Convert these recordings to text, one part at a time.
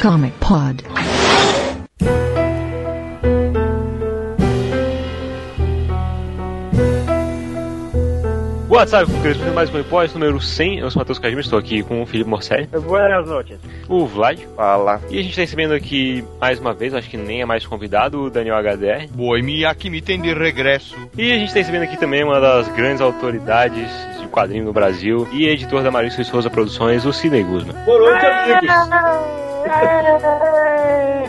Comic Pod. WhatsApp, queridos, mais um Impós, número 100. Eu sou o Matheus Casima, estou aqui com o Felipe Morcelli, Buenas noches. o Vlad, Fala. e a gente está recebendo aqui mais uma vez, acho que nem é mais convidado, o Daniel HDR. Boi, me Akimiten de regresso. E a gente está recebendo aqui também uma das grandes autoridades de quadrinho no Brasil e editor da de Souza Produções, o Cine Guzman. Boa noite, amigos.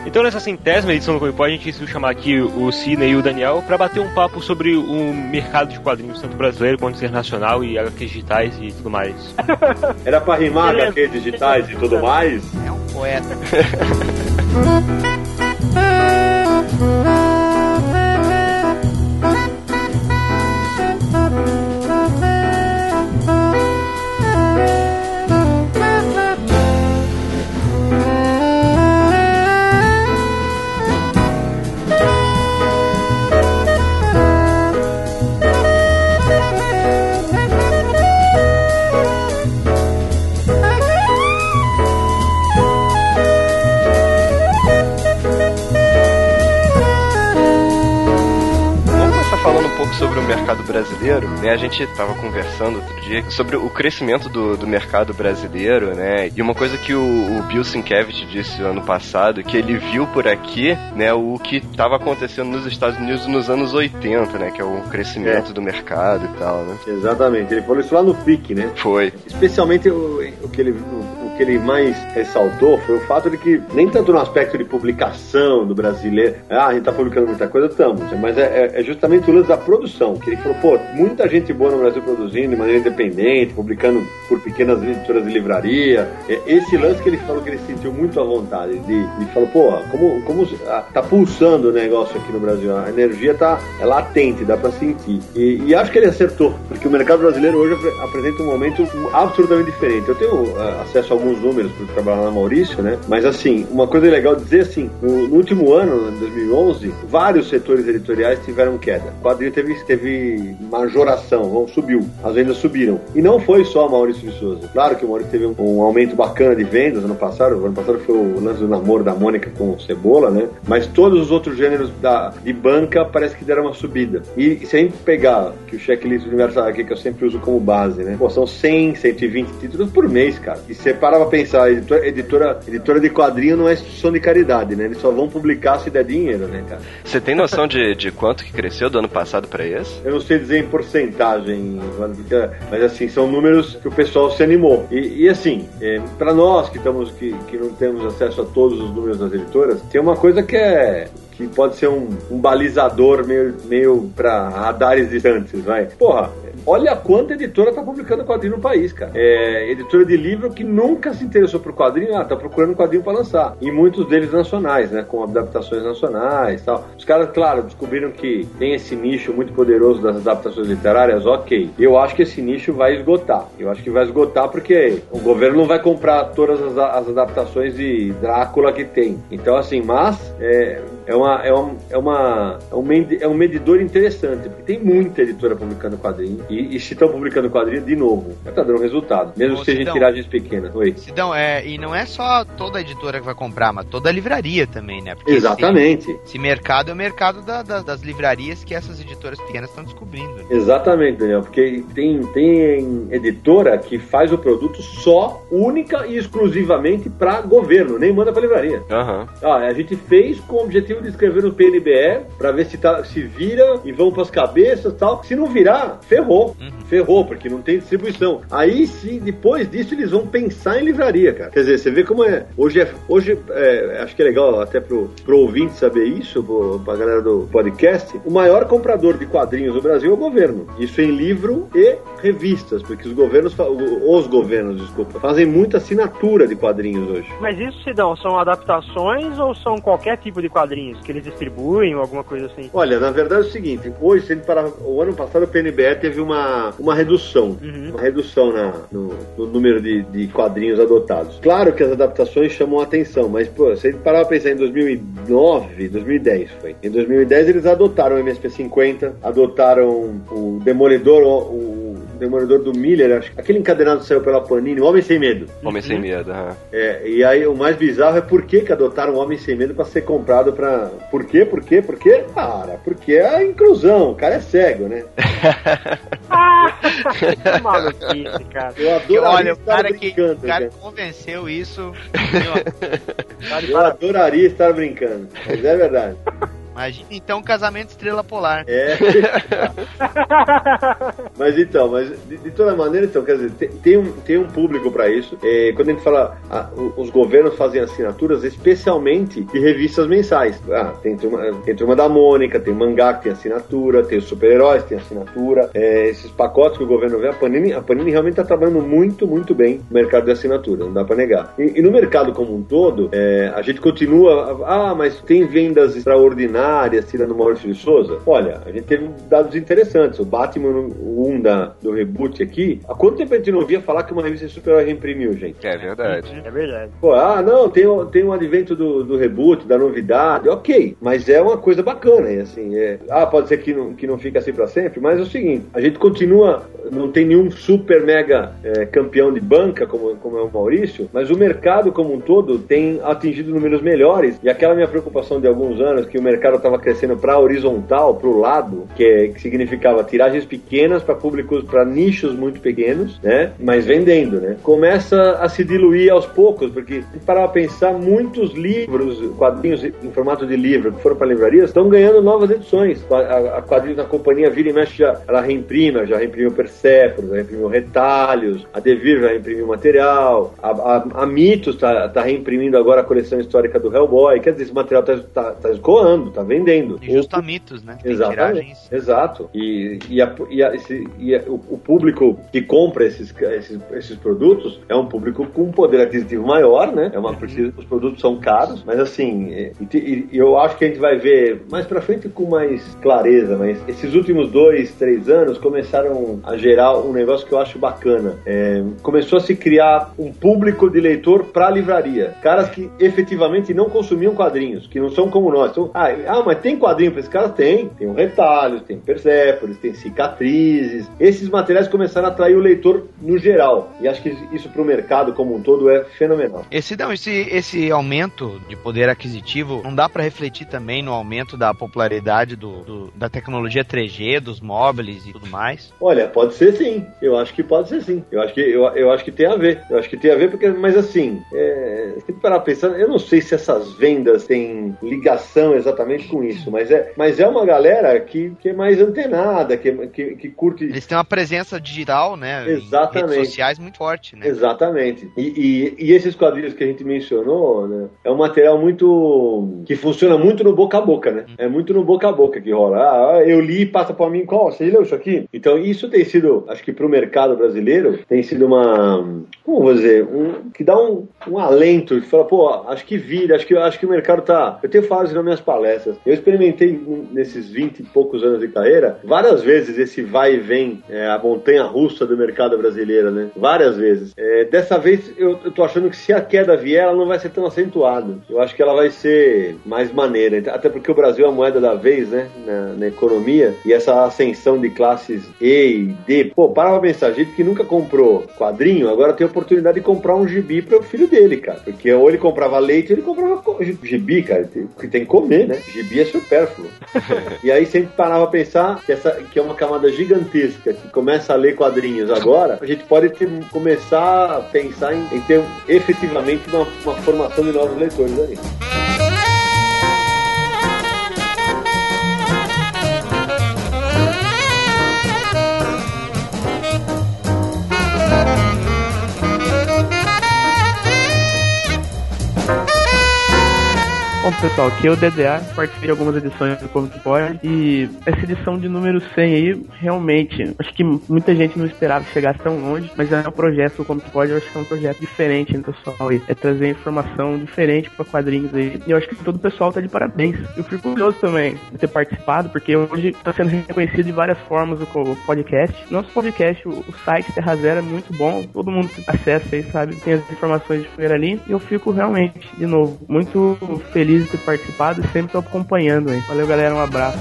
Então, nessa centésima edição do Comic a gente decidiu chamar aqui o Cine e o Daniel para bater um papo sobre o mercado de quadrinhos, tanto brasileiro quanto internacional, e HQs digitais e tudo mais. Era pra rimar HQ digitais e tudo mais? É um poeta. brasileiro, né? A gente tava conversando outro dia sobre o crescimento do, do mercado brasileiro, né? E uma coisa que o, o Bill Sienkiewicz disse ano passado, que ele viu por aqui, né, o que estava acontecendo nos Estados Unidos nos anos 80, né? Que é o crescimento do mercado e tal, né? Exatamente, ele falou isso lá no pique, né? Foi. Especialmente o, o que ele, o, o que ele mais ressaltou foi o fato de que, nem tanto no aspecto de publicação do brasileiro, ah, a gente tá publicando muita coisa, estamos, mas é, é- é justamente o lance da produção, que ele falou, pô, muita gente boa no Brasil produzindo de maneira independente, publicando por pequenas editoras de livraria. É esse lance que ele falou que ele sentiu muito à vontade, de, ele falou, pô, como, como ah, tá pulsando o negócio aqui no Brasil, a energia tá é latente, dá pra sentir. E, e acho que ele acertou, porque o mercado brasileiro hoje apre- apresenta um momento absolutamente diferente. Eu tenho ah, acesso a alguns números por trabalhar na Maurício, né? Mas assim, uma coisa legal dizer assim, no, no último ano, em 2011, vários setores editoriais tiveram queda. O quadrinho teve, teve majoração, vão, subiu. As vendas subiram. E não foi só o Maurício de Souza. Claro que o Maurício teve um, um aumento bacana de vendas ano passado. O ano passado foi o lance do namoro da Mônica com o Cebola, né? Mas todos os outros gêneros da, de banca parece que deram uma subida. E se a gente pegar que o checklist universal aqui, que eu sempre uso como base, né? Pô, são 100, 120 títulos por mês, cara. E você para pra pensar, editora, editora, editora de quadrinho não é instituição de caridade, né? Eles só vão publicar se der dinheiro, né, cara? Você tem noção de, de quanto que cresceu do ano passado pra esse? Eu não sei dizer em porcentagem, mas assim, são números que o pessoal se animou. E, e, assim, é, para nós que estamos que, que não temos acesso a todos os números das editoras, tem uma coisa que é que pode ser um, um balizador meio, meio para radares distantes, vai. Porra, olha quanta editora tá publicando quadrinho no país, cara. É, editora de livro que nunca se interessou por quadrinho, ah, tá procurando quadrinho para lançar. E muitos deles nacionais, né, com adaptações nacionais, tal. Os caras, claro, descobriram que tem esse nicho muito poderoso das adaptações literárias, ok. Eu acho que esse nicho vai esgotar. Eu acho que vai esgotar porque o governo não vai comprar todas as, as adaptações de Drácula que tem. Então, assim, mas é, é uma, uma, é, uma, é, um, medi- é um medidor interessante, porque tem muita editora publicando quadrinho, e, e se estão publicando quadrinho, de novo, já tá dando resultado, mesmo Ô, que seja em Sidão. tiragens pequenas. Oi. Sidão, é, e não é só toda editora que vai comprar, mas toda a livraria também, né? Porque Exatamente, Esse, esse mercado é o mercado da- da- das livrarias que essas editoras pequenas estão descobrindo. né? exatamente, Daniel, porque tem, tem editora que faz o produto só, única e exclusivamente para governo, nem manda para livraria. Aham. Ah, a gente fez com o objetivo de escrever no PNBE para ver se, tá, se vira e vão pras cabeças e tal. Se não virar, ferrou. Uhum. Ferrou, porque não tem distribuição. Aí sim, depois disso, eles vão pensar em livraria, cara. Quer dizer, você vê como é. Hoje, é, hoje é, acho que é legal até pro, pro ouvinte saber isso, pro, pra galera do podcast. O maior comprador de quadrinhos do Brasil é o governo. Isso em livro e revistas, porque os governos, os governos, desculpa, fazem muita assinatura de quadrinhos hoje. Mas isso, Sidão, são adaptações ou são qualquer tipo de quadrinhos que eles distribuem ou alguma coisa assim? Olha, na verdade é o seguinte, hoje, se a gente parar, o ano passado o PNBE teve uma, uma redução, Uhum. uma redução na, no, no número de, de quadrinhos adotados. Claro que as adaptações chamam a atenção, mas, pô, se a gente parar pra pensar em 2009, 2010 foi. Em 2010 eles adotaram o MSP 50, adotaram o Demolidor, o, o Demolidor do Miller, acho, aquele encadernado saiu pela Panini, O Homem Sem Medo. Homem Sem Medo, aham. É, e aí o mais bizarro é por que, que adotaram o Homem Sem Medo pra ser comprado pra. Por quê? Por quê? Por quê? Cara, porque é a inclusão, o cara é cego, né? que maluquice, cara. Eu adoraria olha, o estar cara que, o cara convenceu isso. Eu parabéns. adoraria estar brincando, mas é verdade. Imagina então casamento estrela polar. É. mas então, mas de, de toda maneira, então, quer dizer, tem, tem um, tem um público para isso. É, quando a gente fala, o- os governos fazem assinaturas, especialmente de revistas mensais. Ah, tem turma, tem turma da Mônica, tem mangá que tem assinatura, tem os super-heróis, tem assinatura. É, esses pacotes que o governo vê, a Panini, a Panini realmente está trabalhando muito, muito bem no mercado de assinatura, não dá para negar. E, e no mercado como um todo, é, a gente continua, ah, mas tem vendas extraordinárias, tirando o Maurício de Souza? Olha, a gente teve dados interessantes. O Batman 1 da, do reboot aqui, há quanto tempo a gente não via falar que uma revista de super-herói reimprimiu, gente? É verdade. É verdade. Pô, ah, não, tem, tem um advento do, do reboot, da novidade, ok, mas é uma coisa bacana, e assim, é, ah, pode ser que não, que não fica assim pra sempre, mas é o seguinte, a gente continua, não tem nenhum super mega é, campeão de banca, como, como é o Maurício, mas o mercado como um todo tem atingido números melhores, e aquela minha preocupação de alguns anos, que o mercado estava crescendo pra horizontal, pro lado, que, é- que significava tiragens pequenas para públicos, para nichos muito pequenos, né, mas vendendo, né, começa a se diluir aos poucos, porque pra pensar, muitos livros, quadrinhos em formato de livro que foram para livrarias, estão ganhando novas edições. A, a, quadrinhos da companhia vira e mexe, já, ela reimprime, já reimprimiu Persepolis, já reimprimiu Retalhos, a Devir já reimprimiu material, a, a, a Mitos tá, tá reimprimindo agora a coleção histórica do Hellboy, quer dizer, esse material tá, tá, tá escoando, tá vendendo. E justo a mitos, né? Exatamente, exato. E, e, a- e a- esse- e a- o, o público que compra esses, esses, esses produtos é um público com um poder aquisitivo maior, né? É uma, porque os produtos são caros, mas assim, e, e- e eu acho que a gente vai ver mais pra frente com mais clareza, mas esses últimos dois, três anos começaram a gerar um negócio que eu acho bacana. É, começou a se criar um público de leitor pra livraria. Caras que efetivamente não consumiam quadrinhos, que não são como nós. Então, ah, ah, mas tem quadrinho pra esses caras? Tem. Tem um retalhos, tem Persépolis, tem cicatrizes. Esses materiais começaram a atrair o leitor no geral. E acho que isso pro mercado como um todo é fenomenal. Esse, não, esse, esse aumento de poder aquisitivo não dá pra refletir também no aumento da popularidade do, do- da tecnologia 3G, dos móveis e tudo mais? Olha, pode ser sim. Eu acho que pode ser sim. Eu acho que, eu, eu acho que tem a ver. Eu acho que tem a ver, porque, mas assim, é, se parar pensando, eu não sei se essas vendas têm ligação exatamente com isso, mas é, mas é uma galera que, que é mais antenada, que, que, que curte. Eles têm uma presença digital, né? Em Exatamente. redes sociais muito forte, né? Exatamente. E, e, e esses quadrinhos que a gente mencionou, né, é um material muito. que funciona muito no boca a boca, né? É muito no boca a boca que rola. Ah, eu li e passa pra mim, qual? Você leu isso aqui? Então, isso tem sido, acho que pro mercado brasileiro, tem sido uma. Como vou dizer? Um, que dá um, um alento, que fala, pô, acho que vira, acho que, acho que o mercado tá. Eu tenho falado isso nas minhas palestras. Eu experimentei nesses 20 e poucos anos de carreira, várias vezes esse vai e vem, é, a montanha russa do mercado brasileiro, né? Várias vezes. É, dessa vez eu, eu tô achando que se a queda vier, ela não vai ser tão acentuada. Eu acho que ela vai ser mais maneira. Até porque o Brasil é a moeda da vez, né? Na, na economia. E essa ascensão de classes E e D. Pô, para pra pensar, gente que nunca comprou quadrinho, agora tem a oportunidade de comprar um gibi para o filho dele, cara. Porque ou ele comprava leite ou ele comprava co- gibi, cara. Porque tem que comer, né? Gibi é supérfluo. e aí sempre parava a pensar que, essa, que é uma camada gigantesca que começa a ler quadrinhos agora, a gente pode ter- começar a pensar em, em ter efetivamente uma, uma formação de novos leitores aí. Bom, pessoal, aqui é o DDA, participei de algumas edições do Comic Pod e essa edição de número 100 aí, realmente, acho que muita gente não esperava que chegasse tão longe, mas é um projeto, o Comic Pod, eu acho que é um projeto diferente, né, pessoal? É trazer informação diferente para quadrinhos aí. E eu acho que todo o pessoal tá de parabéns. Eu fico curioso também de ter participado, porque hoje tá sendo reconhecido de várias formas o podcast. Nosso podcast, o, site Terra Zero é muito bom, todo mundo tem acesso aí, sabe? Tem as informações de primeira linha. E eu fico realmente, de novo, muito feliz feliz de ter participado e sempre estou acompanhando aí. Valeu, galera. Um abraço.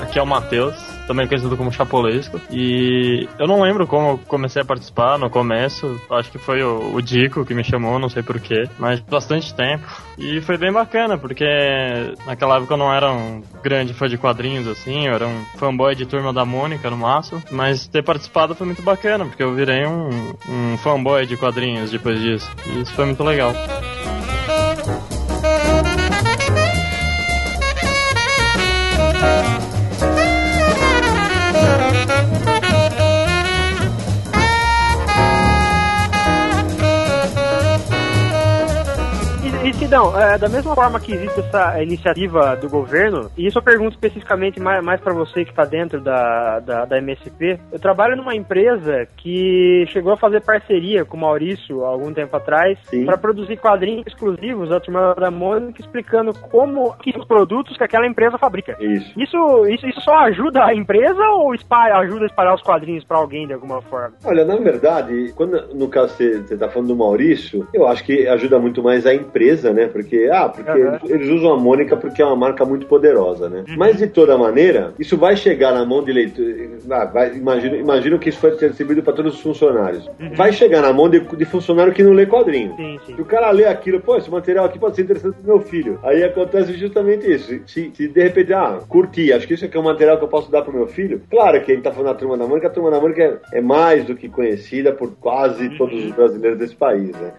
Aqui é o Matheus também conhecido como Chapolesco. E eu não lembro como eu comecei a participar no começo. Acho que foi o, o Dico que me chamou, não sei porquê. Mas bastante tempo. E foi bem bacana, porque naquela época eu não era um grande fã de quadrinhos assim. Eu era um fanboy de turma da Mônica no máximo. Mas ter participado foi muito bacana, porque eu virei um, um fanboy de quadrinhos depois disso. E isso foi muito legal. E, e Sidão, é, da mesma forma que existe essa iniciativa do governo, e isso eu pergunto especificamente mais, mais para você que está dentro da, da, da, MSP, eu trabalho numa empresa que chegou a fazer parceria com o Maurício há algum tempo atrás para produzir quadrinhos exclusivos da Turma da Mônica explicando como que os produtos que aquela empresa fabrica. Isso. Isso, isso, isso só ajuda a empresa ou espalha, ajuda a espalhar os quadrinhos para alguém de alguma forma? Olha, na verdade, quando no caso você está falando do Maurício, eu acho que ajuda muito mais a empresa empresa, né? Porque, ah, porque uhum. eles usam a Mônica porque é uma marca muito poderosa, né? Uhum. Mas de toda maneira, isso vai chegar na mão de leitor. Ah, vai, imagino, imagino que isso foi distribuído para todos os funcionários. Uhum. Vai chegar na mão de, de, funcionário que não lê quadrinho. Sim, sim. Se o cara lê aquilo, pô, esse material aqui pode ser interessante pro meu filho. Aí acontece justamente isso. Se, se de repente, ah, curti, acho que isso aqui é um material que eu posso dar pro meu filho. Claro que a gente tá falando da Turma da Mônica, a Turma da Mônica é, é mais do que conhecida por quase todos os brasileiros desse país, né?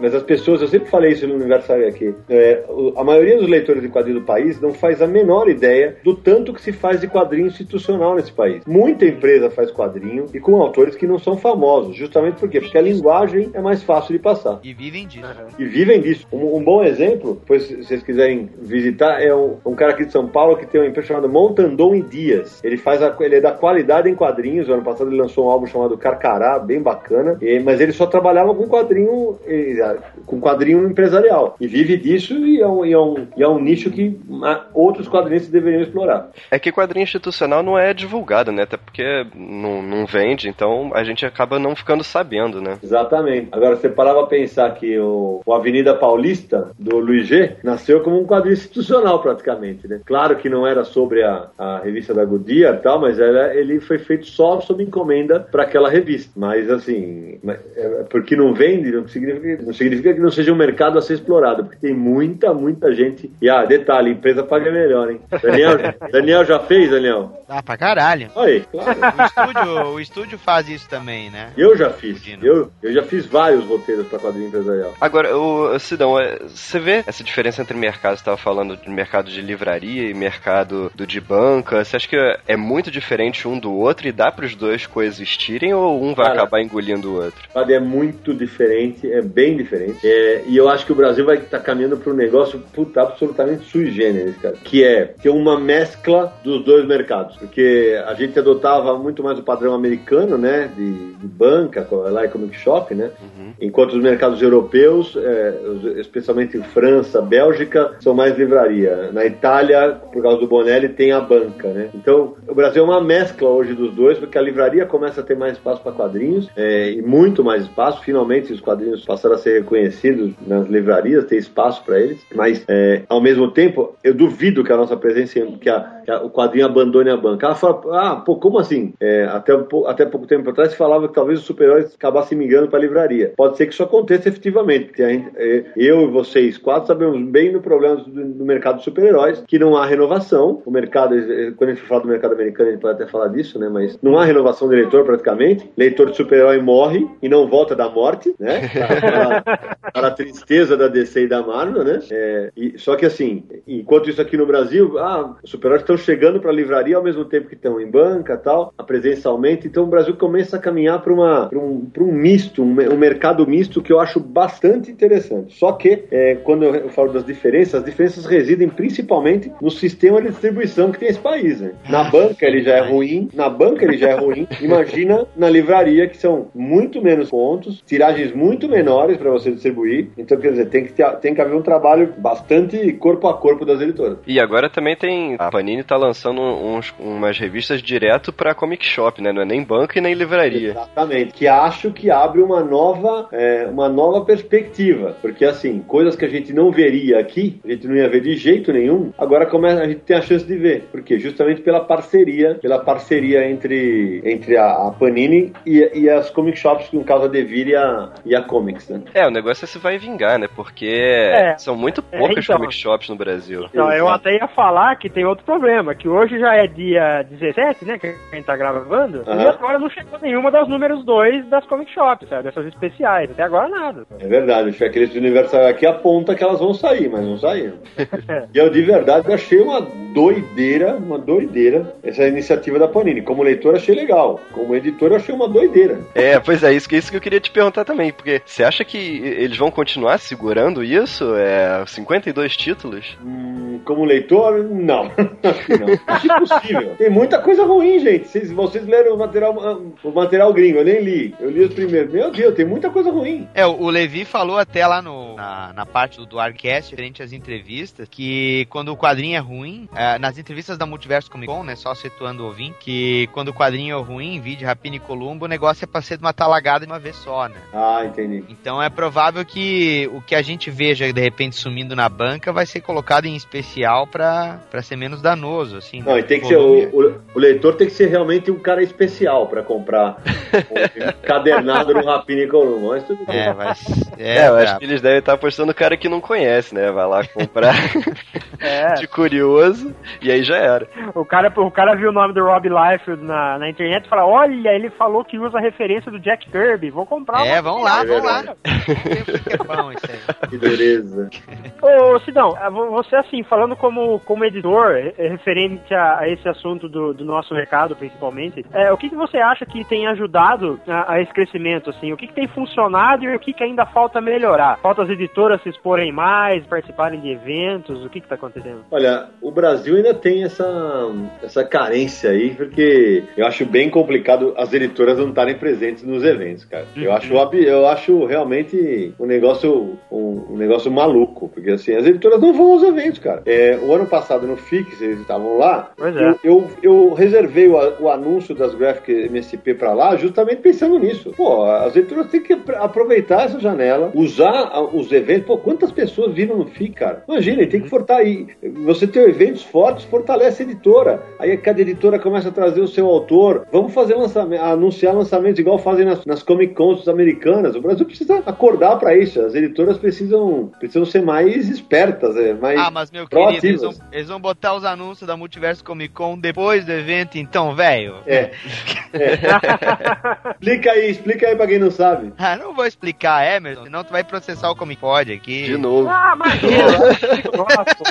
Mas as pessoas, eu sempre falei isso no universo aqui. É, a maioria dos leitores de quadrinhos do país não faz a menor ideia do tanto que se faz de quadrinho institucional nesse país. Muita empresa faz quadrinho e com autores que não são famosos, justamente porque, porque a linguagem é mais fácil de passar. E vivem disso. E vivem disso. Um, um bom exemplo, depois se vocês quiserem visitar, é um, um, cara aqui de São Paulo que tem uma empresa chamada Montandon e Dias. Ele faz a, ele é da qualidade em quadrinhos. O ano passado ele lançou um álbum chamado Carcará, bem bacana. E, mas ele só trabalhava com quadrinho, com quadrinho empresarial. E vive disso e é um, e é um, e é um nicho que outros quadrinistas deveriam explorar. É que quadrinho institucional não é divulgado, né? Até porque não, não vende, então a gente acaba não ficando sabendo, né? Exatamente. Agora, você parava a pensar que o, o Avenida Paulista, do Luiz G, nasceu como um quadrinho institucional praticamente, né? Claro que não era sobre a, a revista da Goodyear e tal, mas era, ele foi feito só sob encomenda para aquela revista. Mas, assim, é, porque não vende, não significa, não significa que não seja um mercado a ser explorado porque tem muita, muita gente. E ah, detalhe, empresa paga melhor, hein? Daniel, Daniel já fez, Daniel? Ah, pra caralho. Aí, claro. o, estúdio, o estúdio faz isso também, né? Eu já fiz. Eu, eu já fiz vários roteiros pra quadrinho empresarial. Agora, o Sidão, é, você vê essa diferença entre mercados? Você estava falando de mercado de livraria e mercado do de banca. Você acha que é muito diferente um do outro e dá para os dois coexistirem ou um vai Cara, acabar engolindo o outro? É muito diferente, é bem diferente. É, e eu acho que o Brasil vai tá caminhando para um negócio puta, absolutamente sui generis, cara. Que é ter uma mescla dos dois mercados. Porque a gente adotava muito mais o padrão americano, né? De, de banca, lá e comic shop, né? Uhum. Enquanto os mercados europeus, é, especialmente em França, Bélgica, são mais livraria. Na Itália, por causa do Bonelli, tem a banca, né? Então, o Brasil é uma mescla hoje dos dois, porque a livraria começa a ter mais espaço para quadrinhos é, e muito mais espaço. Finalmente, os quadrinhos passaram a ser reconhecidos nas livrarias, tem espaço para eles, mas é, ao mesmo tempo, eu duvido que a nossa presença, que, a, o quadrinho abandone a banca. Ela fala, ah, pô, como assim? É, até, até pouco tempo atrás falava que talvez os super-heróis acabassem migrando para a livraria. Pode ser que isso aconteça efetivamente, porque gente, é, eu e vocês quatro sabemos bem do problema do, do mercado de super-heróis, que não há renovação. O mercado, é, quando a gente fala do mercado americano, a gente pode até falar disso, né? Mas não há renovação de leitor praticamente. Leitor de super-herói morre e não volta da morte, né? Para, para, para a tristeza da DC e da Marvel, né? É, e, só que assim, enquanto isso aqui no Brasil, ah, os super-heróis estão chegando para a livraria ao mesmo tempo que estão em banca tal, a presença aumenta, então o Brasil começa a caminhar para um, um misto, um, um, mercado misto que eu acho bastante interessante. Só que, é, quando eu falo das diferenças, as diferenças residem principalmente no sistema de distribuição que tem esse país. Né? Na banca ele já é ruim, na banca ele já é ruim, imagina na livraria que são muito menos pontos, tiragens muito menores para você distribuir, então quer dizer, tem que, ter, tem que haver um trabalho bastante corpo a corpo das editoras. E agora também tem a Panini Panini tá lançando uns, umas revistas direto pra comic shop, né? Não é nem banco e nem livraria. Exatamente. Que acho que abre uma nova, é, uma nova perspectiva. Porque, assim, coisas que a gente não veria aqui, a gente não ia ver de jeito nenhum, agora começa, a gente tem a chance de ver. Por quê? Justamente pela parceria, pela parceria entre, entre a, a Panini e, e as comic shops, no caso a Devir e a, e a Comics, né? É, o negócio é se vai vingar, né? Porque É. são muito poucas então. comic shops no Brasil. Então, eu até ia falar que tem outro problema, que hoje já é dia 17, né, que a gente tá gravando, e Aham. agora não chegou nenhuma das números 2 das comic shops, sabe, dessas especiais, até agora nada. É verdade, acho que aqueles do Universal aqui aponta que elas vão sair, mas não saíram. e eu de verdade achei uma doideira, uma doideira, essa iniciativa da Panini. Como leitor achei legal, como editor eu achei uma doideira. É, pois é, isso, que- isso que eu queria te perguntar também, porque você acha que eles vão continuar segurando isso? É, 52 títulos? Hum, como leitor, não. Não. Acho impossível. Tem muita coisa ruim, gente. Vocês, vocês leram o material, ah, o material gringo, eu nem li. Eu li os primeiros. Meu Deus, tem muita coisa ruim. É, o o Levi falou até lá no, na, na parte do, do Arcast, frente às entrevistas, que quando o quadrinho é ruim, é, nas entrevistas da Multiverso Comic Con, né, só situando o ouvinte, que quando o quadrinho é ruim, vídeo Rapina e Columbo, o negócio é pra ser de uma talagada de uma vez só, né? Ah, entendi. Então é provável que o que a gente veja de repente sumindo na banca vai ser colocado em especial pra, pra ser menos danoso, assim. Não, né? e tem que ser o, o, o leitor tem que ser realmente um cara especial pra comprar um cadernado no Rapina e Columba. Mas tudo bem. É, vai. É, É, eu acho tá. que eles devem estar apostando o cara que não conhece, né? Vai lá comprar É, de curioso e aí já era. o cara, o cara viu o nome do Rob Liefeld na, na internet e falou, olha, ele falou que usa referência do Jack Kirby, vou comprar. É, vamos lá, É vamos lá. que é bom isso aí. Que beleza. Ô, Sidão, vo- você assim, falando como, como editor, referente a, a esse assunto do, do nosso mercado, principalmente, é, o que, que você acha que tem ajudado a, a esse crescimento, assim? O que, que tem funcionado e o que, que ainda falta melhorar? Falta as editoras se exporem mais, participarem de eventos, o que que tá acontecendo? Olha, o Brasil ainda tem essa, essa carência aí, porque eu acho bem complicado as editoras não estarem presentes nos eventos, cara. Eu acho, eu acho realmente um negócio, um, um negócio maluco, porque assim, as editoras não vão aos eventos, cara. É, o ano passado no FIX, eles estavam lá, Pois é. eu, eu, eu reservei o, o anúncio das Graphic MSP pra lá justamente pensando nisso. Pô, as editoras têm que apr- aproveitar essa janela, usar os eventos. Pô, quantas pessoas viram no FIC, cara? Imagina, tem que fortar aí. Você ter eventos fortes, fortalece a editora. Aí cada editora começa a trazer o seu autor. Vamos fazer lançamento, anunciar lançamentos igual fazem nas, nas Comic Cons americanas. O Brasil precisa acordar pra isso. As editoras precisam, precisam ser mais espertas, é, mais Ah, mas meu querido, eles vão, eles vão botar os anúncios da Multiverso Comic Con depois do evento, então, velho. É. explica aí, explica aí pra quem não sabe. Ah, não vou explicar, Emerson, senão tu vai processar o Comic Pod aqui. De novo. Ah, mas eu gosto.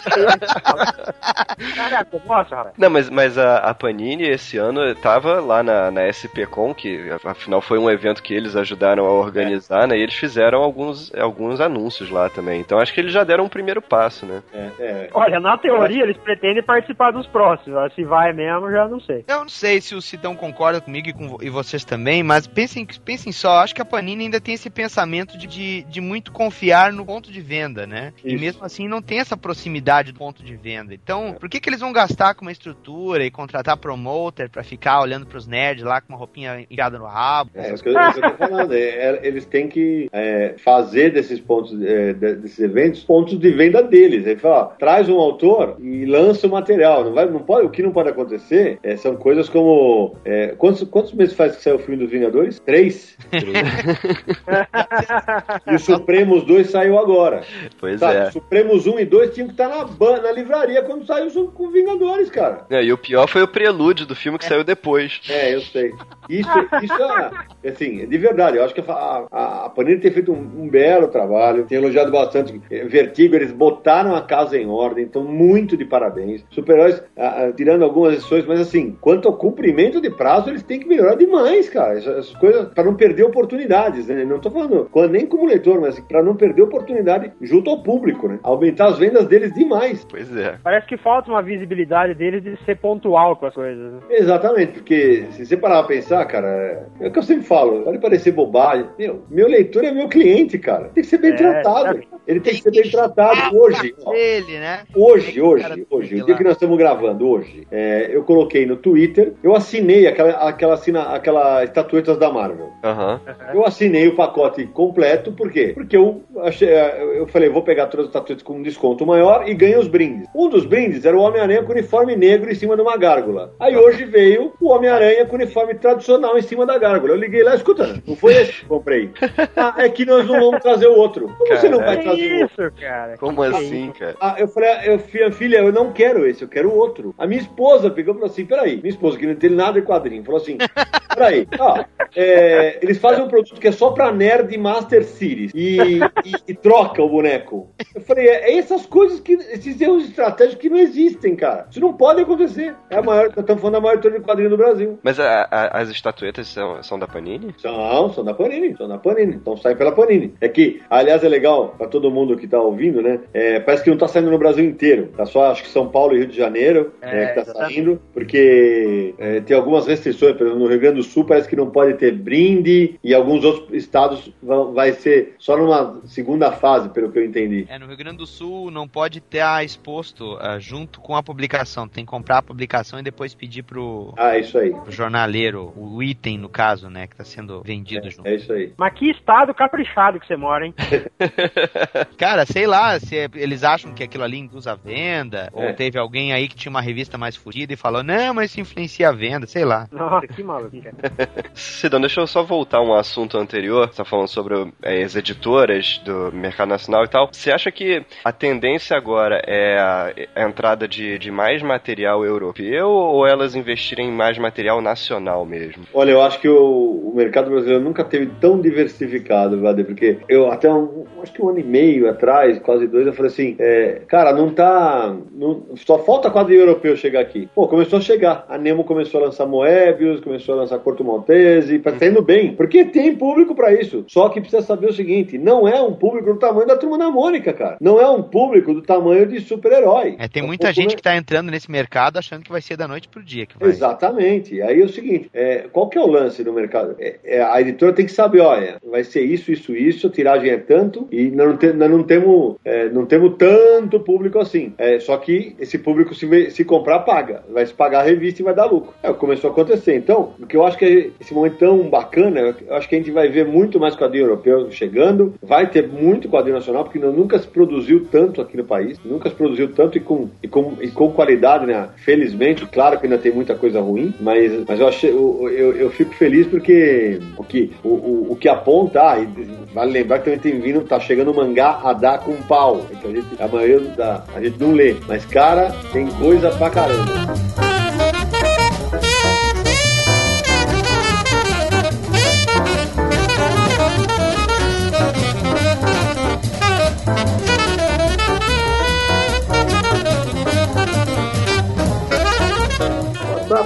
Caraca, eu gosto, rapaz. Não, mas, mas a, a Panini esse ano tava lá na, na SPCon, que afinal foi um evento que eles ajudaram a organizar, né? E eles fizeram alguns, alguns anúncios lá também. Então acho que eles já deram um primeiro passo, né? É, é. Olha, na teoria eles pretendem participar dos próximos. Se vai mesmo, já não sei. Eu não sei se o Sidão concorda comigo e, com, e vocês também, mas pensem, pensem só, acho que a Panini ainda tem esse pensamento de, de, de muito confiar no ponto de venda, né? E Isso. mesmo assim não tem essa proximidade do ponto de venda. Então, por que, que eles vão gastar com uma estrutura e contratar promoter pra ficar olhando pros nerds lá com uma roupinha enfiada no rabo? É, isso que eu, isso que eu tô falando. É, é, eles têm que é, fazer desses pontos, é, de- desses eventos, pontos de venda deles. Ele fala, ó, traz um autor e lança o material. Não vai, não pode, o que não pode acontecer é, são coisas como. é, quantos, quantos meses faz que saiu o filme dos Vingadores? Três. e o Supremos 2 saiu agora. Pois Sabe? é. Supremos 1 e 2 tinham que estar na, ban- na livraria quando saiu o- com Vingadores, cara. É, E o pior foi o prelúdio do filme que saiu depois. É, eu sei. Isso, isso é, assim, de verdade, eu acho que a, a, a Panini tem feito um, um belo trabalho, tem elogiado bastante. É, Vertigo, eles botaram a casa em ordem, então muito de parabéns. Super-heróis, tirando algumas exceções, mas assim, quanto ao cumprimento de prazo, eles têm que melhorar demais, cara. Essas, essas coisas, para não perder oportunidades, né? Não tô falando quando- nem como leitor, mas assim, para não perder oportunidade junto ao público, né? Aumentar as vendas deles demais. Pois é. Parece que falta uma visibilidade deles de ser pontual com as coisas. né? Exatamente, porque se você parar pra pensar, cara, é, é o que eu sempre falo, pode parecer bobagem. Meu, meu leitor é meu cliente, cara. Tem que ser bem É, tratado. sabe? ele tem que ser bem tratado hoje. Ele, né? Hoje, hoje, hoje, o dia que nós estamos gravando hoje, é, eu coloquei no Twitter, eu assinei aquela, aquela, assina, aquela estatuetas da Marvel. Aham. Eu assinei o pacote completo, por quê? Porque eu, achei, eu falei, vou pegar todas as estatuetas com um desconto maior e ganho os brindes. Um dos brindes era o Homem-Aranha com uniforme negro em cima de uma gárgula. Aí hoje veio o Homem-Aranha com uniforme tradicional em cima da gárgula. Eu liguei lá, escuta, não foi esse que eu comprei. Ah, é que nós não vamos trazer o outro. Como você não vai trazer o outro? isso, cara? Como assim, cara? Ah, eu falei, eu, filha, filha, eu não quero esse, eu quero outro. A minha esposa pegou e falou assim: peraí, minha esposa, que não entende nada de quadrinho, falou assim: peraí, ó, é, eles fazem um produto que é só pra nerd e Master Series e, e- e troca o boneco. Eu falei, é, é essas coisas que, esses erros estratégicos que não existem, cara. Isso não pode acontecer. É a maior, estamos falando da maior editora de quadrinho do Brasil. Mas a- a- as estatuetas são, são da Panini? São, são da Panini, são da Panini. Então sai pela Panini. É que, aliás, é legal pra todo mundo que tá ouvindo, né? É, parece que não tá saindo no Brasil inteiro. Tá só, acho que São Paulo e Rio de Janeiro É, é, que tá exatamente. saindo, porque é, tem algumas restrições. Por exemplo, no Rio Grande do Sul parece que não pode ter brinde e alguns outros estados vão, vai ser só numa segunda fase, pelo que eu entendi. É, no Rio Grande do Sul não pode estar exposto ah, junto com a publicação. Tem que comprar a publicação e depois pedir pro, Ah, é isso aí. pro jornaleiro, o item, no caso, né, que tá sendo vendido junto. É isso aí. Mas que estado caprichado que você mora, hein? Cara, sei lá, se é- eles acham que aquilo ali induz a venda, ou É. teve alguém aí que tinha uma revista mais fodida e falou, não, mas isso influencia a venda, sei lá. Nossa, que maluco, cara. Sidão, deixa eu só voltar um assunto anterior. Você tá falando sobre é, as editoras do mercado nacional e tal. Você acha que a tendência agora é a, a entrada de, de mais material europeu ou elas investirem em mais material nacional mesmo? Olha, eu acho que o, o mercado brasileiro nunca teve tão diversificado, Vader, porque eu até um, acho que um ano e meio atrás, quase dois, eu falei assim, é, cara, não tá. não- só falta quadrinho europeu chegar aqui. Pô, começou a chegar. A Nemo começou a lançar Moebius, começou a lançar Corto Maltese, tá indo bem, porque tem público pra isso. Só que precisa saber o seguinte: não é um público do tamanho da turma da Mônica, cara. Não é um público do tamanho de super-herói. É, tem um muita gente que tá entrando nesse mercado achando que vai ser da noite pro dia que vai. Exatamente. Aí é o seguinte, é, qual que é o lance no mercado? É, é, a editora tem que saber, olha, vai ser isso, isso, isso, a tiragem é tanto e nós não, te- nós não temos é, não temos tanto público assim. É, só que esse público se, se comprar paga, vai se pagar a revista e vai dar lucro. É começou a acontecer. Então, o que eu acho que esse momento tão bacana, eu acho que a gente vai ver muito mais quadrinho europeu chegando, vai ter muito quadrinho nacional porque nunca se produziu tanto aqui no país, nunca se produziu tanto e com, e com, e com qualidade, né? Felizmente, claro que ainda tem muita coisa ruim, mas, mas eu, achei, eu, eu, eu fico feliz porque o que, o, o, o que aponta, ah, vale lembrar que também tem vindo, tá chegando mangá a dar com pau, que a, gente, a maioria da, a gente não lê, mas cara, tem coisa pra caramba.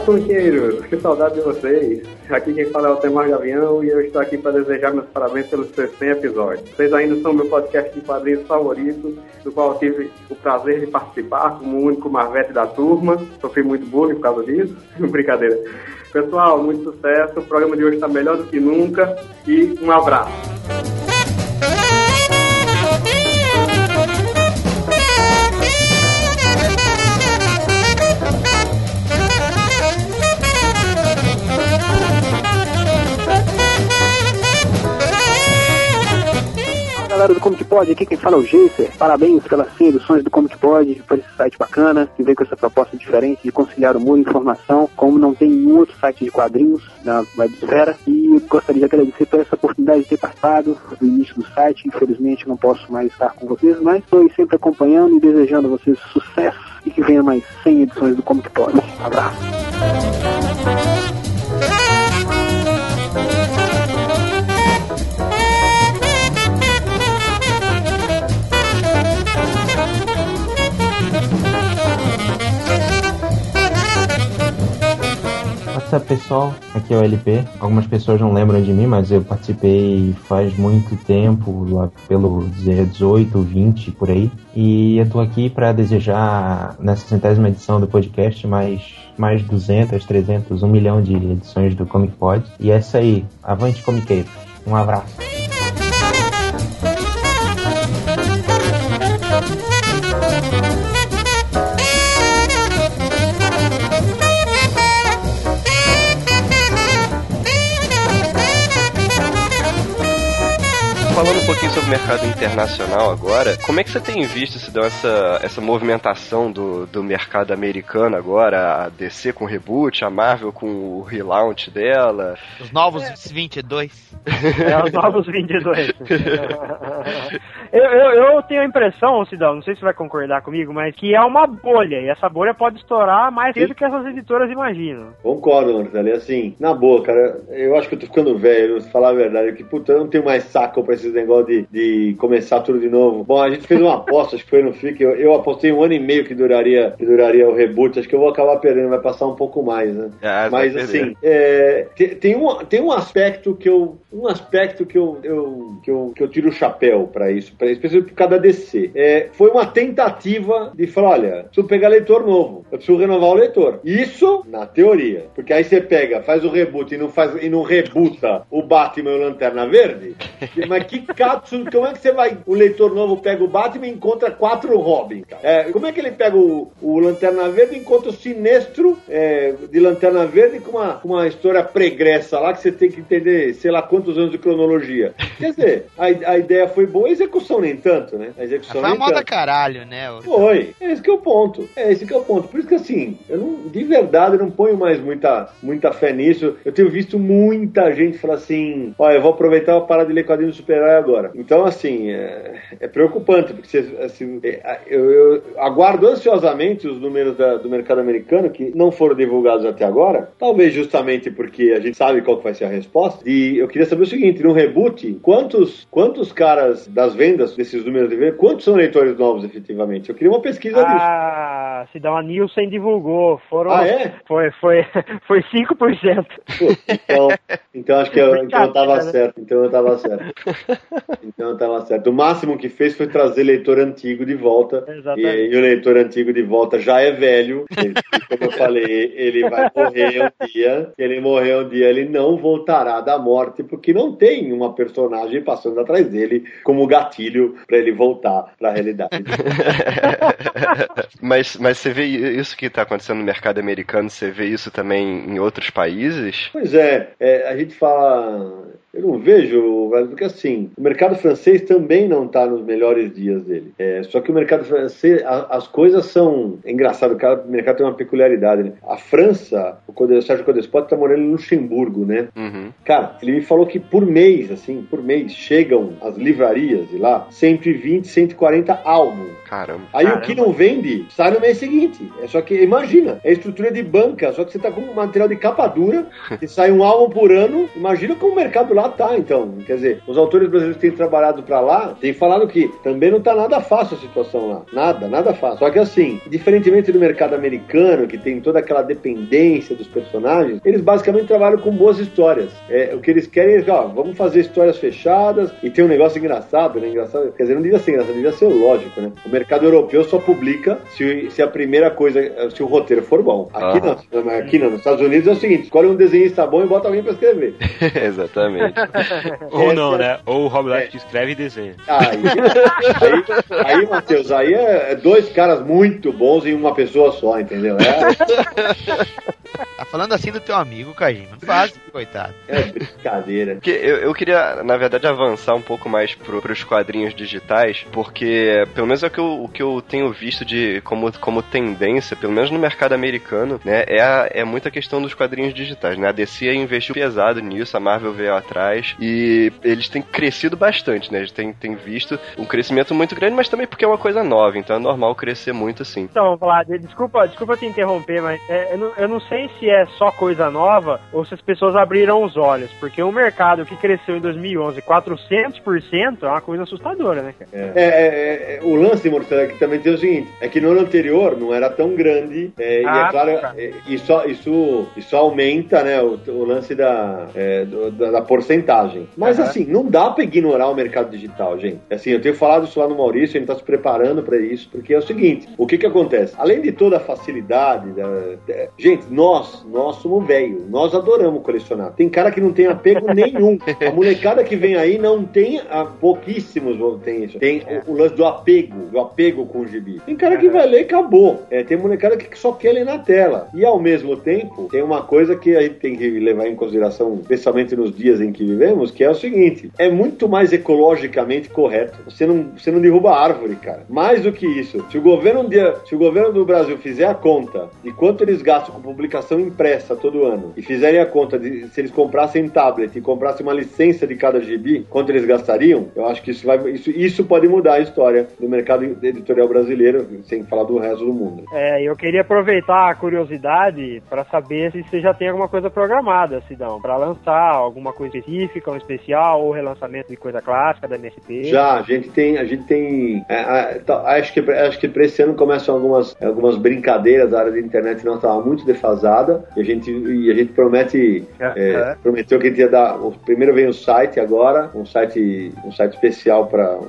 Punqueiros! Que saudade de vocês! Aqui quem fala é o Temar Gavião e eu estou aqui para desejar meus parabéns pelos seus 100 episódios. Vocês ainda são meu podcast de quadrinhos favorito, do qual tive o prazer de participar como o único marvete da turma. Sofri muito bullying por causa disso. Brincadeira. Pessoal, muito sucesso. O programa de hoje está melhor do que nunca e um abraço. Galera do Comic Pod, aqui quem fala é o Jacer. Parabéns pelas 100 edições do Comic Pod, por esse site bacana, que vem com essa proposta diferente de conciliar humor e informação, como não tem nenhum outro site de quadrinhos na websfera. E gostaria de agradecer por essa oportunidade de ter participado do início do site. Infelizmente não posso mais estar com vocês, mas estou sempre acompanhando e desejando a vocês sucesso e que venha mais 100 edições do Comic Pod. abraço. Up, pessoal? Aqui é o LP. Algumas pessoas não lembram de mim, mas eu participei faz muito tempo, lá pelo 18, 20, por aí. E eu tô aqui para desejar, nessa centésima edição do podcast, mais, mais 200, 300, 1 milhão de edições do Comic Pod. E é isso aí. Avante, Comiqueiros. Um abraço. Falando um pouquinho sobre o mercado internacional agora, como é que você tem visto se deu essa, essa movimentação do, do mercado americano agora, a DC com o reboot, a Marvel com o relaunch dela? Os novos 22. É, os novos 22. eu, eu, eu tenho a impressão, Cidão, não sei se você vai concordar comigo, mas que é uma bolha, e essa bolha pode estourar mais cedo que essas editoras imaginam. Concordo, Marcelo. E assim, na boa, cara, eu acho que eu tô ficando velho, vou falar a verdade, que puta, eu não tenho mais saco pra esses negócios de, de começar tudo de novo. Bom, a gente fez uma aposta, acho que foi no FIC, eu, eu apostei um ano e meio que duraria, que duraria o reboot, acho que eu vou acabar perdendo, vai passar um pouco mais, né? Ah, Mas assim, é, tem, tem um, tem um aspecto que eu. Um aspecto que eu, eu, que eu, que eu tiro o chapéu pra isso, pra, especialmente por causa da DC. É, foi uma tentativa de falar: olha, preciso pegar leitor novo, eu preciso renovar o leitor. Isso na teoria. Porque aí você pega, faz o reboot e não, faz, e não rebuta o Batman e o Lanterna Verde. Mas que catsu, como é que você vai? O leitor novo pega o Batman e encontra quatro Robin. É, como é que ele pega o, o Lanterna Verde e encontra o Sinestro é, de Lanterna Verde com uma, uma história pregressa lá que você tem que entender, sei lá quantos anos de cronologia. Quer dizer, a, a ideia foi boa, a execução nem tanto, né? A execução Foi nem uma moda tanto. caralho, né? Foi. É esse que é o ponto. É esse que é o ponto. Por isso que assim, eu não, de verdade, eu não ponho mais muita, muita fé nisso. Eu tenho visto muita gente falar assim: olha, eu vou aproveitar para parar de ler quadrinhos de super-herói agora. Então, assim, é, é preocupante, porque assim, é, eu, eu aguardo ansiosamente os números da- do mercado americano que não foram divulgados até agora. Talvez justamente porque a gente sabe qual vai ser a resposta. E eu queria saber o seguinte: no reboot, quantos, quantos caras das vendas desses números de venda, quantos são leitores novos efetivamente? Eu queria uma pesquisa disso. Ah, se dá uma Nielsen divulgou. Foram, Ah, é? Foi, foi, foi 5%. Pô, então, então acho que eu, então eu tava Brincadeira, né? certo. Então eu tava certo. Então eu tava certo. O máximo que fez foi trazer leitor antigo de volta. E, Exatamente. e o leitor antigo de volta já é velho. Ele, como eu falei, ele vai morrer um dia. Se ele morrer um dia, ele não voltará da morte, porque não tem uma personagem passando atrás dele como gatilho pra ele voltar pra realidade. mas, mas você vê isso que tá acontecendo no mercado americano, você vê isso também em outros países? Pois é, é, a gente fala. Eu não vejo, porque assim, o mercado francês também não está nos melhores dias dele. É, só que o mercado francês, a- as coisas são. É engraçado, o mercado tem uma peculiaridade, né? A França, o o Sérgio Codespot tá morando em Luxemburgo, né? Uhum. Cara, ele me falou que por mês, assim, por mês, chegam às livrarias de lá 120, 140 álbuns. Caramba. Aí o que não vende, sai no mês seguinte. É só que, imagina, é estrutura de banca, só que você tá com um material de capa dura, que sai um álbum por ano. Imagina como o mercado lá tá, então. Quer dizer, os autores brasileiros que têm trabalhado pra lá, têm falado que também não tá nada fácil a situação lá. Nada, nada fácil. Só que assim, diferentemente do mercado americano, que tem toda aquela dependência dos personagens, eles basicamente trabalham com boas histórias. É, o que eles querem é, ó, vamos fazer histórias fechadas e tem um negócio engraçado, né? Engraçado, quer dizer, não devia ser engraçado, devia ser lógico, né? O mercado europeu só publica se, se a primeira coisa, se o roteiro for bom. Aqui Aham. não, aqui não. Nos Estados Unidos é o seguinte: escolhe um desenhista bom e bota alguém pra escrever. Exatamente. Ou não, né? Ou o Rob Life que escreve e desenha. Aí, aí, aí Matheus, aí é, é dois caras muito bons em uma pessoa só, entendeu? É, Tá falando assim do teu amigo, Kajima. Não faz, coitado. é brincadeira. Porque eu, eu queria, na verdade, avançar um pouco mais pro, pros quadrinhos digitais, porque pelo menos é o que eu, o que eu tenho visto de como, como tendência, pelo menos no mercado americano, né, é, a, é muita questão dos quadrinhos digitais, né? A DC investiu pesado nisso, a Marvel veio atrás e eles têm crescido bastante, né? A gente tem, tem visto um crescimento muito grande, mas também porque é uma coisa nova, então é normal crescer muito assim. Então, Vlad, desculpa, desculpa te interromper, mas é, eu, não, eu não sei se é só coisa nova ou se as pessoas abriram os olhos, porque um mercado que cresceu em 2011 400% é uma coisa assustadora, né, cara? É, é, é, o lance, Mortadelo, é que também tem o seguinte: é que no ano anterior não era tão grande, é, e Ah, é claro, tá. é, isso, isso, isso aumenta né, o, o lance da, é, do- da, da porcentagem. Mas Aham. assim, não dá pra ignorar o mercado digital, gente. Assim, eu tenho falado isso lá no Maurício, a gente tá se preparando pra isso, porque é o seguinte: o que que acontece? Além de toda a facilidade, da, gente, nós nós, nós somos velho, nós adoramos colecionar. Tem cara que não tem apego nenhum. A molecada que vem aí não tem, a, pouquíssimos tem isso. Tem o, o lance do apego, do apego com o gibi. Tem cara que vai ler e acabou. É, tem molecada que só quer ler na tela. E ao mesmo tempo, tem uma coisa que a gente tem que levar em consideração, especialmente nos dias em que vivemos, que é o seguinte: é muito mais ecologicamente correto. Você não, você não derruba árvore, cara. Mais do que isso, se o governo um dia, se o governo do Brasil fizer a conta de quanto eles gastam com publicação impressa todo ano e fizerem a conta de se eles comprassem tablet e comprassem uma licença de cada gibi, quanto eles gastariam, eu acho que isso vai isso, isso pode mudar a história do mercado editorial brasileiro, sem falar do resto do mundo. É, eu queria aproveitar a curiosidade para saber se você já tem alguma coisa programada, Sidão, para lançar alguma coisa específica, um especial ou relançamento de coisa clássica da MSP. Já, a gente tem, a gente tem, é, é, tá, acho que acho que para esse ano começam algumas algumas brincadeiras, a área da internet não estava muito defasada e a gente e a gente promete é, prometeu que a gente ia dar, primeiro vem o site agora, um site um site especial para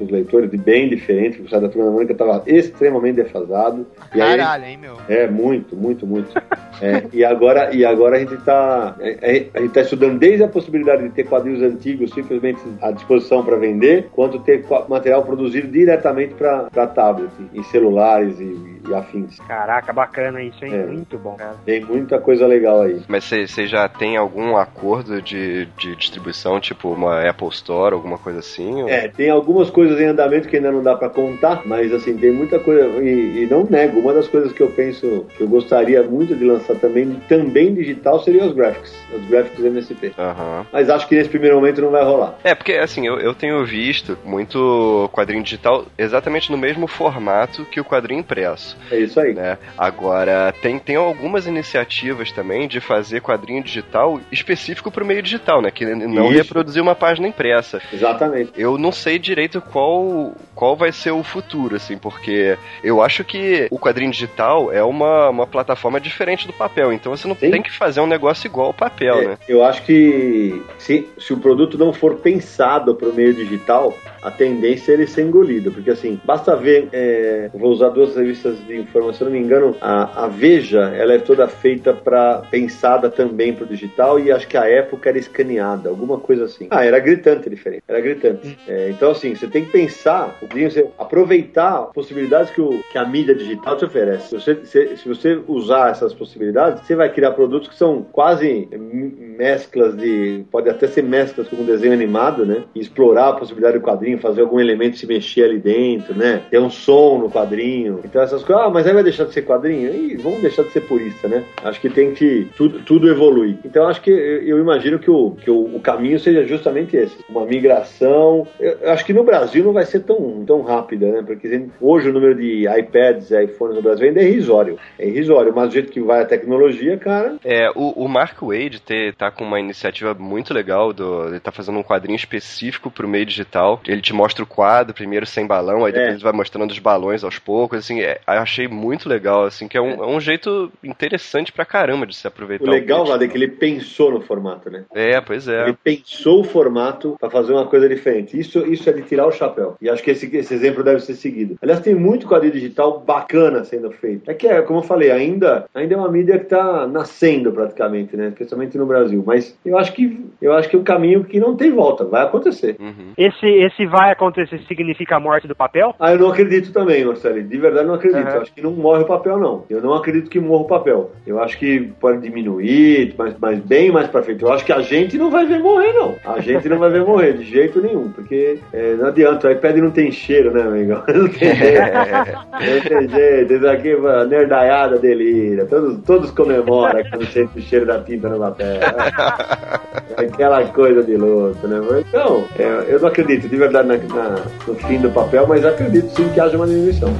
os leitores, de bem diferente, o site da Turma da Mônica estava extremamente defasado. Caralho, aí, hein, meu? É, muito, muito, muito. é, e, agora, e agora a gente está é, é, a gente tá estudando desde a possibilidade de ter quadrinhos antigos simplesmente à disposição para vender, quanto ter material produzido diretamente para tablet, em celulares e, e, afins. Caraca, bacana isso, hein? É. Muito bom, cara. Tem muita coisa legal aí. Mas você já tem algum acordo de, de distribuição, tipo uma Apple Store, alguma coisa assim? Ou... É, tem algumas coisas em andamento que ainda não dá para contar, mas assim, tem muita coisa. E, e, não nego, uma das coisas que eu penso que eu gostaria muito de lançar também, também digital, seria os graphics. Os graphics MSP. Uhum. Mas acho que nesse primeiro momento não vai rolar. É, porque assim, eu, eu tenho visto muito quadrinho digital exatamente no mesmo formato que o quadrinho impresso. É isso aí. Né? Agora, tem, tem algumas iniciativas também de fazer quadrinho digital específico para o meio digital, né? Que não isso. reproduzir uma página impressa. Exatamente. Eu não sei direito qual, qual vai ser o futuro, assim, porque eu acho que o quadrinho digital é uma, uma plataforma diferente do papel, então você não Sim. tem que fazer um negócio igual ao papel, é, né? Eu acho que se, se o produto não for pensado para o meio digital, a tendência é ele ser engolido, porque assim, basta ver, é, vou usar duas revistas de informação, se não me engano, a, a Veja, ela é toda feita para pensada também para o digital e acho que a época era escaneada, alguma coisa assim. Ah, era gritante diferente, era gritante. É, então assim, você tem que pensar, você aproveitar possibilidades que, o, que a mídia digital te oferece. Se você, se, se você usar essas possibilidades, você vai criar produtos que são quase mesclas de, pode até ser mesclas com um desenho animado, né? E explorar a possibilidade do quadrinho fazer algum elemento se mexer ali dentro, né? Ter um som no quadrinho. Então essas coisas, ah, mas aí vai deixar de ser quadrinho? E vamos deixar de ser purista, né? Acho que tem que tudo, tudo evolui. Então acho que eu imagino que, o, que o, o caminho seja justamente esse, uma migração. Eu, acho que no Brasil não vai ser tão, tão rápida, né? Porque hoje o número de iPads e iPhones no Brasil ainda é irrisório. É irrisório, mas do jeito que vai a tecnologia, cara. É, o, o Mark Wade ter, tá com uma iniciativa muito legal, do, ele tá fazendo um quadrinho específico pro meio digital. Ele te mostra o quadro primeiro sem balão, aí depois é. ele vai mostrando os balões aos poucos, assim, é, eu achei muito legal, assim, que é um, é. é um jeito interessante pra caramba de se aproveitar. O legal, Vlad, é que ele pensou no formato, né? É, pois é. Ele pensou o formato pra fazer uma coisa diferente. Isso, isso é de tirar o chapéu. E acho que esse, esse exemplo deve ser seguido. Aliás, tem muito quadrinho digital bacana sendo feito. É que, é, como eu falei, ainda, ainda é uma mídia que tá nascendo praticamente, né? Especialmente no Brasil. Mas eu acho que eu acho que o caminho que não tem volta, vai acontecer. Uhum. Esse, esse vai acontecer significa a morte do papel? Ah, eu não acredito também, Marcelo. De verdade não acredito. Uhum. Eu acho que não morre o papel, não. Eu não acredito que morra o papel. Eu acho que pode diminuir, mas, mas bem mais pra frente. Eu acho que a gente não vai ver morrer, não. A gente não vai ver morrer, de jeito nenhum. Porque é, não adianta, o iPad não tem cheiro, né, amigo? Não tem jeito. não tem jeito. Isso aqui, a nerdaiada delira. Todos, todos comemoram quando sente o cheiro da tinta no papel. Aquela coisa de louco, né? Então, é, eu não acredito de verdade na, na, no fim do papel, mas acredito sim que haja uma diminuição.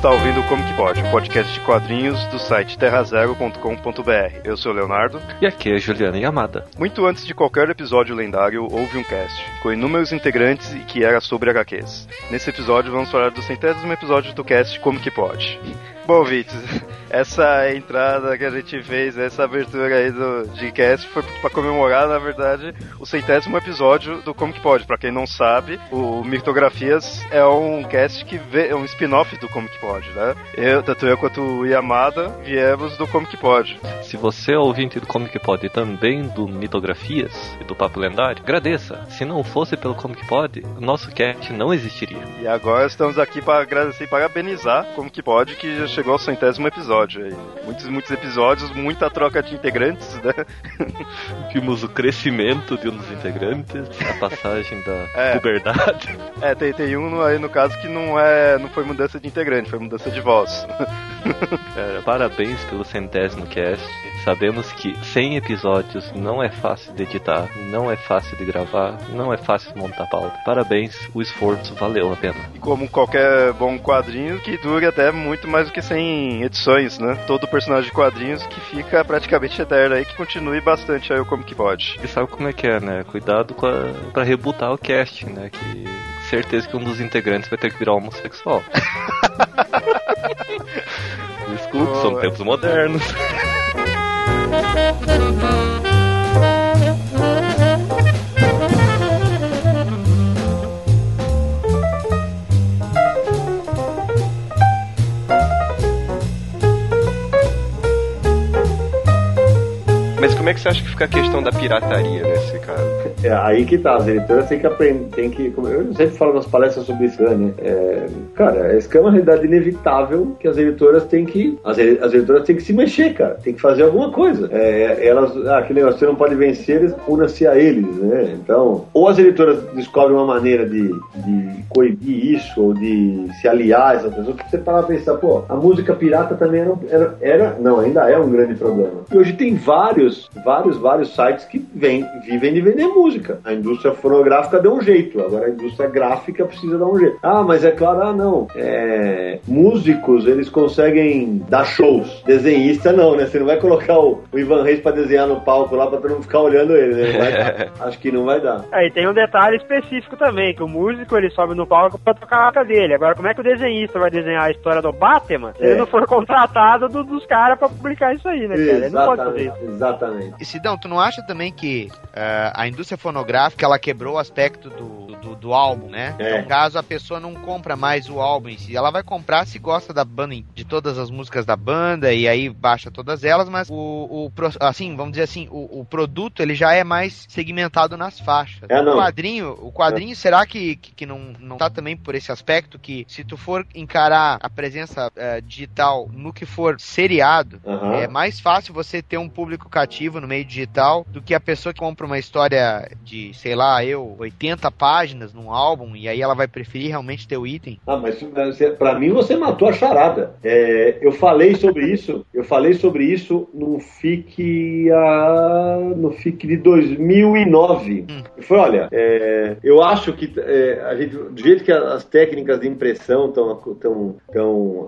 Está ouvindo o Como Que Pode, um podcast de quadrinhos do site terrazero.com.br. Eu sou o Leonardo. E aqui é Juliana Yamada. Muito antes de qualquer episódio lendário, houve um cast, com inúmeros integrantes e que era sobre HQs. Nesse episódio vamos falar do centésimo episódio do cast Como Que Pode. Bom, ouvintes, essa entrada que a gente fez, essa abertura aí do de cast foi para comemorar, na verdade, o centésimo episódio do Como Que Pode. Pra quem não sabe, o Mictografias é um cast que vê, é um spin-off do Como Que Pode, né? Eu, tanto eu quanto o Yamada viemos do Como Que Pode. Se você é ouvinte do Como Que Pode e também do Mitografias e do Papo Lendário, agradeça. Se não fosse pelo Como Que Pode, o nosso cast não existiria. E agora estamos aqui para agradecer e parabenizar Como Que Pode, que já chegou ao centésimo episódio aí. Muitos, muitos episódios, muita troca de integrantes, né? Vimos o crescimento de um dos integrantes, a passagem da É. puberdade. É, tem, tem um aí no caso que não é. não foi mudança de integrante, foi mudança de voz. Cara, parabéns pelo centésimo cast. Sabemos que 100 episódios não é fácil de editar, não é fácil de gravar, não é fácil de montar pauta. Parabéns, o esforço valeu a pena. E como qualquer bom quadrinho, que dure até muito mais do que 100 edições, né? Todo personagem de quadrinhos que fica praticamente eterno aí, que continue bastante aí o Como Que Pode. E sabe como é que é, né? Cuidado com a... pra rebutar o cast, né? Que certeza que um dos integrantes vai ter que virar homossexual. Desculpe, são Boa. tempos modernos. Mas como é que você acha que fica a questão da pirataria nesse caso? É aí que tá, as editoras têm que aprender, tem que. Eu sempre falo nas palestras sobre né? É, cara, isso que é uma realidade inevitável que as editoras têm que. As, as editoras têm que se mexer, cara. Tem que fazer alguma coisa. É, elas. Ah, aquele negócio, você não pode vencer, una-se a eles, né? Então, ou as editoras descobrem uma maneira de, de coibir isso, ou de se aliar a essas pessoas, porque você parar pra pensar, pô, a música pirata também era, era, era- não, ainda é um grande problema. E hoje tem vários, vários, vários sites que vem, vivem de vender música. A indústria fonográfica deu um jeito, agora a indústria gráfica precisa dar um jeito. Ah, mas é claro, ah, não. É, músicos, eles conseguem dar shows. Desenhista, não, né? Você não vai colocar o, o Ivan Reis pra desenhar no palco lá pra todo mundo ficar olhando ele, né? Acho que não vai dar. Aí tem um detalhe específico também, que o músico ele sobe no palco pra tocar a música dele. Agora, como é que o desenhista vai desenhar a história do Batman se É. ele não for contratado do- dos caras pra publicar isso aí, né, cara? Ele não pode fazer isso. exatamente. E Sidão, tu não acha também que eh, a indústria fonográfica ela quebrou o aspecto do, do, do álbum, né? É. Então, caso a pessoa não compra mais o álbum em si, ela vai comprar se gosta da banda, de todas as músicas da banda e aí baixa todas elas, mas o, o assim, vamos dizer assim, o, o produto ele já é mais segmentado nas faixas. É. O quadrinho, o quadrinho será que, que, que não, não tá também por esse aspecto que se tu for encarar a presença eh, digital no que for seriado, Aham. é mais fácil você ter um público cativo no meio digital do que a pessoa que compra uma história de, sei lá, eu, 80 páginas num álbum e aí ela vai preferir realmente ter o item. Ah, mas você- pra mim você matou a charada. É, eu falei sobre isso, eu falei sobre isso no FIC, ah, no FIC de 2009. Eu falei, olha, é, eu acho que é, a gente, do jeito que as técnicas de impressão estão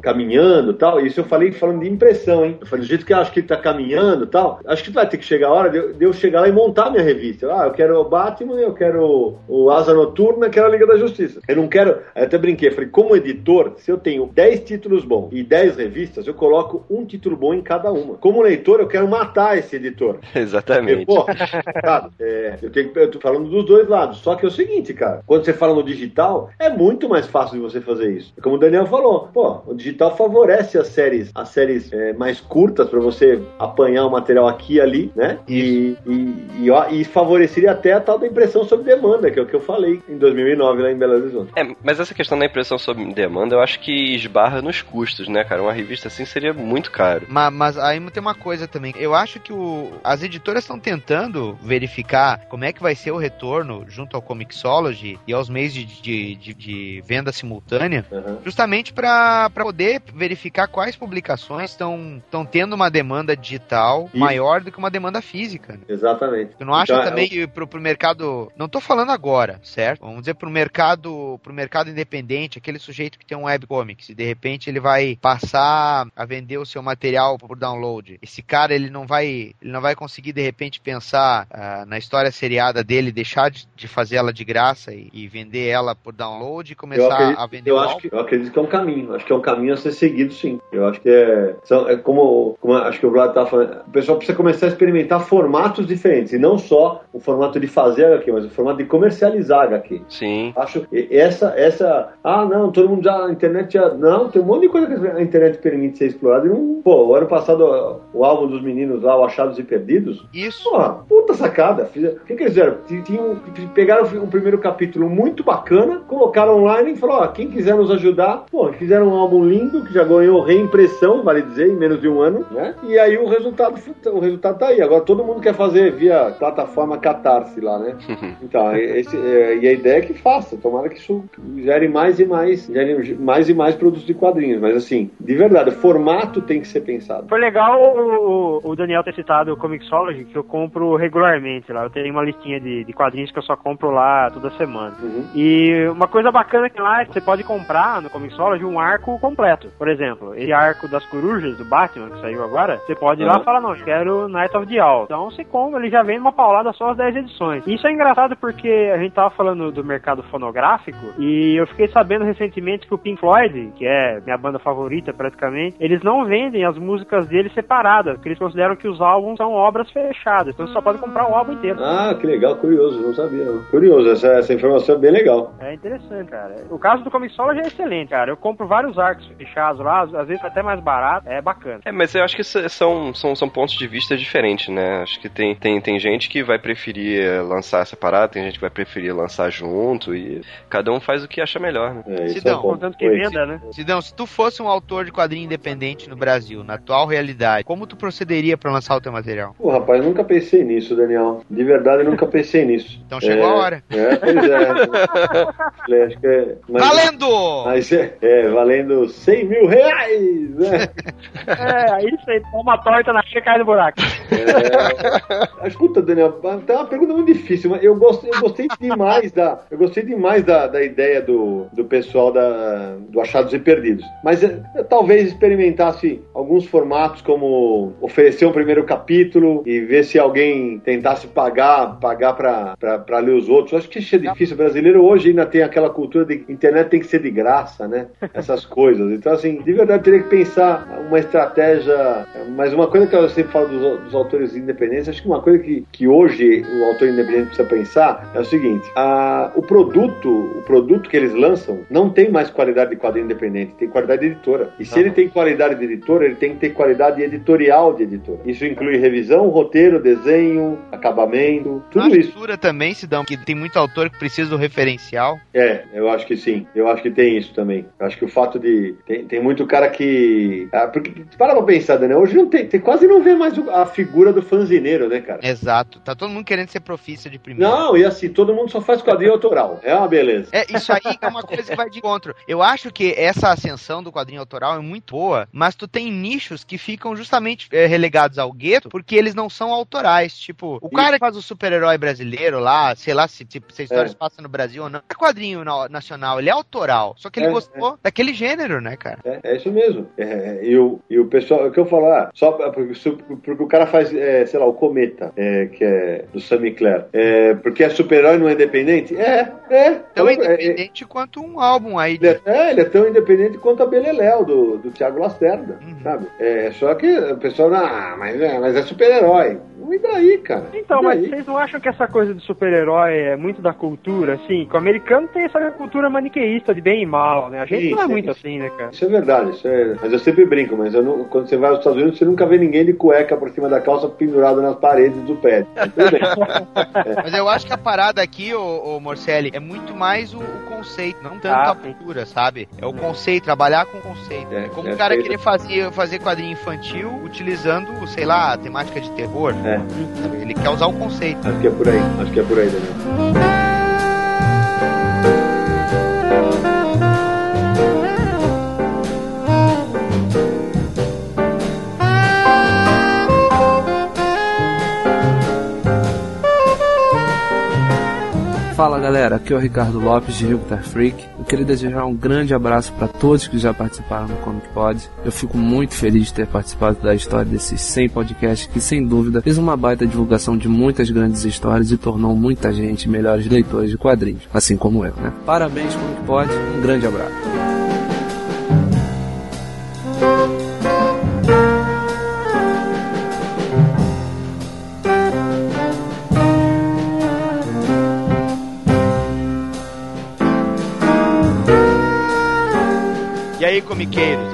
caminhando tal, isso eu falei falando de impressão, hein? Eu falei, do jeito que eu acho que está caminhando tal, acho que vai ter que chegar a hora de, eu- de eu chegar lá e montar minha revista. Ah, eu quero o Batman, eu quero o Asa Noturna, quero a Liga da Justiça. Eu não quero. Eu até brinquei, falei, como editor, se eu tenho 10 títulos bons e 10 revistas, eu coloco um título bom em cada uma. Como leitor, eu quero matar esse editor. Exatamente. Pô, cara, é, eu, tenho, eu tô falando dos dois lados. Só que é o seguinte, cara, quando você fala no digital, é muito mais fácil de você fazer isso. Como o Daniel falou, pô, o digital favorece as séries, as séries é, mais curtas para você apanhar o material aqui ali, né? E, e, e, ó, e favoreceria até a tal da impressão sob demanda, que é o que eu falei em 2009 lá em Belo Horizonte. É, mas essa questão da impressão sob demanda, eu acho que esbarra nos custos, né, cara? Uma revista assim seria muito caro. Ma- Mas, aí tem uma coisa também. Eu acho que o- as editoras estão tentando verificar como é que vai ser o retorno junto ao Comixology e aos meios de, de, de- de venda simultânea, Uhum. justamente para poder verificar quais publicações estão tendo uma demanda digital Isso. maior do que uma demanda física. né? Exatamente. Tu não acha Então, também que pro, pro mercado. Não tô falando agora, certo? vamos dizer, pro mercado, pro mercado independente, aquele sujeito que tem um webcomics e de repente ele vai passar a vender o seu material por download. Esse cara, ele não vai, ele não vai conseguir de repente pensar uh, na história seriada dele, deixar de, de fazer ela de graça e, e, vender ela por download e começar acredito, a vender eu acho que Eu acredito que é um caminho. Acho que é um caminho a ser seguido, sim. Eu acho que é, é como, como acho que o Vlad estava falando. O pessoal precisa começar a experimentar formatos diferentes e não só o formato de fazer HQ, mas o formato de comercializar HQ. Sim. Acho que essa, essa, ah, não, todo mundo já, a internet já, não, tem um monte de coisa que a internet permite ser explorada. E não, pô, o ano passado o álbum dos meninos lá, o Achados e Perdidos. Isso. Pô, puta sacada. O que, que eles fizeram? Tinham, pegaram um primeiro capítulo muito bacana, colocaram online e falaram, ó, quem quiser nos ajudar, pô, fizeram um álbum lindo que já ganhou reimpressão, vale dizer, em menos de um ano, né? E aí o resultado, o resultado tá aí. Agora todo mundo quer fazer via plataforma Catarse lá, né? Então, esse, é, e a ideia é que faça, tomara que isso gere mais e mais, gere mais e mais produtos de quadrinhos. Mas assim, de verdade, o formato tem que ser pensado. Foi legal o, o Daniel ter citado o Comixology, que eu compro regularmente lá. Eu tenho uma listinha de, de quadrinhos que eu só compro lá toda semana. Uhum. E uma coisa bacana que lá é que você pode comprar no Comixology um arco completo. Por exemplo, esse arco das corujas do Batman que saiu agora, você pode ir lá e falar, não, eu quero Night of the Owl. Então você compra, ele já vem numa paulada só as 10 edições. Isso é engraçado porque a gente tava falando do mercado fonográfico e eu fiquei sabendo recentemente que o Pink Floyd, que é minha banda favorita praticamente, eles não vendem as músicas deles separadas, porque eles consideram que os álbuns são obras fechadas. Então você só pode comprar o álbum inteiro. Ah, que legal, curioso, não sabia. Não. Curioso, essa, essa informação é bem legal. É interessante, cara. O caso do Comixology é excelente, cara. Eu compro vários arcos fechados lá, às vezes até mais barato, é bacana. É, mas eu acho que são, são, são pontos de vista diferentes, né? Acho que tem, tem, tem gente que vai preferir lançar separado, tem gente que vai preferir lançar junto e cada um faz o que acha melhor, né? É, isso Sidão, é. Contanto que venda, né? Sidão, se tu fosse um autor de quadrinho independente no Brasil, na atual realidade, como tu procederia pra lançar o teu material? Pô, rapaz, eu nunca pensei nisso, Daniel. De verdade, eu nunca pensei nisso. Então chegou É, a hora. É, pois é. Acho que é. mas- Valendo! Mas é, é, valendo 100 mil reais, né? É, aí você toma uma torta na cheia e cai no buraco. É, escuta, Daniel, tá uma pergunta muito difícil, mas eu, eu gostei demais da. Eu gostei demais da, da ideia do, do pessoal da, do Achados e Perdidos. Mas é, talvez experimentasse alguns formatos, como oferecer um primeiro capítulo e ver se alguém tentasse pagar, pagar pra ler os outros. Eu acho que isso é difícil. O brasileiro hoje ainda tem aquela cultura de internet tem que ser de graça, né? Essas coisas. Então, assim, de verdade, teria que pensar uma estratégia. Mas uma coisa que eu sempre falo dos, dos autores independentes, acho que uma coisa que, que hoje o autor independente precisa pensar é o seguinte: a, o produto, o produto que eles lançam não tem mais qualidade de quadrinho independente, tem qualidade de editora. E se ele tem qualidade de editora, ele tem que ter qualidade editorial de editora. Isso inclui revisão, roteiro, desenho, acabamento, tudo Na isso. leitura também, Sidão, que tem muito autor que precisa do referencial. É, eu acho que sim. Eu acho que tem isso também. Eu acho que o fato de. Tem, tem muito cara que. Ah, porque, para pra pensar, Daniel, hoje não tem, tem. Quase não vê mais a figura do fanzineiro, né, cara? Exato. Tá todo mundo querendo ser profissa de primeira. Não, e assim, todo mundo só faz quadrinho autoral. É uma beleza. É, isso aí é uma coisa que vai de encontro. Eu acho que essa ascensão do quadrinho autoral é muito boa, mas tu tem nichos que ficam justamente é, relegados ao gueto porque eles não são autorais. Tipo, o cara que faz o super-herói brasileiro lá, sei lá se, se, se a história É. se passa no Brasil ou não, é quadrinho na- nacional, ele é autoral. Só que ele É, gostou daquele gênero, né, cara? É, é isso mesmo. É, e, o, e o pessoal, o que eu falo, ah, só porque, porque o cara faz, é, sei lá, o Cometa, é, que é do Sammy Clare. É, porque é super-herói não é independente? É, é. Tão É, é, independente quanto um álbum aí. Ele é, é, ele é tão independente quanto a Beleléu, do, do Thiago Lacerda, Uhum. sabe? É, só que o pessoal, ah, mas é, mas é super-herói. E daí, cara? Então, E mas daí? vocês não acham que essa coisa de super-herói é muito da cultura, assim? Que o americano tem essa cultura maniqueísta de bem e mal, né? A gente Sim, não é muito assim, né, cara? Isso é verdade, isso é... mas eu sempre brinco, mas eu não- quando você vai aos Estados Unidos, você nunca vê ninguém de cueca por cima da calça pendurado nas paredes do pé. Mas tudo bem. Mas eu acho que a parada aqui, ô, ô Morcelli, é muito mais o, o conceito, não tanto Ah, a cultura, sabe? É o conceito, trabalhar com o conceito. É, É como é, o cara é querer fazer, fazer quadrinho infantil utilizando, sei lá, a temática de terror. É. Ele quer usar o conceito. Acho que é por aí, acho que é por aí, Daniel. Fala galera, aqui é o Ricardo Lopes de Rio Freak. Eu queria desejar um grande abraço para todos que já participaram no Comic Pod. Eu fico muito feliz de ter participado da história desses 100 podcasts que, sem dúvida, fez uma baita divulgação de muitas grandes histórias e tornou muita gente melhores leitores de quadrinhos, assim como eu, né? Parabéns, Comic Pod, um grande abraço.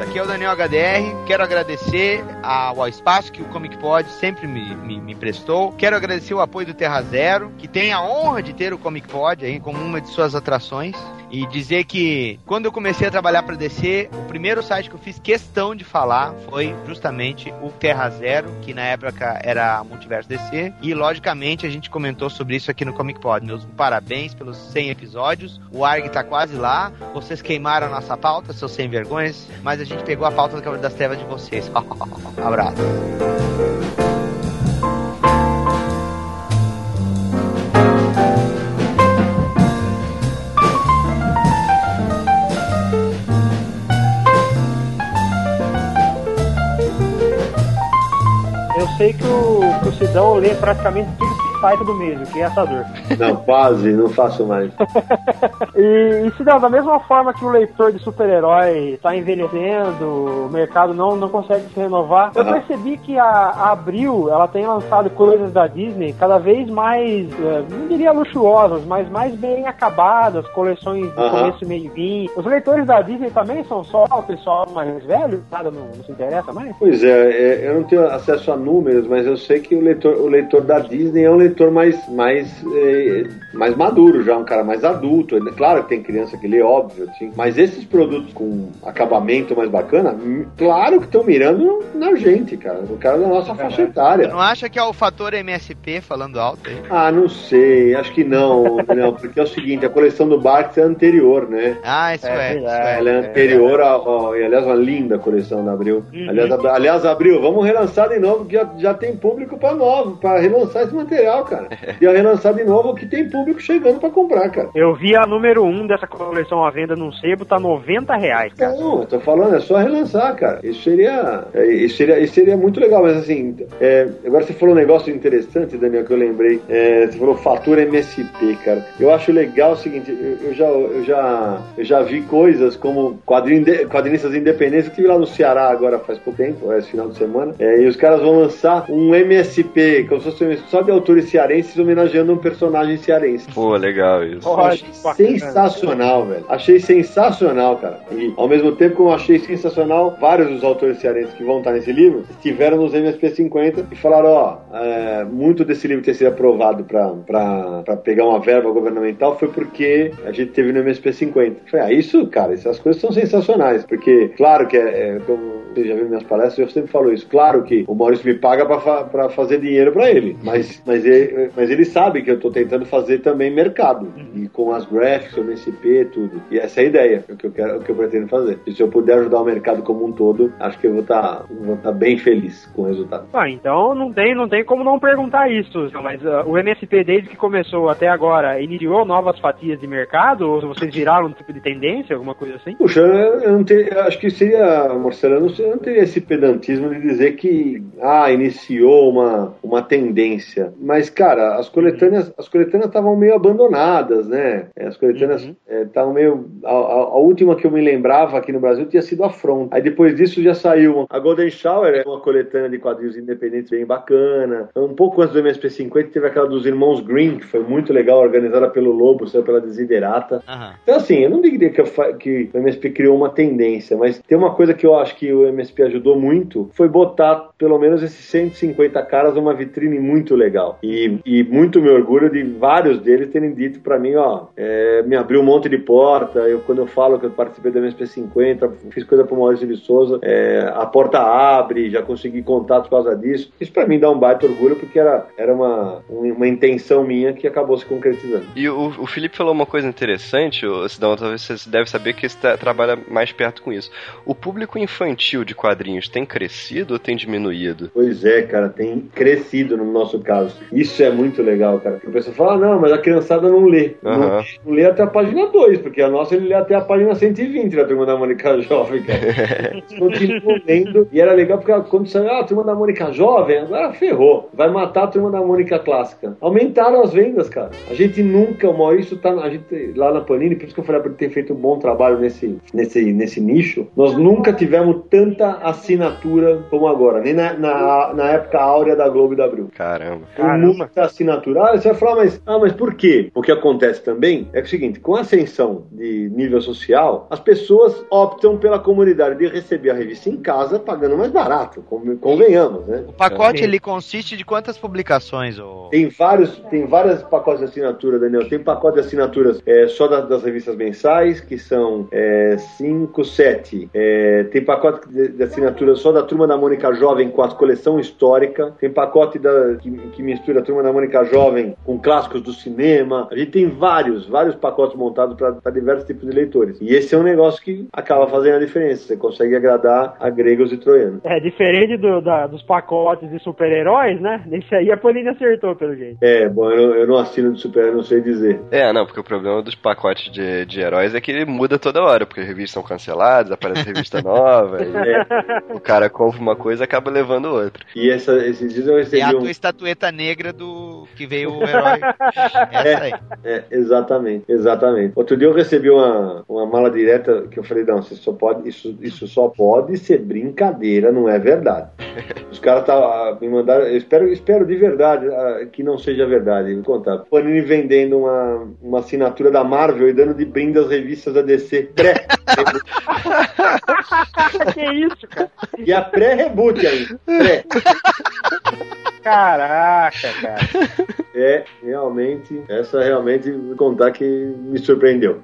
Aqui é o Daniel HDR. Quero agradecer ao espaço que o Comic Pod sempre me, me, me, prestou. Quero agradecer o apoio do Terra Zero, que tem a honra de ter o Comic Pod aí como uma de suas atrações. E dizer que quando eu comecei a trabalhar para DC, o primeiro site que eu fiz questão de falar foi justamente o Terra Zero, que na época era Multiverso DC. E logicamente a gente comentou sobre isso aqui no Comic Pod. Meus parabéns pelos 100 episódios. O ARG tá quase lá. Vocês queimaram a nossa pauta, seus sem vergonhas, mas a gente pegou a pauta do Cavaleiro das Trevas de vocês. Abraço. Eu sei que o, que o Sidão lê praticamente tudo sai do mesmo, que é assador. Não, quase, não faço mais. e, e Sidão, da mesma forma que o leitor de super-herói está envelhecendo, o mercado não, não consegue se renovar, eu percebi que a, a Abril ela tem lançado coisas da Disney cada vez mais, eh, não diria luxuosas, mas mais bem acabadas, coleções de Aham. começo, meio e fim. Os leitores da Disney também são só o pessoal mais velho? Nada não, não se interessa mais? Pois é, é, eu não tenho acesso a números, mas eu sei que o leitor, o leitor da Disney é um leitor mais, mais, é, mais maduro já, um cara mais adulto. É Claro que tem criança que lê, óbvio, assim, mas esses produtos com acabamento mais bacana, hum, claro que estão mirando na gente, cara, no cara da nossa faixa etária. Não acha que é o fator MSP falando alto aí? Ah, não sei, acho que não, não, porque é o seguinte, a coleção do Barks é anterior, né? Ah, isso é. isso é. Ela é anterior a, a- e aliás, uma linda coleção da Abril. Aliás, Ab- aliás, Abril, vamos relançar de novo, que já, já tem público pra novo, pra relançar esse material, cara. E a relançar de novo que tem público chegando pra comprar, cara. Eu vi a número 1 um dessa coleção à venda num sebo, tá 90 reais, cara. Não, eu tô falando, é só relançar, cara. Isso seria, é, isso seria, isso seria muito legal, mas assim, é, agora você falou um negócio interessante, Daniel, que eu lembrei. É, você falou fatura MSP, cara. Eu acho legal o seguinte, eu, eu já, eu, já, eu já vi coisas como quadrinho quadrinistas independentes, eu estive lá no Ceará agora faz pouco tempo, esse final de semana, é, e os caras vão lançar um MSP, como se fosse só de autores cearenses homenageando um personagem cearense. Pô, legal isso. Eu achei sensacional, velho. Achei sensacional, cara. E ao mesmo tempo que eu achei sensacional, vários dos autores cearenses que vão estar nesse livro estiveram nos MSP 50 e falaram: ó, é, muito desse livro ter sido aprovado pra, pra, pra pegar uma verba governamental foi porque a gente teve no MSP 50. Eu falei, ah, isso, cara, essas coisas são sensacionais. Porque, claro que é, é como você já viu minhas palestras, eu sempre falo isso. Claro que o Maurício me paga pra, fa pra fazer dinheiro pra ele, mas, mas, ele, mas ele sabe que eu tô tentando fazer também mercado. E com as graphics, o MSP, tudo. E essa é a ideia, o que eu quero, o que eu pretendo fazer. E se eu puder ajudar o mercado como um todo, acho que eu vou estar vou tá bem feliz com o resultado. Ah, então não tem, não tem como não perguntar isso. Mas ah, o MSP, desde que começou até agora, iniciou novas fatias de mercado? Ou vocês viraram um tipo de tendência, alguma coisa assim? Puxa, eu não eu acho que seria, Marcelo, eu não, eu não teria esse pedantismo de dizer que, ah, iniciou uma, uma tendência. Mas, cara, as coletâneas as coletâneas estavam meio abandonadas, né? É, As coletâneas estavam meio... A, a- última que eu me lembrava aqui no Brasil tinha sido a Front. Aí depois disso já saiu uma- a Golden Shower, é uma coletânea de quadrinhos independentes bem bacana. Um pouco antes do MSP 50 teve aquela dos Irmãos Green, que foi muito legal, organizada pelo Lobo, saiu pela Desiderata. Então, assim, eu não diria que, eu que o MSP criou uma tendência, mas tem uma coisa que eu acho que o MSP ajudou muito, foi botar pelo menos esses 150 caras numa vitrine muito legal. E, e muito me orgulho de vários deles terem dito pra mim, ó, é, me abriu um monte de porta, eu, quando eu falo que eu participei do MSP 50, fiz coisa pro Maurício de Souza, é, a porta abre, já consegui contato por causa disso. Isso pra mim dá um baita orgulho, porque era, era uma, um- uma intenção minha que acabou se concretizando. E o, o Felipe falou uma coisa interessante, Sidão, talvez você deve saber que você trabalha mais perto com isso. O público infantil de quadrinhos tem crescido ou tem diminuído? Pois é, cara, tem crescido no nosso caso. Isso é muito legal, cara. Porque o pessoal fala, ah, não, mas a criançada não lê. Não, Aham. não lê até a página 2, porque a nossa ele lê até a página 120 da Turma da Mônica Jovem, cara. Eles continuam lendo. E era legal porque quando saiu ah, a Turma da Mônica Jovem, agora ferrou. Vai matar a Turma da Mônica Clássica. Aumentaram as vendas, cara. A gente nunca, o Maurício tá a gente, lá na Panini, por isso que eu falei pra ele ter feito um bom trabalho nesse, nesse, nesse nicho. Nós nunca tivemos tanta assinatura como agora, nem na, na, na época áurea da Globo e da Abril. Caramba. Com muita assinatura. Ah, você vai falar, mas, ah, mas por quê? O que acontece também é que é o seguinte: com a ascensão de nível social, as pessoas optam pela comodidade de receber a revista em casa pagando mais barato, con- convenhamos, né? O pacote ele consiste de quantas publicações? Ô? Tem vários, tem vários pacotes de assinatura, Daniel. Tem pacote de assinaturas é, só da- das revistas mensais, que são 5, 7. tem pacote de, de assinatura só da Turma da Mônica Jovem com a coleção histórica. Tem pacote da, que, que mistura a Turma da Mônica Jovem com clássicos do cinema. A gente tem vários, vários pacotes montados para diversos tipos de leitores. E esse é um negócio que acaba fazendo a diferença. Você consegue agradar a gregos e troianos. É, diferente do, da- dos pacotes de super-heróis, né? Nesse aí a Panini acertou, pelo jeito. É, bom, eu, não- eu não assino de super, eu não sei dizer. É, não, porque o problema dos pacotes de, de heróis é que ele muda toda hora, porque as revistas são canceladas, aparece revista nova, e o cara compra uma coisa e acaba levando outra. E essa, esses dias eu É recebi a um. tua estatueta negra do que veio o herói. Essa aí. É, exatamente, exatamente. Outro dia eu recebi uma, uma mala direta que eu falei, não, você só pode, isso, isso só pode ser brincadeira, não é verdade. Os caras tá, me mandaram, eu espero, espero de verdade ah, que não seja verdade, vou contar. Panini vendendo uma, uma assinatura da Marvel e dando de brinde as revistas da DC pré. que isso, cara? E a pré-reboot aí. Pré. Caraca, cara. É, realmente, essa realmente, vou contar que me surpreendeu.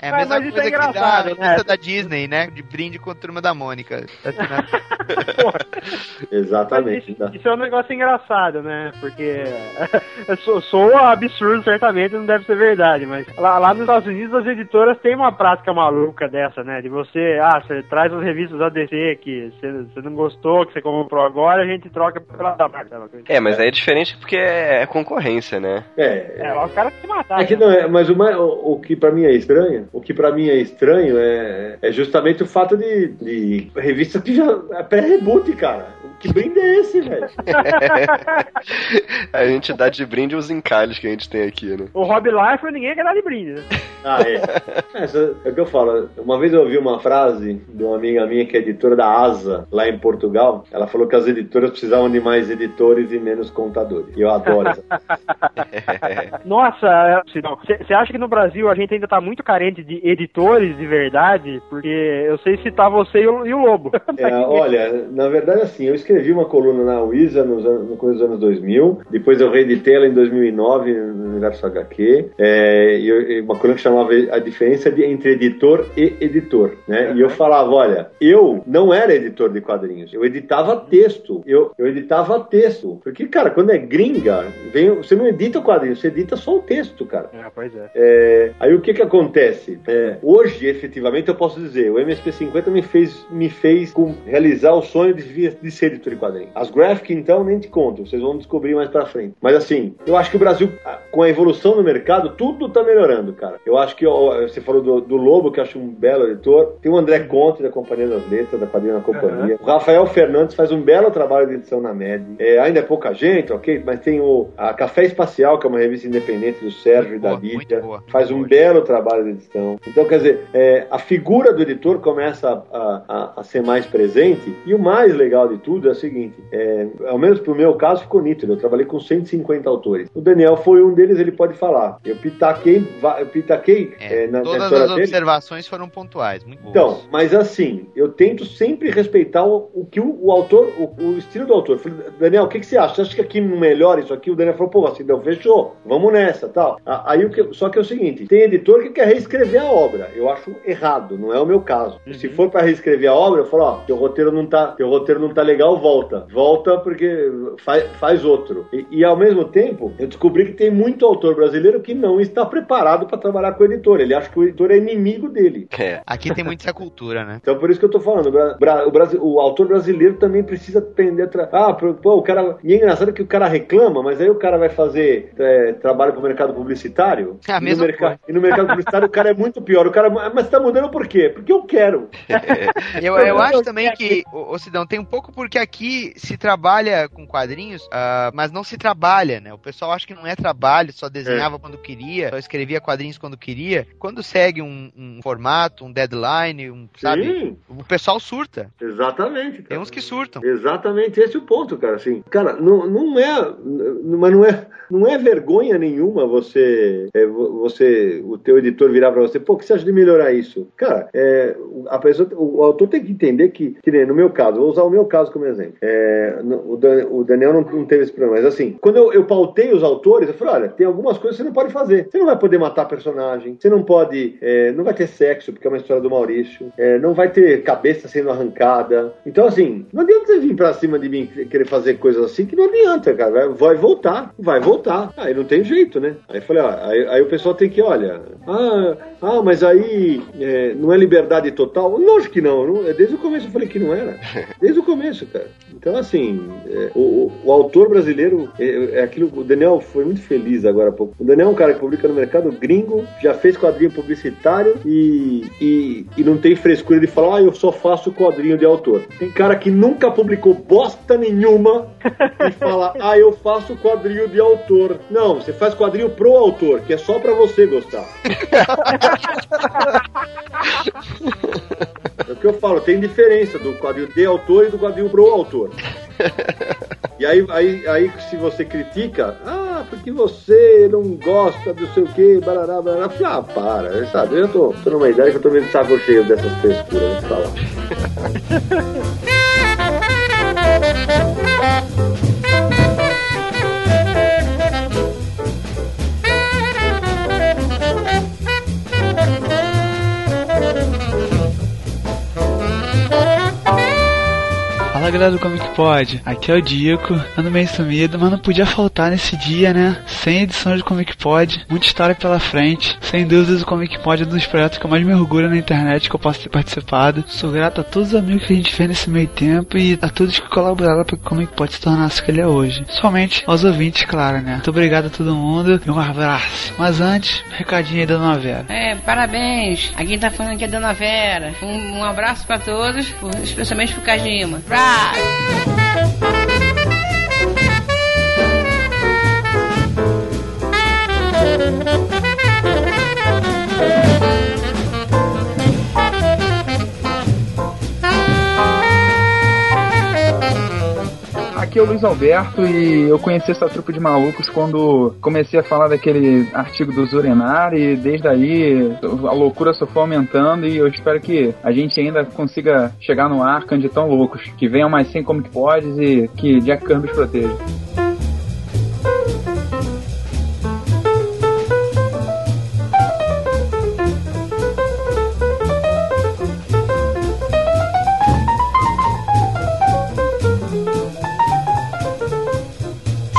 É a mesma mas coisa é que da engraçado, né? revista da Disney, né? De brinde com a turma da Mônica. Exatamente. tá? Isso é um negócio engraçado, né? Porque sou, sou absurdo, certamente não deve ser verdade, mas lá, lá nos Estados Unidos as editoras têm uma prática maluca dessa, né? De você, ah, você traz as revistas da DC que você, você não gostou, que você comprou agora, a gente troca pela da marca. É, mas aí é diferente porque é concorrência, né? É, É, lá os caras se mataram. É que não é, mas o, o, o que pra mim é estranho, o que pra mim é estranho é, é justamente o fato de, de revista que já é pré-reboot, cara. Que brinde é esse, velho? a gente dá de brinde os encalhes que a gente tem aqui, né? O Rob Life ninguém quer dar de brinde, né? Ah, é. Essa, é o que eu falo. Uma vez eu ouvi uma frase de uma amiga minha que é editora da ASA, lá em Portugal. Ela falou que as editoras precisavam de mais editores e menos contadores. E eu adoro essa. Nossa, você acha que no Brasil a gente ainda tá muito carente de editores de verdade? Porque eu sei citar você e o, e o Lobo. É, olha, na verdade, assim, eu escrevi uma coluna na Wisa nos anos, no começo dos anos 2000, depois eu reeditei ela em 2009 no Universo HQ, é, e, eu- uma coluna que chamava A Diferença de, entre Editor e Editor, né? E eu falava, olha, eu não era editor de quadrinhos, eu editava texto, eu, eu editava texto, porque, cara, quando é gringa, vem, você não edita o quadrinho, você edita só o texto, cara. É, pois é. É, aí o que que acontece? É, hoje, efetivamente, eu posso dizer, o MSP50 me fez, me fez com- realizar o sonho de, de ser editor de quadrinhos. As graphic, então, nem te conto, vocês vão descobrir mais pra frente. Mas assim, eu acho que o Brasil, com a evolução no mercado, tudo tá melhorando, cara. Eu acho que, ó, você falou do, do Lobo, que eu acho um belo editor. Tem o André Conte, da Companhia das Letras, da Quadrinha na Companhia. O Rafael Fernandes faz um belo trabalho de edição na MED. É, ainda é pouca gente, ok? Mas tem o a Café Espacial, que é uma revista independente do Sérgio e da Boa, Lídia. boa. Faz um belo trabalho de edição. Então, quer dizer, é, a figura do editor começa a- a- a ser mais presente. E o mais legal de tudo é o seguinte: é, ao menos pro meu caso, ficou nítido. Eu trabalhei com 150 autores. O Daniel foi um deles, ele pode falar. Eu pitaquei, eu pitaquei É, é, na, na todas história as dele. observações foram pontuais, muito boas. Então, mas assim, eu tento sempre respeitar o, o que o, o autor, o, o estilo do autor. Eu falei, Daniel, o que, que você acha? Você acha que aqui não melhora isso aqui? O Daniel falou, pô, assim, não, fechou, vamos nessa, tal. Aí o que, só que é o seguinte, tem editor que quer reescrever reescrever a obra. Eu acho errado, não é o meu caso. Uhum. Se for para reescrever a obra, eu falo, ó, teu roteiro não tá, teu roteiro não tá legal, volta. Volta porque faz, faz outro. E, e, ao mesmo tempo, eu descobri que tem muito autor brasileiro que não está preparado para trabalhar com o editor. Ele acha que o editor é inimigo dele. É. Aqui tem muito essa cultura, né? Então por isso que eu tô falando, o, Bra o, Brasil, o autor brasileiro também precisa aprender a tra... Ah, pô, o cara. E é engraçado que o cara reclama, mas aí o cara vai fazer é, trabalho pro mercado publicitário. É a e, no mesma mercado, e no mercado publicitário o cara é muito pior. O cara, mas tá mudando por quê? Porque eu quero. Eu, eu acho também que, ô, ô Sidão, tem um pouco porque aqui se trabalha com quadrinhos, uh, mas não se trabalha, né? O pessoal acha que não é trabalho, só desenhava É. quando queria, só escrevia quadrinhos quando queria. Quando segue um, um formato, um deadline, um, sabe? Sim. O pessoal surta. Exatamente. Tem uns que surtam. Exatamente, esse é o ponto, cara. Assim, cara, não, não é, mas não é, não é vergonha nenhuma você, é, vo- você, o teu editor virar pra você, pô, o que você acha de melhorar isso? Cara, é, a pessoa, o, autor tem que entender que, que nem no meu caso, vou usar o meu caso como exemplo. É, no- o, Dan- o Daniel não, não teve esse problema, mas assim, quando eu, eu pautei os autores, eu falei, olha, tem algumas coisas que você não pode fazer. Você não vai poder matar personagem, você não pode, é, não vai ter sexo, porque é uma história do Maurício, é, não vai ter cabeça sendo arrancada. Então, assim, não adianta você vir pra cima de mim querer fazer coisas assim, que não adianta, cara. Vai, vai voltar, vai voltar. Aí não tem jeito, né? Aí eu falei, ó, aí, aí o pessoal tem que, olha, ah, ah mas aí é, não é liberdade total? Lógico que não, não. Desde o começo eu falei que não era. Desde o começo, cara. Então, assim, é, o, o- o autor brasileiro é, é aquilo. O Daniel foi muito feliz agora há pouco. O Daniel é um cara que publica no mercado gringo, já fez quadrinho publicitário e, e, e não tem frescura de falar, ah, eu só faço quadrinho de autor. Tem cara que nunca publicou bosta nenhuma e fala, ah, eu faço quadrinho de autor. Não, você faz quadrinho pro autor, que é só pra você gostar. É o que eu falo, tem diferença do quadrinho de autor e do quadrinho pro autor. E aí, aí, aí se você critica, ah, porque você não gosta do sei o que, barará, barará. Ah, para, sabe? Eu tô, tô numa ideia que eu tô meio de saco cheio dessas frescuras, vou falar. Fala galera do Comic Pod, aqui é o Dico, ando meio sumido, mas não podia faltar nesse dia, né? 100 edições do Comic Pod, muita história pela frente. Sem dúvidas, o Comic Pod é um dos projetos que eu mais me orgulho na internet que eu posso ter participado. Sou grato a todos os amigos que a gente fez nesse meio tempo e a todos que colaboraram para que o Comic Pod se tornasse o que ele é hoje. Somente aos ouvintes, claro, né? Muito obrigado a todo mundo e um abraço. Mas antes, recadinho aí da Dona Vera. É, parabéns. A quem tá falando aqui é Dona Vera. Um, um abraço pra todos, especialmente pro Kajima. Abraço! Aqui é o Luiz Alberto e eu conheci essa trupe de malucos quando comecei a falar daquele artigo do Zurenar e desde aí a loucura só foi aumentando e eu espero que a gente ainda consiga chegar no ar de tão loucos. Que venham mais 100 como que podes e que Jack os proteja.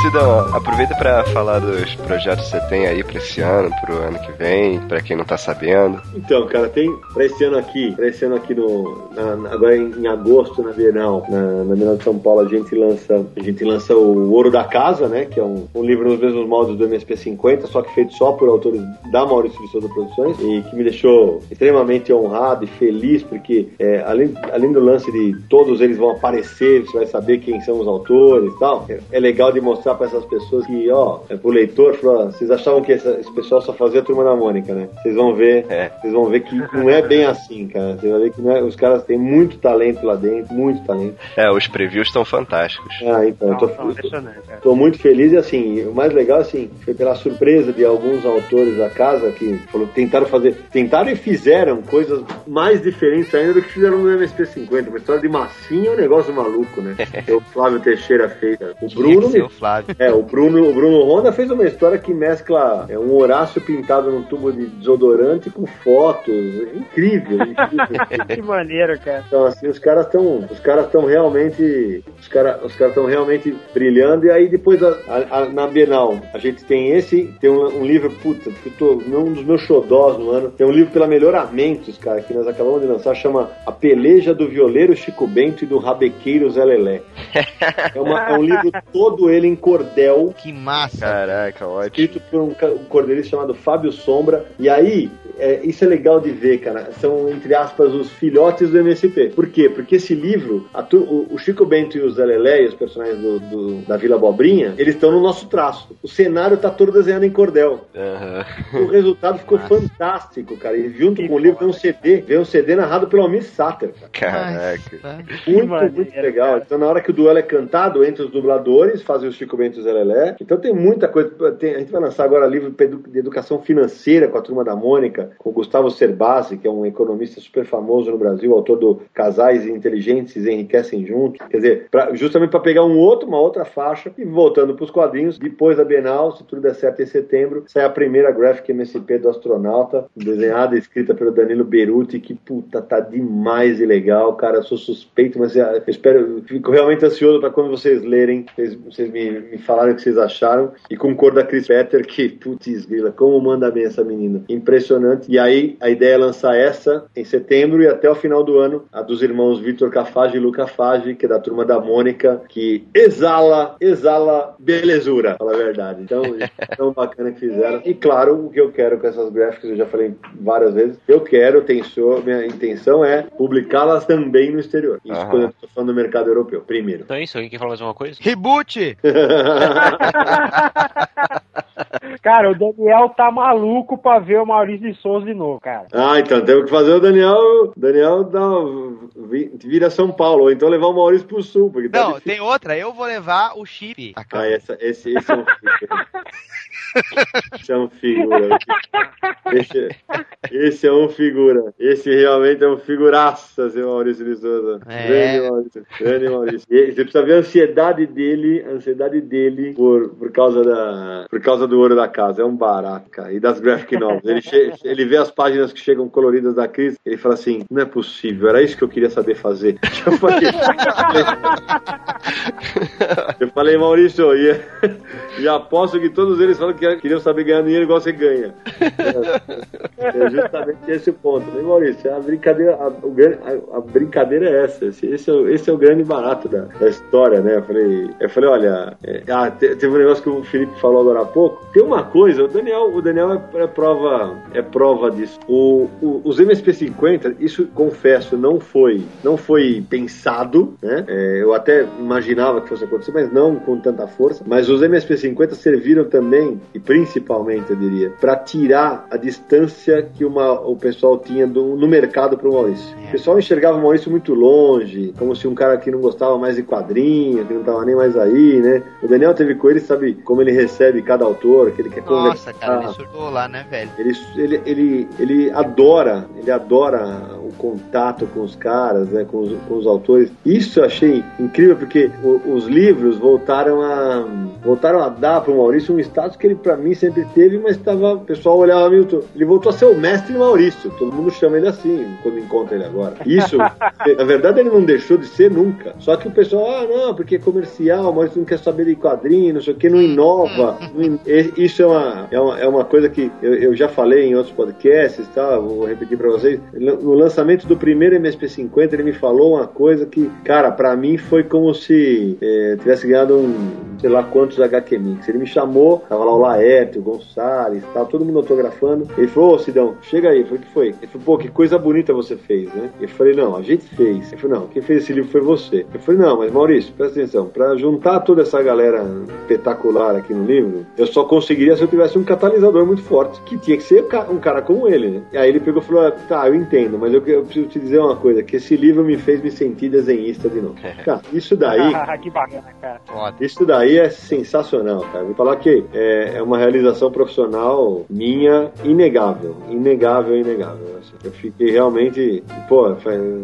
Sidão, aproveita pra falar dos projetos que você tem aí pra esse ano, pro ano que vem, pra quem não tá sabendo. Então, cara, tem pra esse ano aqui, pra esse ano aqui no. na- agora em, em agosto, na Bienal, na, na Bienal de São Paulo, a gente lança. A gente lança o Ouro da Casa, né? Que é um, um livro nos mesmos moldes do MSP 50, só que feito só por autores da Maurício de Souza Produções, e que me deixou extremamente honrado e feliz, porque é, além, além do lance de todos eles vão aparecer, você vai saber quem são os autores e tal, é, é legal de mostrar pra essas pessoas que, ó, é pro leitor, falar, vocês achavam que essa- esse pessoal só fazia a turma da Mônica, né? Vocês vão ver, vocês vão ver que não é bem assim, cara. Você vai ver que não é- os caras têm muito talento lá dentro, muito talento. É, os previews estão fantásticos. Ah, então, eu tô, Não, impressionante. é. Tô muito feliz e assim, o mais legal assim, foi pela surpresa de alguns autores da casa que falou, tentaram fazer, tentaram e fizeram coisas mais diferentes ainda do que fizeram no MSP 50. Uma história de massinha é um negócio maluco, né? o Flávio Teixeira fez. cara. O Tinha que Bruno ser o Flávio. É, o Bruno, o Bruno Honda fez uma história que mescla é, um Horácio pintado num tubo de desodorante com fotos. É incrível, incrível. que maneiro, cara. Então, assim, os caras estão os caras estão realmente os caras os estão realmente brilhando e aí depois a, a, a, na Bienal a gente tem esse tem um, um livro puta que tô um dos meus xodós no ano tem um livro pela Melhoramentos cara que nós acabamos de lançar chama A Peleja do Violeiro Chico Bento e do Rabequeiro Zé Lelé é, uma, é um livro todo ele em cordel. Que massa. Caraca ótimo. Escrito por um, um cordelista chamado Fábio Sombra. E aí é, isso é legal de ver cara são entre aspas os filhotes do MSP por quê porque esse livro tu, o, Chico Bento e o Zé Lelé, os personagens do, do, da Vila Bobrinha, eles estão no nosso traço. O cenário tá todo desenhado em cordel. Uhum. O resultado ficou Nossa. fantástico, cara. E junto que com o livro tem um CD, veio um CD narrado pelo Almir Sater. Caraca. Muito, maneiro, muito legal. Cara. Então, na hora que o duelo é cantado entre os dubladores, fazem o Chico Bento e o Zé Lelé. Então tem muita coisa. Tem, a gente vai lançar agora livro de educação financeira com a turma da Mônica, com o Gustavo Cerbasi, que é um economista super famoso no Brasil, autor do Casais Inteligentes Enriquecem Juntos. Quer dizer, pra, justamente para pegar um outro, uma outra faixa e voltando para os quadrinhos, depois da Bienal, se tudo der certo em setembro, sai a primeira graphic MSP do astronauta, desenhada e escrita pelo Danilo Beruti, que puta, tá demais e legal, cara. Eu sou suspeito, mas eu espero, eu fico realmente ansioso para quando vocês lerem, vocês, vocês me, me falarem o que vocês acharam. E com cor da Chris Petter, que putz, grila, como manda bem essa menina. Impressionante. E aí a ideia é lançar essa em setembro e até o final do ano, a dos irmãos Vitor Cafage e Luca Fage, que é da turma da Mônica, que exala, exala belezura, fala a verdade. Então, tão bacana que fizeram. E claro, o que eu quero com essas gráficas, eu já falei várias vezes, eu quero, tenho, minha intenção é publicá-las também no exterior. Isso Aham. quando eu tô falando do mercado europeu, primeiro. Então é isso, alguém quer falar mais uma coisa? Reboot! cara, o Daniel tá maluco pra ver o Maurício Souza de novo, cara. Ah, então temos que fazer o Daniel. Daniel dá, vira São Paulo, ou então levar o Maurício pro sul. Porque tá Não, tá tem outra, eu vou levar o chip. Ah, essa, esse, esse é um Esse é um figura. Esse, esse, é um figura. Esse realmente é um figuraça, seu Maurício de Souza. É. Grande Maurício. Grande Maurício. E você precisa ver a ansiedade dele, a ansiedade dele por, por, causa da, por causa do ouro da casa. É um barato, cara. E das graphic novels. Ele, che, ele vê as páginas que chegam coloridas da crise, ele fala assim: não é possível, era isso que eu queria saber fazer. Eu falei, eu falei Maurício, e, e aposto que todos eles falam que queriam saber ganhar dinheiro igual você ganha. É, é justamente esse o ponto. Falei, Maurício, a brincadeira, a, a, a, brincadeira é essa. Esse, esse, é, o, esse é o grande barato da, da história, né? Eu falei, eu falei olha, é, ah, teve um negócio que o Felipe falou agora há pouco. Tem uma coisa, o Daniel, o Daniel é, é prova, é prova disso. O, o, os MSP50, isso confesso, não foi, não foi pensado, né? É, eu até imaginava que fosse acontecer, mas não com tanta força. Mas os MSP50 serviram também, e principalmente, eu diria, para tirar a distância que uma, o pessoal tinha do, no mercado para o Maurício. O pessoal enxergava o Maurício muito longe, como se um cara que não gostava mais de quadrinho, que não estava nem mais aí, né? O Daniel teve com ele, sabe como ele recebe cada autor, que ele quer Nossa, conversar. Nossa, cara, ele surtou lá, né, velho? Ele, ele, ele, ele adora, ele adora o contato com os caras, né, com os, com os autores. Isso eu achei incrível porque o, os livros voltaram a voltaram a dar para o Maurício um status que ele para mim sempre teve, mas estava o pessoal olhava Milton, ele voltou a ser o mestre Maurício. Todo mundo chama ele assim quando encontra ele agora. Isso, na verdade ele não deixou de ser nunca. Só que o pessoal, ah, não, porque é comercial, o Maurício não quer saber de quadrinho, não sei o que, não inova. Não Isso é uma, é uma, é uma coisa que eu, eu já falei em outros podcasts, tá? Vou repetir para vocês. No lançamento do primeiro MSP50, ele me falou uma coisa que, cara, para mim foi como se é, tivesse ganhado um, sei lá quantos HQ Mix. Ele me chamou, tava lá o Laerte, o Gonçalves, tal, todo mundo autografando. Ele falou, ô Sidão, chega aí. Eu falei, o que foi? Ele falou, pô, que coisa bonita você fez, né? Eu falei, não, a gente fez. Ele falou, não, quem fez esse livro foi você. Eu falei, não, mas Maurício, presta atenção, pra juntar toda essa galera espetacular aqui no livro, eu só conseguiria se eu tivesse um catalisador muito forte, que tinha que ser um cara como ele, né? E aí ele pegou e falou, ah, tá, eu entendo, mas eu, eu preciso te dizer uma coisa, que esse livro me fez me sentir desenhista de novo. Cara, isso daí... que bacana, cara. Isso daí aí é sensacional, cara. Vou falar que é, é uma realização profissional minha inegável. Inegável, inegável. Assim. Eu fiquei realmente, pô,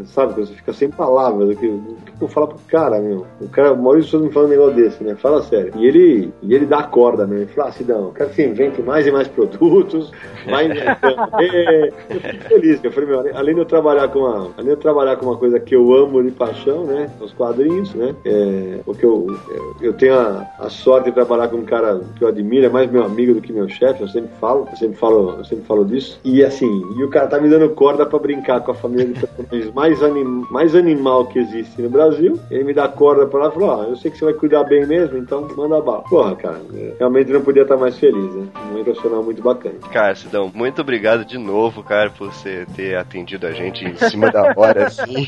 sabe, você fica sem palavras. O que, o que eu falo pro cara, meu? O cara, o Maurício me fala um negócio desse, né? Fala sério. E ele, e ele dá corda, né? Ele fala, ah, Sidão, quero que você invente mais e mais produtos, mais. Eu fico feliz. Eu falei, meu, além de eu trabalhar com uma, além de eu trabalhar com uma coisa que eu amo de paixão, né? Os quadrinhos, né? É, porque eu, eu tenho a, a sorte de trabalhar com um cara que eu admiro, é mais meu amigo do que meu chefe, eu sempre falo, eu sempre falo, eu sempre falo disso. E assim, e o cara tá me dando corda para brincar com a família de personagens mais, anim, mais animal que existe no Brasil. Ele me dá corda pra lá e falou: Ó, oh, eu sei que você vai cuidar bem mesmo, então manda bala. Porra, cara, realmente não podia estar mais feliz, né? Um profissional muito bacana. Cara, Sidão, muito obrigado de novo, cara, por você ter atendido a gente em cima da hora, assim.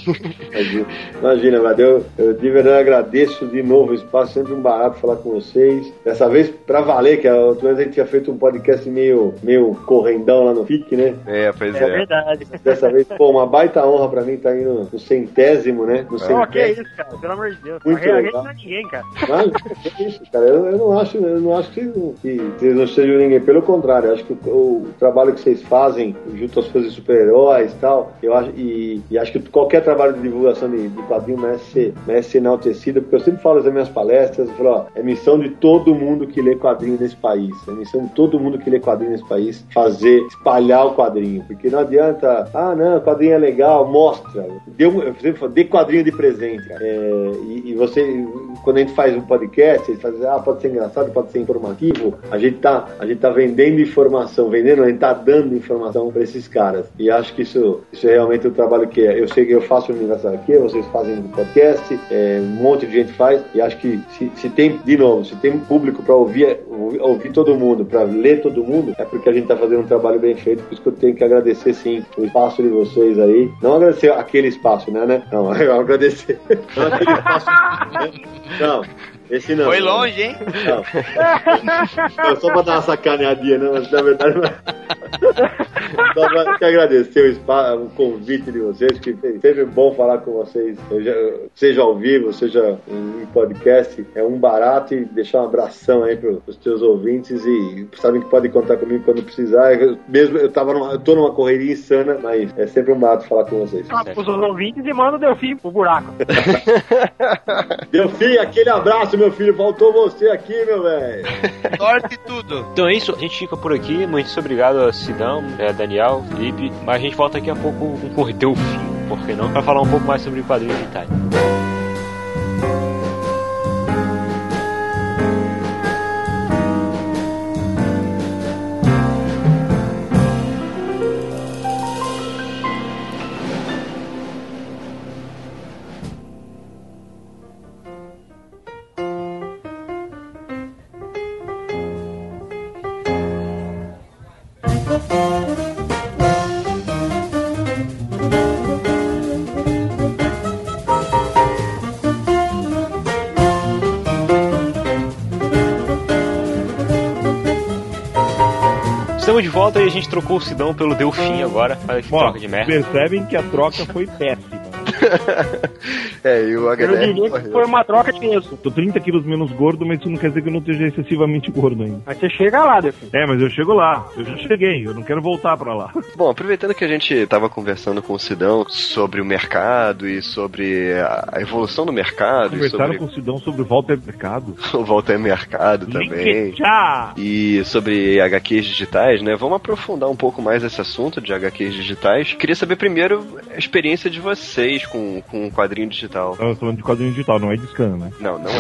Imagina, mas eu, eu de verdade agradeço de novo o espaço, sempre um barato falar com vocês. Dessa vez, pra valer, que a outra vez a gente tinha feito um podcast meio, meio correndão lá no FIC, né? É, pois é. É verdade. Dessa vez, pô, uma baita honra pra mim tá aí no, no centésimo, né? No Oh, que é isso, cara? Pelo amor de Deus. Muito a gente legal. não é ninguém, cara. Mas, que isso, cara, eu, eu não acho, eu não acho que, que vocês não sejam ninguém. Pelo contrário, eu acho que o, o trabalho que vocês fazem junto às coisas de super-heróis e tal, eu acho, e, e acho que qualquer trabalho de divulgação de, de quadrinho merece ser, merece ser enaltecido, porque eu sempre falo nas minhas palestras, eu falo, ó, é missão de todo mundo que lê quadrinho nesse país, é missão de todo mundo que lê quadrinho nesse país fazer, espalhar o quadrinho, porque não adianta, ah, não, quadrinho é legal, mostra, dê, um- eu sempre falo, dê quadrinho de presente. É, e, e você, quando a gente faz um podcast, gente faz, ah, pode ser engraçado, pode ser informativo, a gente tá, a gente tá vendendo informação, vendendo, a gente tá dando informação para esses caras. E acho que isso, isso é realmente o trabalho que é. Eu sei que eu faço no Universal aqui, vocês fazem no podcast, é, um monte de gente faz, e acho que se, se tem, de novo, se tem um público para ouvir, ouvir, ouvir todo mundo, para ler todo mundo, é porque a gente tá fazendo um trabalho bem feito, por isso que eu tenho que agradecer sim o espaço de vocês aí. Não agradecer aquele espaço, né, né? Não, eu agradecer. Não aquele espaço. Não, esse não. Foi longe, hein? Não, só pra dar uma sacaneadinha, não, mas na verdade não. Só pra te agradecer o, spa, o convite de vocês, que é sempre bom falar com vocês, seja, seja ao vivo, seja em podcast. É um barato e deixar um abração aí pros, pros teus ouvintes e sabem que podem contar comigo quando precisar. Eu, mesmo eu, tava numa, eu tô numa correria insana, mas é sempre um barato falar com vocês. Ah, Os ouvintes e manda o Delfim pro buraco. Delfim, aquele abraço, meu filho. Faltou você aqui, meu velho. Sorte e tudo. Então é isso, a gente fica por aqui. Muito obrigado a Sidão, a Daniel, Felipe. Mas a gente volta daqui a pouco com o Delfim, por que não? Pra falar um pouco mais sobre quadrinhos digitais. Estamos gente trocou o Sidão pelo Delfim agora. Ó, troca de merda. percebem que a troca foi péssima. É, e o Eu diria que foi uma troca de peso. Tô 30 quilos menos gordo, mas isso não quer dizer que eu não esteja excessivamente gordo ainda. Mas você chega lá, Delfim. É, mas eu chego lá. Eu já cheguei, eu não quero voltar pra lá. Bom, aproveitando que a gente tava conversando com o Sidão sobre o mercado e sobre a evolução do mercado Conversaram sobre com o Sidão sobre o Walter Mercado. o Walter Mercado também. Já! E sobre HQs digitais, né? Vamos aprofundar um pouco mais esse assunto de HQs digitais. Queria saber primeiro a experiência de vocês com, com o quadrinho digital. Estamos falando de quadrinho digital, não é de scan, né? Não, não é.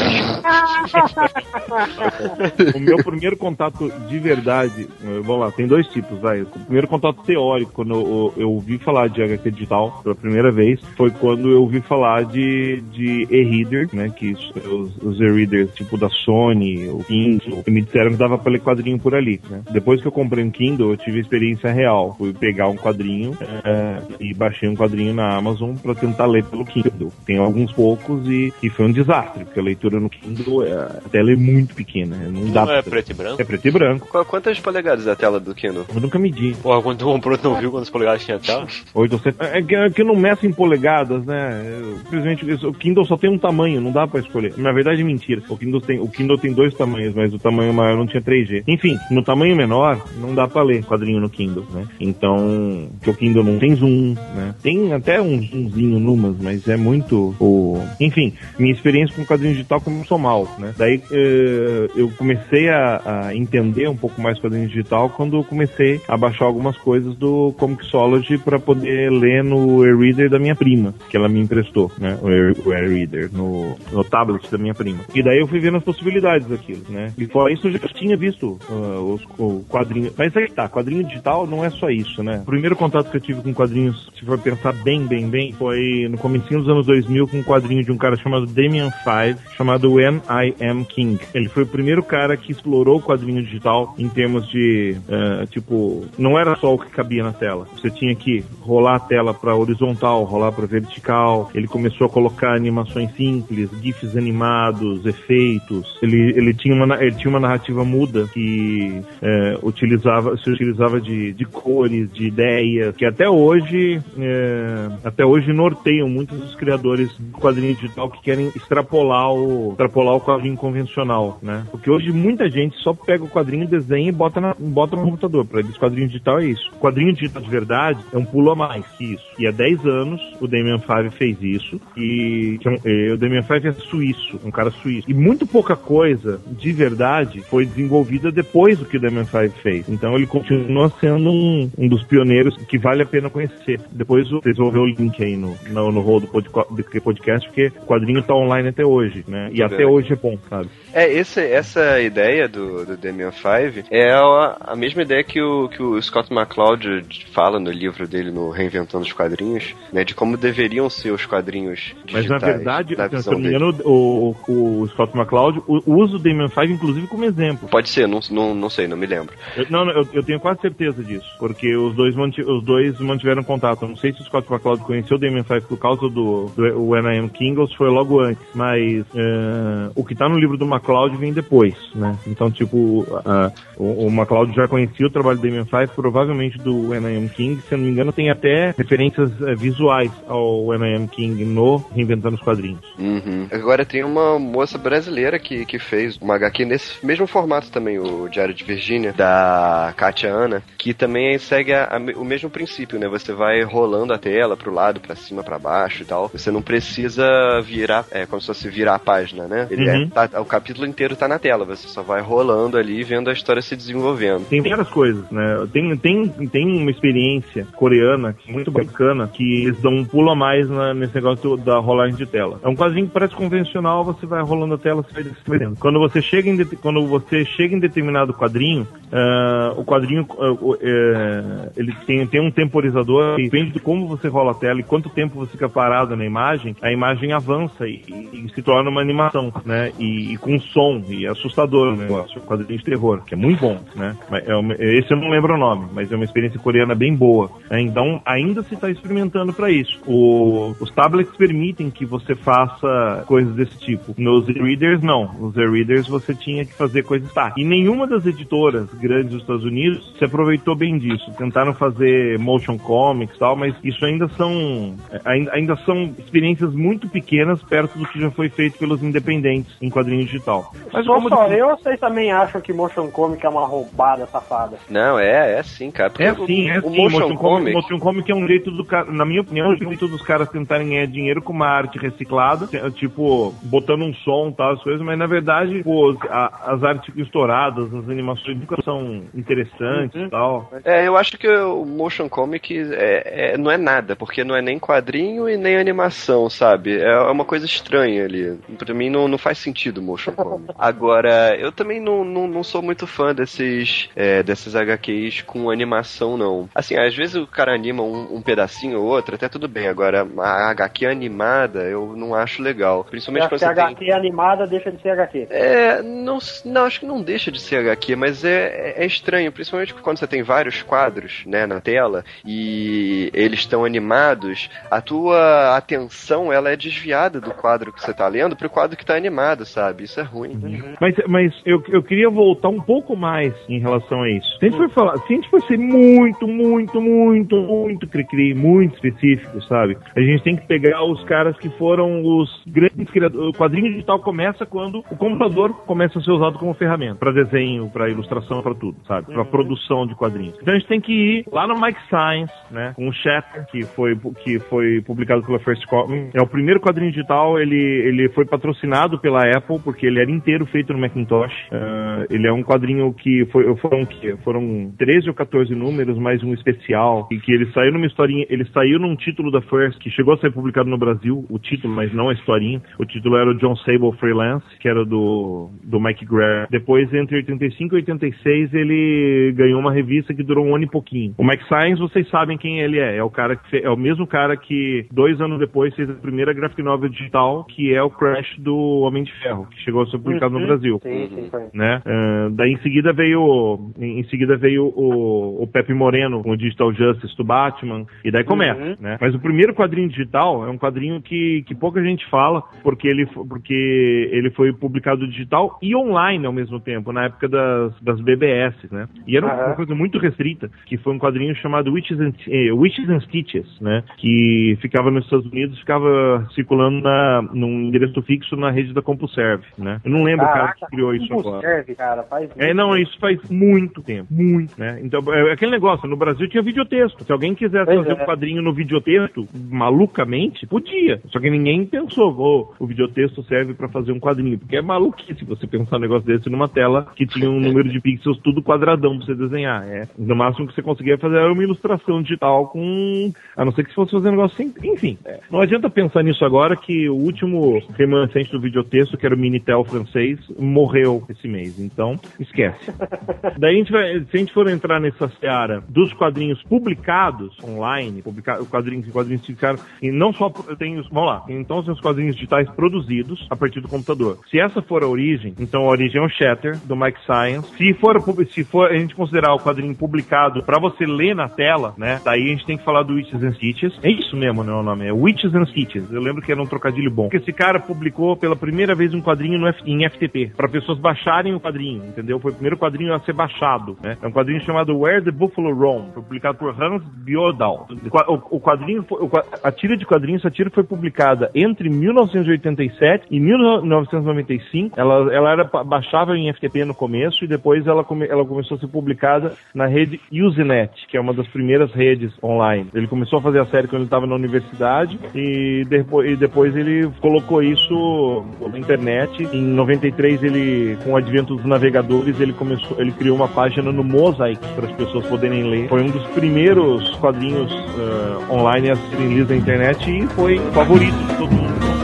o meu primeiro contato de verdade, vamos lá, tem dois tipos, vai. O primeiro contato teórico, quando eu, eu ouvi falar de HQ digital pela primeira vez, foi quando eu ouvi falar de, de e-reader, né? Que os, os e-readers, tipo da Sony, o Kindle, me disseram que dava pra ler quadrinho por ali, né? Depois que eu comprei um Kindle, eu tive a experiência real. Fui pegar um quadrinho eh, e baixei um quadrinho na Amazon pra tentar ler pelo Kindle. Tem alguns poucos e, e foi um desastre, porque a leitura no Kindle, é, a tela é muito pequena. Não, dá Não é pra- preto e branco? É preto e branco. Qu- Quantas polegadas é a tela do Kindle? Eu nunca medi. Porra, quando tu comprou, tu não viu quantos polegadas tinha a tela? 800. É que, é que eu não meço em polegadas, né? Eu, simplesmente o Kindle só tem um tamanho, não dá pra escolher. Na verdade é mentira. O Kindle tem, o Kindle tem dois tamanhos, mas o tamanho maior não tinha 3G. Enfim, no tamanho menor não dá pra ler quadrinho no Kindle, né? Então, que o Kindle não tem zoom, né? Tem até um zoomzinho numas, mas é muito o, enfim, minha experiência com quadrinho digital começou mal, né? Daí eh, eu comecei a, entender um pouco mais quadrinho digital quando eu comecei a baixar algumas coisas do Comixology para poder ler no e-reader da minha prima, que ela me emprestou, né? O e-reader, no, no tablet da minha prima. E daí eu fui vendo as possibilidades daquilo, né? E fora isso eu já tinha visto ah, os o quadrinho. Mas aí que tá, quadrinho digital não é só isso, né? O primeiro contato que eu tive com quadrinhos, se for pensar bem, bem, bem, foi no comecinho dos anos 2000 com um quadrinho de um cara chamado Damian Five, chamado When I Am King. Ele foi o primeiro cara que explorou o quadrinho digital em termos de, ah, tipo, não era só o que cabia na tela. Você tinha que rolar a tela para horizontal, rolar para vertical. Ele começou a colocar animações simples, gifs animados, efeitos. Ele, ele, tinha, uma, ele tinha uma narrativa muda que eh, utilizava, se utilizava de, de cores, de ideias, que até hoje, eh, até hoje norteiam muitos dos criadores do quadrinho digital que querem extrapolar o, extrapolar o quadrinho convencional, né? Porque hoje muita gente só pega o quadrinho, desenha e bota, na, bota no computador. Para eles, quadrinho digital é isso. Quadrinho digital de verdade é um pulo a mais que isso. E há 10 anos o Damian Five fez isso. E eh, o Damian Five é suíço, um cara suíço. E muito pouca coisa de verdade foi desenvolvida depois do que o Damian Five fez. Então ele continua sendo um, um dos pioneiros que vale a pena conhecer. Depois o- vocês vão ver o link aí no, no, no rol do podco- do podcast, porque o quadrinho tá online até hoje, né? E até hoje é bom, sabe? É, esse, essa ideia do, do Damian Five é a, a mesma ideia que o, que o Scott McCloud fala no livro dele, no Reinventando os Quadrinhos, né, de como deveriam ser os quadrinhos Mas digitais. na verdade, na se eu não me engano, o, o, o Scott McCloud usa o Damian Five, inclusive, como exemplo. Pode ser, não, não, não sei, não me lembro. Eu, não, eu, eu tenho quase certeza disso, porque os dois, os dois mantiveram contato. Eu não sei se o Scott McCloud conheceu o Damien Five por causa do, do When I Am King ou se foi logo antes, mas eh, o que tá no livro do McCloud vem depois, né? Então, tipo, ah, o, o já conhecia o trabalho do Damien Five, provavelmente do Am King, se eu não me engano, tem até referências eh, visuais ao Am King no Reinventando os Quadrinhos. Uhum. Agora tem uma moça brasileira que, que fez uma HQ nesse mesmo formato também, o Diário de Virgínia, da Katia Ana, que também segue a- a o mesmo princípio, né? Você vai rolando a tela pro lado, pra cima, pra baixo e tal. Você não precisa virar, é como se fosse virar a página, né? Ele Uhum. é, tá- o capítulo inteiro tá na tela, você só vai rolando ali vendo a história se desenvolvendo. Tem várias coisas, né? Tem, tem, tem uma experiência coreana muito bacana que eles dão um pulo a mais na- nesse negócio da rolagem de tela. É um quadrinho que parece convencional, você vai rolando a tela, você vai descrevendo. Quando você chega em, quando você chega em determinado quadrinho, ah, o quadrinho o- é, ele tem, tem um temporizador, depende de como você rola a tela e quanto tempo você fica parado na imagem, a imagem avança e, e- se torna uma animação, né? E, e com som, e é assustador o negócio, quadrinho de terror, que é muito bom, né? É uma- esse eu não lembro o nome, mas é uma experiência coreana bem boa. né? Então ainda se está experimentando para isso. O- os tablets permitem que você faça coisas desse tipo. Nos e-readers, não. Nos e-readers você tinha que fazer coisas tá. E nenhuma das editoras grandes dos Estados Unidos se aproveitou bem disso. Tentaram fazer motion comics e tal, mas isso ainda são ainda, ainda são experiências muito pequenas perto do que já foi feito pelos independentes em quadrinho digital. Mas Só como só eu ou vocês também acham que motion comic é uma roubada safada? Não, é, é sim, cara. Porque É o- sim, é o sim. motion, Motion comic, comic, motion comic é um jeito do cara, na minha opinião, é um jeito dos caras tentarem ganhar dinheiro com uma arte reciclada, é, tipo, botando um som e tal, as coisas, mas na verdade, pô, a- as artes estouradas, as animações nunca são interessantes e tal. É, eu acho que o motion comic é, é- não é nada, porque não é nem quadrinho e nem animação, sabe? É uma coisa estranha ali. Pra mim não, não faz sentido motion comic. Agora, eu também não, não, não sou muito fã desses, é, desses HQs com animação, não. Assim, às vezes o cara anima um, um pedacinho ou outro, até tudo bem. Agora, a HQ animada eu não acho legal. Principalmente acha quando você tem... HQ animada deixa de ser HQ? É, não, não, acho que não deixa de ser HQ, mas é, é estranho, principalmente quando você tem vários quadros, né, na tela, e eles estão animados, a tua sua atenção ela é desviada do quadro que você tá lendo pro quadro que tá animado, sabe? Isso é ruim. Mas, mas eu, eu queria voltar um pouco mais em relação a isso. Se a gente for falar, se a gente for ser muito, muito, muito, muito cri-cri, muito específico, sabe? A gente tem que pegar os caras que foram os grandes criadores. O quadrinho digital começa quando o computador começa a ser usado como ferramenta para desenho, para ilustração, para tudo, sabe? Para produção de quadrinhos. Então a gente tem que ir lá no Mike Science, né? Com o Shatter, que foi, que foi publicado pela First Copy. É o primeiro quadrinho digital, ele, ele foi patrocinado pela Apple, porque ele era inteiro feito no Macintosh. Uh, ele é um quadrinho que foi, foram, foram 13 ou 14 números, mais um especial, e que ele saiu numa historinha, ele saiu num título da First, que chegou a ser publicado no Brasil, o título, mas não a historinha. O título era o John Sable Freelance, que era do, do Mike Greer. Depois, entre 85 e 86, ele ganhou uma revista que durou um ano e pouquinho. O Mike Science, vocês sabem quem ele é. É o cara que é o mesmo cara que dois anos depois fez a primeira graphic novel digital, que é o Crash do Homem de Ferro, que chegou a ser publicado uhum. no Brasil. Sim, sim, foi. Né? Uh, daí em seguida veio em seguida veio o, o Pepe Moreno com o Digital Justice do Batman e daí começa, uhum. né? Mas o primeiro quadrinho digital é um quadrinho que, que pouca gente fala porque ele porque ele foi publicado digital e online ao mesmo tempo na época das, das BBS, né? E era uhum. uma coisa muito restrita que foi um quadrinho chamado Witches and, eh, Witches and Stitches, né? Que ficava nos Estados Unidos, ficava circulando na, num endereço fixo na rede da CompuServe, né? Eu não lembro o cara que criou isso agora. Serve, cara, faz é, não, isso faz muito tempo, muito, né? Então, é aquele negócio, no Brasil tinha videotexto. Se alguém quisesse pois fazer é. um quadrinho no videotexto, malucamente, podia. Só que ninguém pensou, oh, o videotexto serve para fazer um quadrinho, porque é maluquice você pensar um negócio desse numa tela que tinha um número de pixels tudo quadradão pra você desenhar. É. No máximo que você conseguia fazer era uma ilustração digital com. A não ser que se fosse fazer um negócio sem. Enfim, é. Não adianta pensar nisso agora que o último remanescente do videotexto, que era o Minitel francês, morreu esse mês. Então, esquece. Daí a gente vai, se a gente for entrar nessa seara dos quadrinhos publicados online, publica, quadrinhos, quadrinhos ficaram, e não só tem os, vamos lá, então tem os quadrinhos digitais produzidos a partir do computador. Se essa for a origem, então a origem é o Shatter, do Mike Science. Se for, se for a gente considerar o quadrinho publicado para você ler na tela, né, daí a gente tem que falar do Witches and Stitches. É isso mesmo, não é o nome, é Witches and Stitches. Eu lembro que era um trocadilho bom. Porque esse cara publicou pela primeira vez um quadrinho no F, em FTP, para pessoas baixarem o quadrinho, entendeu? Foi o primeiro quadrinho a ser baixado, né? É um quadrinho chamado Where the Buffalo Roam, publicado por Hans Biodal. O, o quadrinho, o, a tira de quadrinhos, essa tira foi publicada entre 1987 e 1995. Ela, ela era baixável em FTP no começo e depois ela, come, ela começou a ser publicada na rede Usenet, que é uma das primeiras redes online. Ele começou a fazer a série quando ele estava na universidade e depois, e depois ele colocou isso na internet. Em 93 ele, com o advento dos navegadores, ele começou, ele criou uma página no Mosaic para as pessoas poderem ler. Foi um dos primeiros quadrinhos uh, online a serem lidos na internet e foi favorito de todo mundo.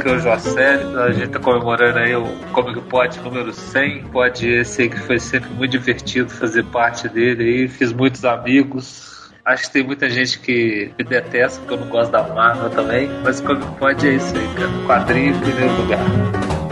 Que é o Joacélio. A gente tá comemorando aí o Comic Pod número 100. Pode esse aí que foi sempre muito divertido fazer parte dele aí. Fiz muitos amigos. Acho que tem muita gente que me detesta, porque eu não gosto da Marvel também. Mas o Comic Pod é isso aí, cara. Quadrinho em primeiro lugar.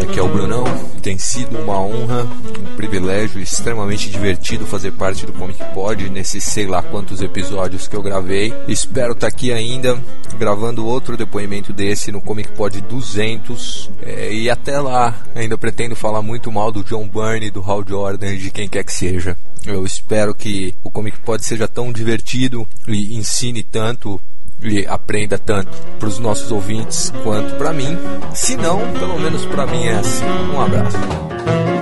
Aqui é o Brunão. Tem sido uma honra, um privilégio extremamente divertido fazer parte do Comic Pod nesses sei lá quantos episódios que eu gravei. Espero estar tá aqui ainda gravando outro depoimento desse no Comic Pod 200. É, e até lá, ainda pretendo falar muito mal do John Byrne, do Hal Jordan, de quem quer que seja. Eu espero que o Comic Pod seja tão divertido e ensine tanto e aprenda tanto para os nossos ouvintes quanto para mim. Se não, pelo menos para mim é assim. Um abraço.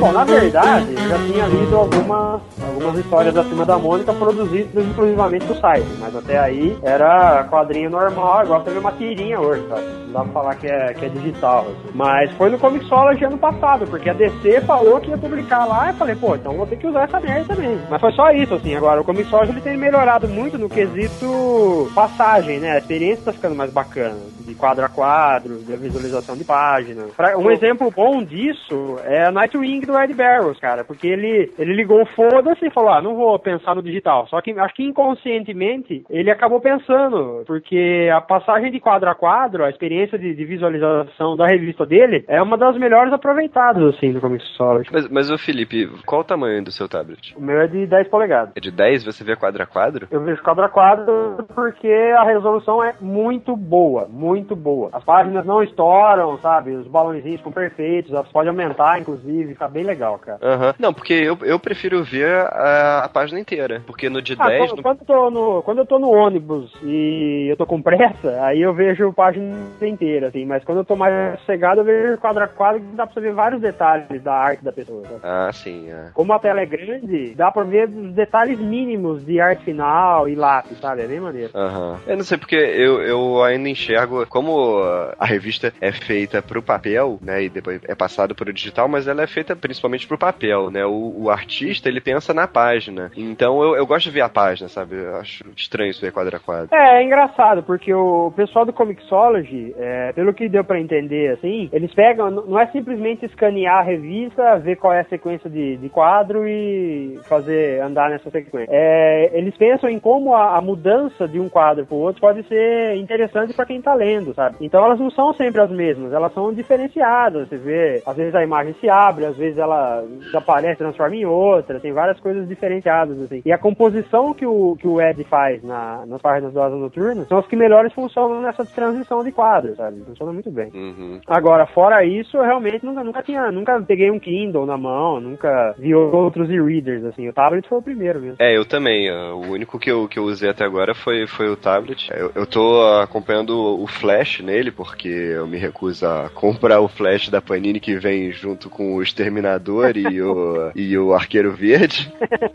Bom, na verdade, eu já tinha lido algumas algumas histórias da Turma da Mônica produzidas exclusivamente pro site, mas até aí era quadrinho normal, igual teve uma tirinha hoje, sabe? Não dá pra falar que é, que é digital. Assim. Mas foi no Comixology ano passado, porque a DC falou que ia publicar lá, e falei, pô, então vou ter que usar essa merda também. Mas foi só isso, assim. Agora, o Comixology ele tem melhorado muito no quesito passagem, né? A experiência tá ficando mais bacana, de quadro a quadro, de visualização de página. Pra- um exemplo bom disso é a Nightwing do Ed Barrows, cara, porque ele, ele ligou o foda-se e falou, ah, não vou pensar no digital. Só que acho que inconscientemente ele acabou pensando, porque a passagem de quadro a quadro, a experiência de, de visualização da revista dele é uma das melhores aproveitadas, assim, do Comixology. Mas, mas ô Felipe, qual o tamanho do seu tablet? O meu é de 10 polegadas. É de 10? Você vê quadro a quadro? Eu vejo quadro a quadro porque a resolução é muito boa, muito boa. As páginas não estouram, sabe? Os balãozinhos ficam perfeitos, elas podem aumentar, inclusive, fica bem legal, cara. Aham. Não, porque eu, eu prefiro ver a, a página inteira. Porque no de Ah, 10. quando, no- quando eu tô no, quando eu tô no ônibus e eu tô com pressa, aí eu vejo a página inteira, assim. Mas quando eu tô mais sossegado, eu vejo quadro a quadro que dá pra você ver vários detalhes da arte da pessoa. sabe? Ah, sim. É. Como a tela é grande, dá pra ver os detalhes mínimos de arte final e lápis, sabe? É bem maneiro. Aham. Eu não sei porque eu, eu ainda enxergo como a revista é feita pro papel, né, e depois é passada pro digital, mas ela é feita principalmente pro papel, né? O, o artista, ele pensa na página. Então eu, eu gosto de ver a página, sabe? Eu acho estranho isso ver quadro a quadro. É, é engraçado, porque o pessoal do Comixology, é, pelo que deu pra entender, assim, eles pegam, não é simplesmente escanear a revista, ver qual é a sequência de, de quadro e fazer andar nessa sequência. É, eles pensam em como a, a mudança de um quadro pro outro pode ser interessante pra quem tá lendo, sabe? Então elas não são sempre as mesmas, elas são diferenciadas. Você vê, às vezes a imagem se abre, às vezes ela desaparece, transforma em outra, tem várias coisas diferenciadas, assim. E a composição que o, que o Ed faz na, nas páginas do Asa Noturna são as que melhores funcionam nessa transição de quadros, sabe? Funciona muito bem. Uhum. Agora, fora isso, eu realmente nunca, nunca tinha, nunca peguei um Kindle na mão, nunca vi outros e-readers, assim. O tablet foi o primeiro mesmo. É, eu também. uh, O único que eu, que eu usei até agora foi, foi o tablet. Eu, eu tô acompanhando o Flash nele, porque eu me recuso a comprar o Flash da Panini que vem junto com o Exterminador e, o, e o Arqueiro Verde.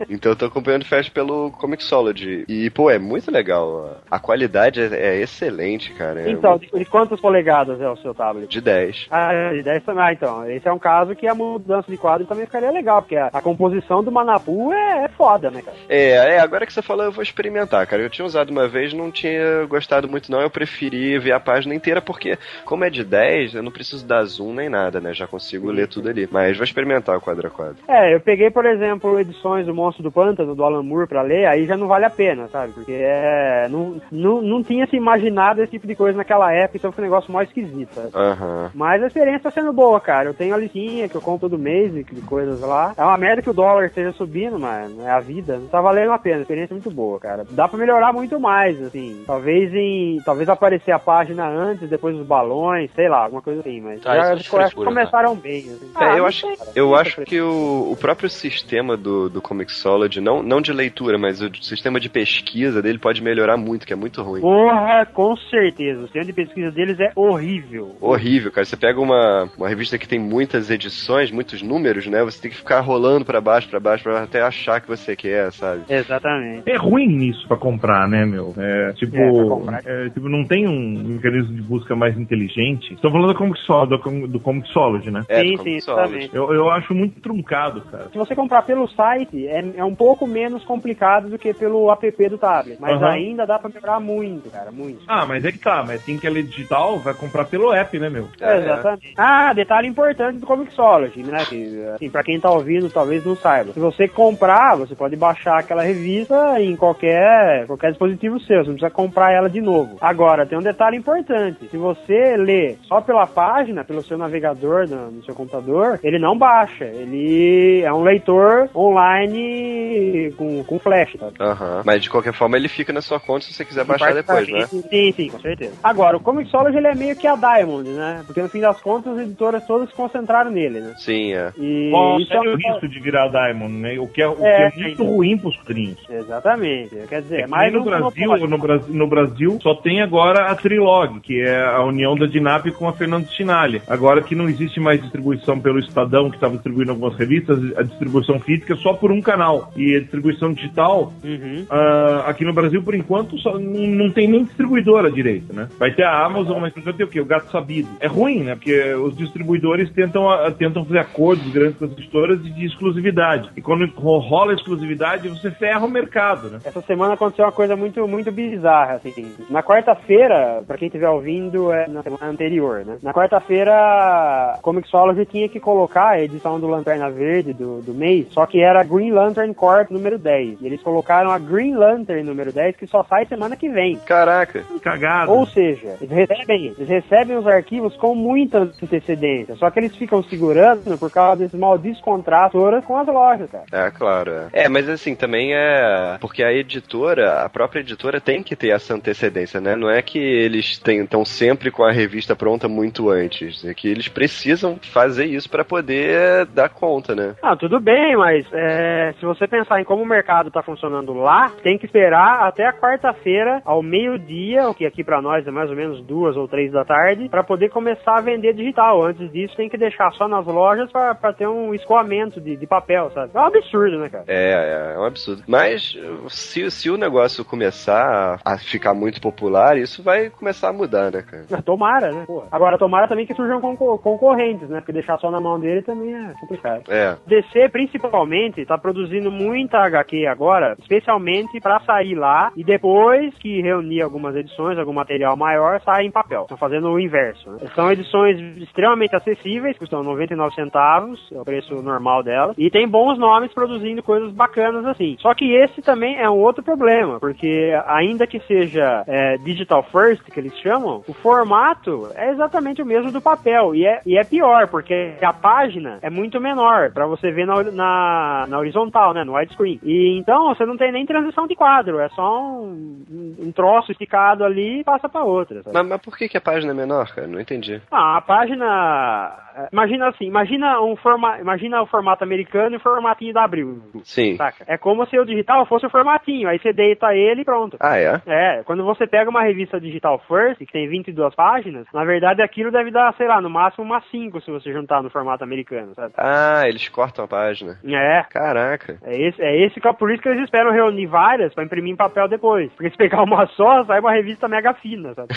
Então eu tô acompanhando o Flash pelo Comixology. E, pô, é muito legal. A qualidade é, é excelente, cara. É Então, de, de quantas polegadas é o seu tablet? de 10. Ah, de 10 também. Ah, então, esse é um caso que a mudança de quadro também ficaria legal, porque a, a composição do Manapu é, é foda, né, cara? É, é, agora que você falou, eu vou experimentar, cara. Eu tinha usado uma vez, não tinha gostado muito, não. Eu preferi ver a página inteira, porque, como é de 10, eu não preciso dar zoom nem nada, né? Já consigo ler tudo ali. Mas vou experimentar o quadro a quadro. É, eu peguei, por exemplo, edições do Monstro do Pântano, do Alan Moore, pra ler, aí já não vale a pena, sabe? Porque é, não, não, não tinha se imaginado esse tipo de coisa naquela época, então foi um negócio mais esquisito, sabe? Aham. Mas a experiência tá sendo boa, cara. Eu tenho a listinha que eu compro todo mês e de coisas lá. É uma merda que o dólar esteja subindo, mas é a vida. Tá valendo a pena. A experiência é muito boa, cara. Dá pra melhorar muito mais, assim. Talvez em. Talvez aparecer a página antes, depois os balões, sei lá, alguma coisa assim. Mas Tá, já é as frescura, começaram bem. Assim. É, Ah, eu não acho, sei, cara. Eu acho que o, o próprio sistema do, do Comixology, não, não de leitura, mas o sistema de pesquisa dele pode melhorar muito, que é muito ruim. Porra, com certeza. O centro de pesquisa deles é horrível. Horrível, cara. Você pega uma, uma revista que tem muitas edições, muitos números, né? Você tem que ficar rolando pra baixo, pra baixo, pra até achar que você quer, sabe? Exatamente. É ruim isso pra comprar, né, meu? É, tipo, É, é, tipo, não tem um mecanismo de busca mais inteligente. Estou falando do, Comixo- do, Com- do Comixology, né? É, do Sim, sim, exatamente. Eu, eu acho muito truncado, cara. Se você comprar pelo site, é, é um pouco menos complicado do que pelo app do tablet. Mas Aham. ainda dá pra melhorar muito, cara, muito. Ah, mas é que tá, mas tem que ler digital, vai comprar pelo app, né, meu? É, exatamente. Ah, detalhe importante do Comixology, né? Que, assim, pra quem tá ouvindo, talvez não saiba. Se você comprar, você pode baixar aquela revista em qualquer, qualquer dispositivo seu. Você não precisa comprar ela de novo. Agora, tem um detalhe importante. Se você lê só pela página, pelo seu navegador no, no seu computador, ele não baixa. Ele é um leitor online com, com flash, tá? Aham. Mas de qualquer forma ele fica na sua conta se você quiser baixar depois, né? Sim, sim, com certeza. Agora, o Comixology ele é meio que a Diamond, né? Porque no fim das contas as editoras todas se concentraram nele, né? Sim, é. E Qual isso é o risco de virar Diamond, né? O que é, o É, que é muito ruim pros quadrinhos. Exatamente. Quer dizer, É que mais no um Brasil, no Brasil, no Brasil só tem agora a Trilog, que é a união da Dinap com a Fernando Chinalha. Agora que não existe mais distribuição pelo Estadão, que estava distribuindo algumas revistas, a distribuição física só por um canal. E a distribuição digital, ah, aqui no Brasil, por enquanto, só, não, não tem nem distribuidora direito, né? Vai ter a Amazon, mas por enquanto tem o quê? O Gato Sabido. É ruim, né? Porque os distribuidores tentam, ah, tentam fazer acordos grandes com as editoras de, de exclusividade. E quando ro- rola exclusividade, você ferra o mercado, né? Essa semana aconteceu uma coisa muito, muito bizarra, assim. Na quarta-feira, pra quem estiver ouvindo, é na semana anterior, né? Na quarta-feira, a Comixology tinha que colocar a edição do Lanterna Verde do, do mês, só que era Green Lantern Corp número 10. E eles colocaram a Green Lantern número 10, que só sai semana que vem. Caraca. Cagado. Ou seja, eles recebem, eles recebem os arquivos com muita antecedência, só que eles ficam segurando por causa desses malditos contratos com as lojas, cara. É, claro. É. É, mas assim, também é. Porque a editora, a própria editora tem que ter essa antecedência, né? Não é que eles estão sempre com a revista pronta muito antes. É que eles precisam fazer isso para poder dar conta, né? Ah, tudo bem, mas é, se você pensar em como o mercado tá funcionando lá, tem que esperar até a quarta-feira, ao meio-dia, o que aqui pra nós é mais ou menos duas ou três da tarde, pra poder começar a vender digital. Antes disso, tem que deixar só nas lojas pra, pra ter um escoamento de, de papel, sabe? É um absurdo, né, cara? É, é, é um absurdo. Mas se, se o negócio começar a ficar muito popular, isso vai começar a mudar, né, cara? Ah, Tomara, né? Porra. Agora, tomara também que surjam concor- concorrentes, né? Porque deixar só na mão dele também é complicado. É. DC, principalmente, tá produzindo muita HQ agora, especialmente pra sair lá e depois que reunir algumas edições, algum material maior, sai em papel. Estão fazendo o inverso. né? São edições extremamente acessíveis, custam 99 centavos, é o preço normal delas, e tem bons nomes produzindo coisas bacanas assim. Só que esse também é um outro problema, porque ainda que seja é, digital first, que eles chamam, o formato é exatamente o mesmo do papel. E é, e é pior, porque a página é muito menor para você ver na, na, na horizontal, né? No widescreen. E então você não tem nem transição de quadro, é só um, um troço esticado ali e passa para outra. Mas, mas por que, que a página é menor, cara? Não entendi. Ah, a página. Imagina assim, imagina um forma, imagina o formato americano e o formatinho da Abril. Sim. Saca? É como se o digital fosse o formatinho, aí você deita ele e pronto. Ah, é? É, quando você pega uma revista digital first, que tem 22 páginas, na verdade aquilo deve dar, sei lá, no máximo umas 5 se você juntar no formato americano, sabe? Ah, eles cortam a página. É. Caraca. É esse, é esse que é por isso que eles esperam reunir várias pra imprimir em papel depois. Porque se pegar uma só, sai uma revista mega fina, sabe?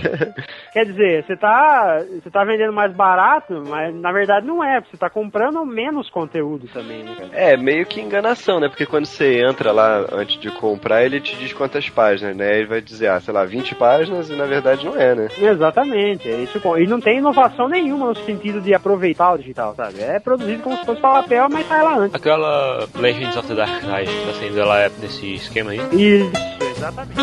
Quer dizer, você tá, você tá vendendo mais barato, mas na verdade não é, porque você tá comprando menos conteúdo também, né, cara? É, meio que enganação, né? Porque quando você entra lá antes de comprar, ele te diz quantas páginas, né? Ele vai dizer, ah, sei lá, 20 páginas e na verdade não é, né? Exatamente, é isso. E não tem inovação nenhuma no sentido de aproveitar o digital, sabe? É produzido como se fosse papel, mas sai lá antes. Aquela Legends of the Dark Knight que tá saindo, ela é nesse esquema aí? Isso, exatamente.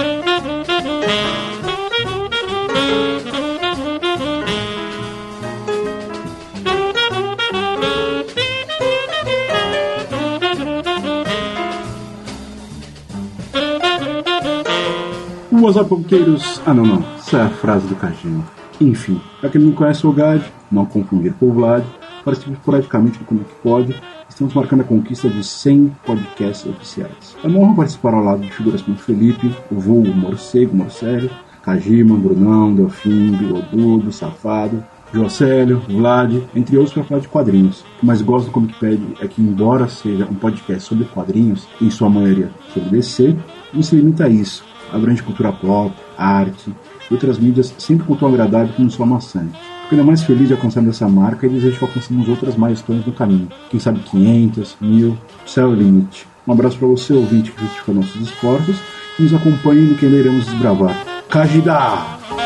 WhatsApp Palpiteiros. Ah, não, não. Essa é a frase do Kajima. Enfim, pra quem não conhece o GAD, não confundir com o Vlad, participa esporadicamente do Como Que Pode. Estamos marcando a conquista de 100 podcasts oficiais. É uma honra participar ao lado de figuras como Felipe, o vulgo Morcego, Morcélio, Kajima, Brunão, Delfim, Bigodudo, Safado, Jocélio, Vlad, entre outros para falar de quadrinhos. O que mais gosto do Comic Pad é que, embora seja um podcast sobre quadrinhos, em sua maioria sobre DC, não se limita a isso. Abrange cultura pop, arte e outras mídias sempre com tom agradável não só maçante. Fico ainda mais feliz de alcançar essa marca e desejo que alcancemos outras milestones no caminho. Quem sabe 500, 1000, céu é o limite. Um abraço para você, ouvinte, que justifica nossos esforços e nos acompanhe no que ainda iremos desbravar. Kajida!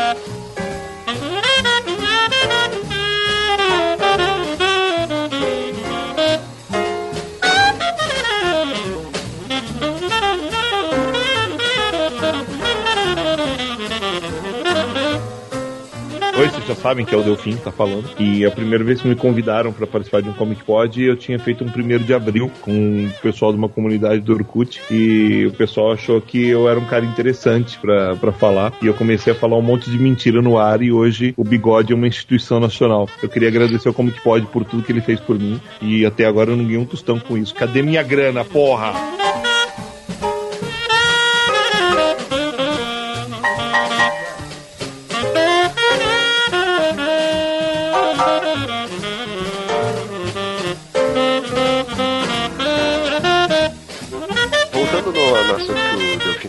Já sabem que é o Delfim que tá falando. E a primeira vez que me convidaram para participar de um Comic Pod, eu tinha feito um primeiro de abril com o pessoal de uma comunidade do Orkut. E o pessoal achou que eu era um cara interessante para falar. E eu comecei a falar um monte de mentira no ar. E hoje o Bigode é uma instituição nacional. Eu queria agradecer ao Comic Pod por tudo que ele fez por mim. E até agora eu não ganhei um tostão com isso. Cadê minha grana, porra? Voltando no,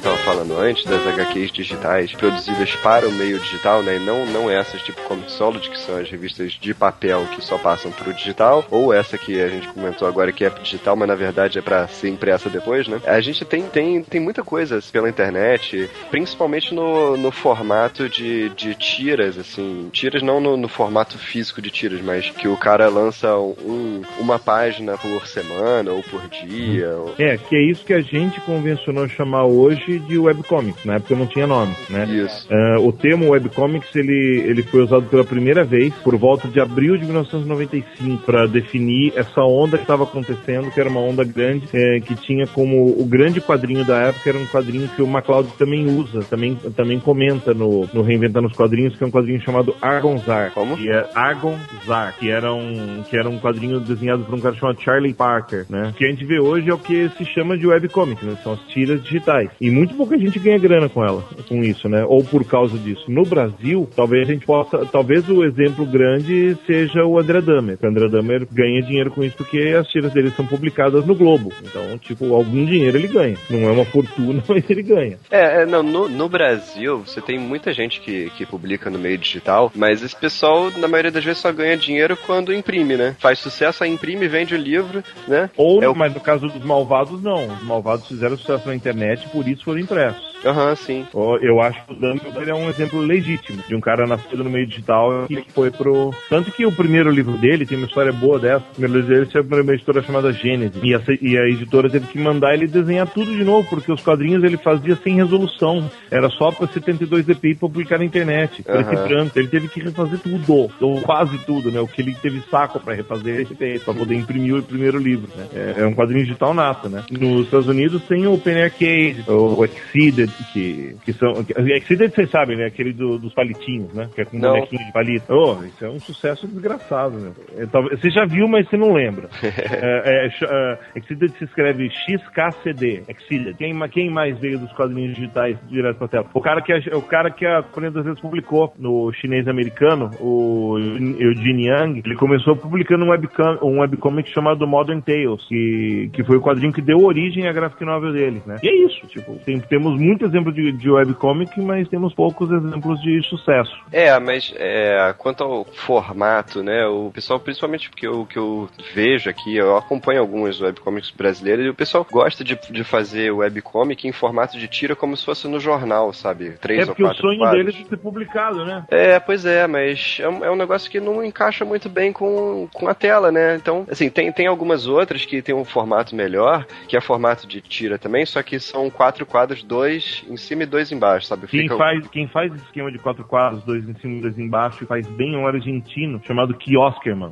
estava falando antes, das HQs digitais produzidas para o meio digital, né? E não, não essas tipo Comixology, que são as revistas de papel que só passam para o digital, ou essa que a gente comentou agora que é digital, mas na verdade é para ser impressa depois, né? A gente tem, tem, tem muita coisa pela internet, principalmente no, no formato de, de tiras, assim. Tiras não no, no formato físico de tiras, mas que o cara lança um, uma página por semana ou por dia. É, que é isso que a gente convencionou chamar hoje de webcomics, na época não tinha nome, né? Isso. Uh, o termo webcomics ele, ele foi usado pela primeira vez por volta de abril de 1995 para definir essa onda que estava acontecendo, que era uma onda grande, é, que tinha como o grande quadrinho da época era um quadrinho que o MacLeod também usa, também, também comenta no, no Reinventando os Quadrinhos, que é um quadrinho chamado Argonzar. Como? Que é Argonzar, que era um, que era um quadrinho desenhado por um cara chamado Charlie Parker, né? Que a gente vê hoje é o que se chama de webcomic, né? São as tiras digitais. E muito pouca gente ganha grana com ela, com isso, né? Ou por causa disso. No Brasil, talvez a gente possa, talvez o exemplo grande seja o André Dahmer. O André Dahmer ganha dinheiro com isso porque as tiras dele são publicadas no Globo. Então, tipo, algum dinheiro ele ganha. Não é uma fortuna, mas ele ganha. É, é não, no, no Brasil, você tem muita gente que, que publica no meio digital, mas esse pessoal, na maioria das vezes, só ganha dinheiro quando imprime, né? Faz sucesso, aí imprime, vende o livro, né? Ou, é o... mas no caso dos malvados, não. Os malvados fizeram sucesso na internet, por isso foram impressos. Aham, uhum, sim. Eu acho que o Dumbledore é um exemplo legítimo de um cara nascido no meio digital que foi pro. Tanto que o primeiro livro dele tem uma história boa dessa. O primeiro livro dele saiu uma editora chamada Gênesis. E a, e a editora teve que mandar ele desenhar tudo de novo, porque os quadrinhos ele fazia sem resolução. Era só pra 72 dpi publicar na internet. Preto e branco. Ele teve que refazer tudo. Ou quase tudo, né? O que ele teve saco pra refazer, ele fez, pra poder imprimir o primeiro livro. Né? É, é, um quadrinho digital nato, né? Nos Estados Unidos tem o Penny Arcade, o Exceeded, que, que são. Exceeded, vocês sabem, né? Aquele do, dos palitinhos, né? Que é com um bonequinho de palito. Oh, isso é um sucesso desgraçado, né? É, talvez, você já viu, mas você não lembra. é, é, é, Exceeded se escreve XKCD. Exceeded. Quem, quem mais veio dos quadrinhos digitais direto pra tela? O cara que a, o cara que a das vezes publicou no chinês americano, o Eugene Yang, ele começou publicando um, webcam, um webcomic chamado Modern Tales, que, que foi o quadrinho que deu origem à graphic novel dele, né? E é isso, tipo, tem, temos muitos exemplos de, de webcomic, mas temos poucos exemplos de sucesso. É, mas é, quanto ao formato, né, o pessoal, principalmente porque o que eu vejo aqui, eu acompanho alguns webcomics brasileiros e o pessoal gosta de, de fazer webcomic em formato de tira como se fosse no jornal, sabe? Três é ou quatro o sonho quadros. deles é ser publicado, né? É, pois é, mas é um, é um negócio que não encaixa muito bem com, com a tela, né? Então, assim, tem, tem algumas outras que tem um formato melhor, que é formato de tira também, só que são quatro quadros, dois em cima e dois embaixo, sabe? Quem Fica- faz, quem faz esquema de quatro quadros, dois em cima e dois embaixo, e faz bem é um argentino chamado Kioskerman.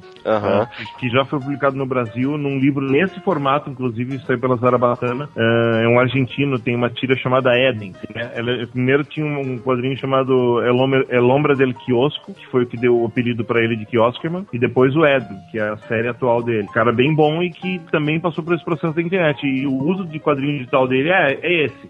Né, que já foi publicado no Brasil num livro nesse formato, inclusive, saiu pela Zarabatana. É um argentino, tem uma tira chamada Eden. Né? Ela, primeiro tinha um quadrinho chamado El Hombre- El Ombra del Kiosco, que foi o que deu o apelido pra ele de Kioskerman, e depois o Eden, que é a série atual dele. Cara bem bom e que também passou por esse processo da internet. E o uso de quadrinho digital dele é, é esse.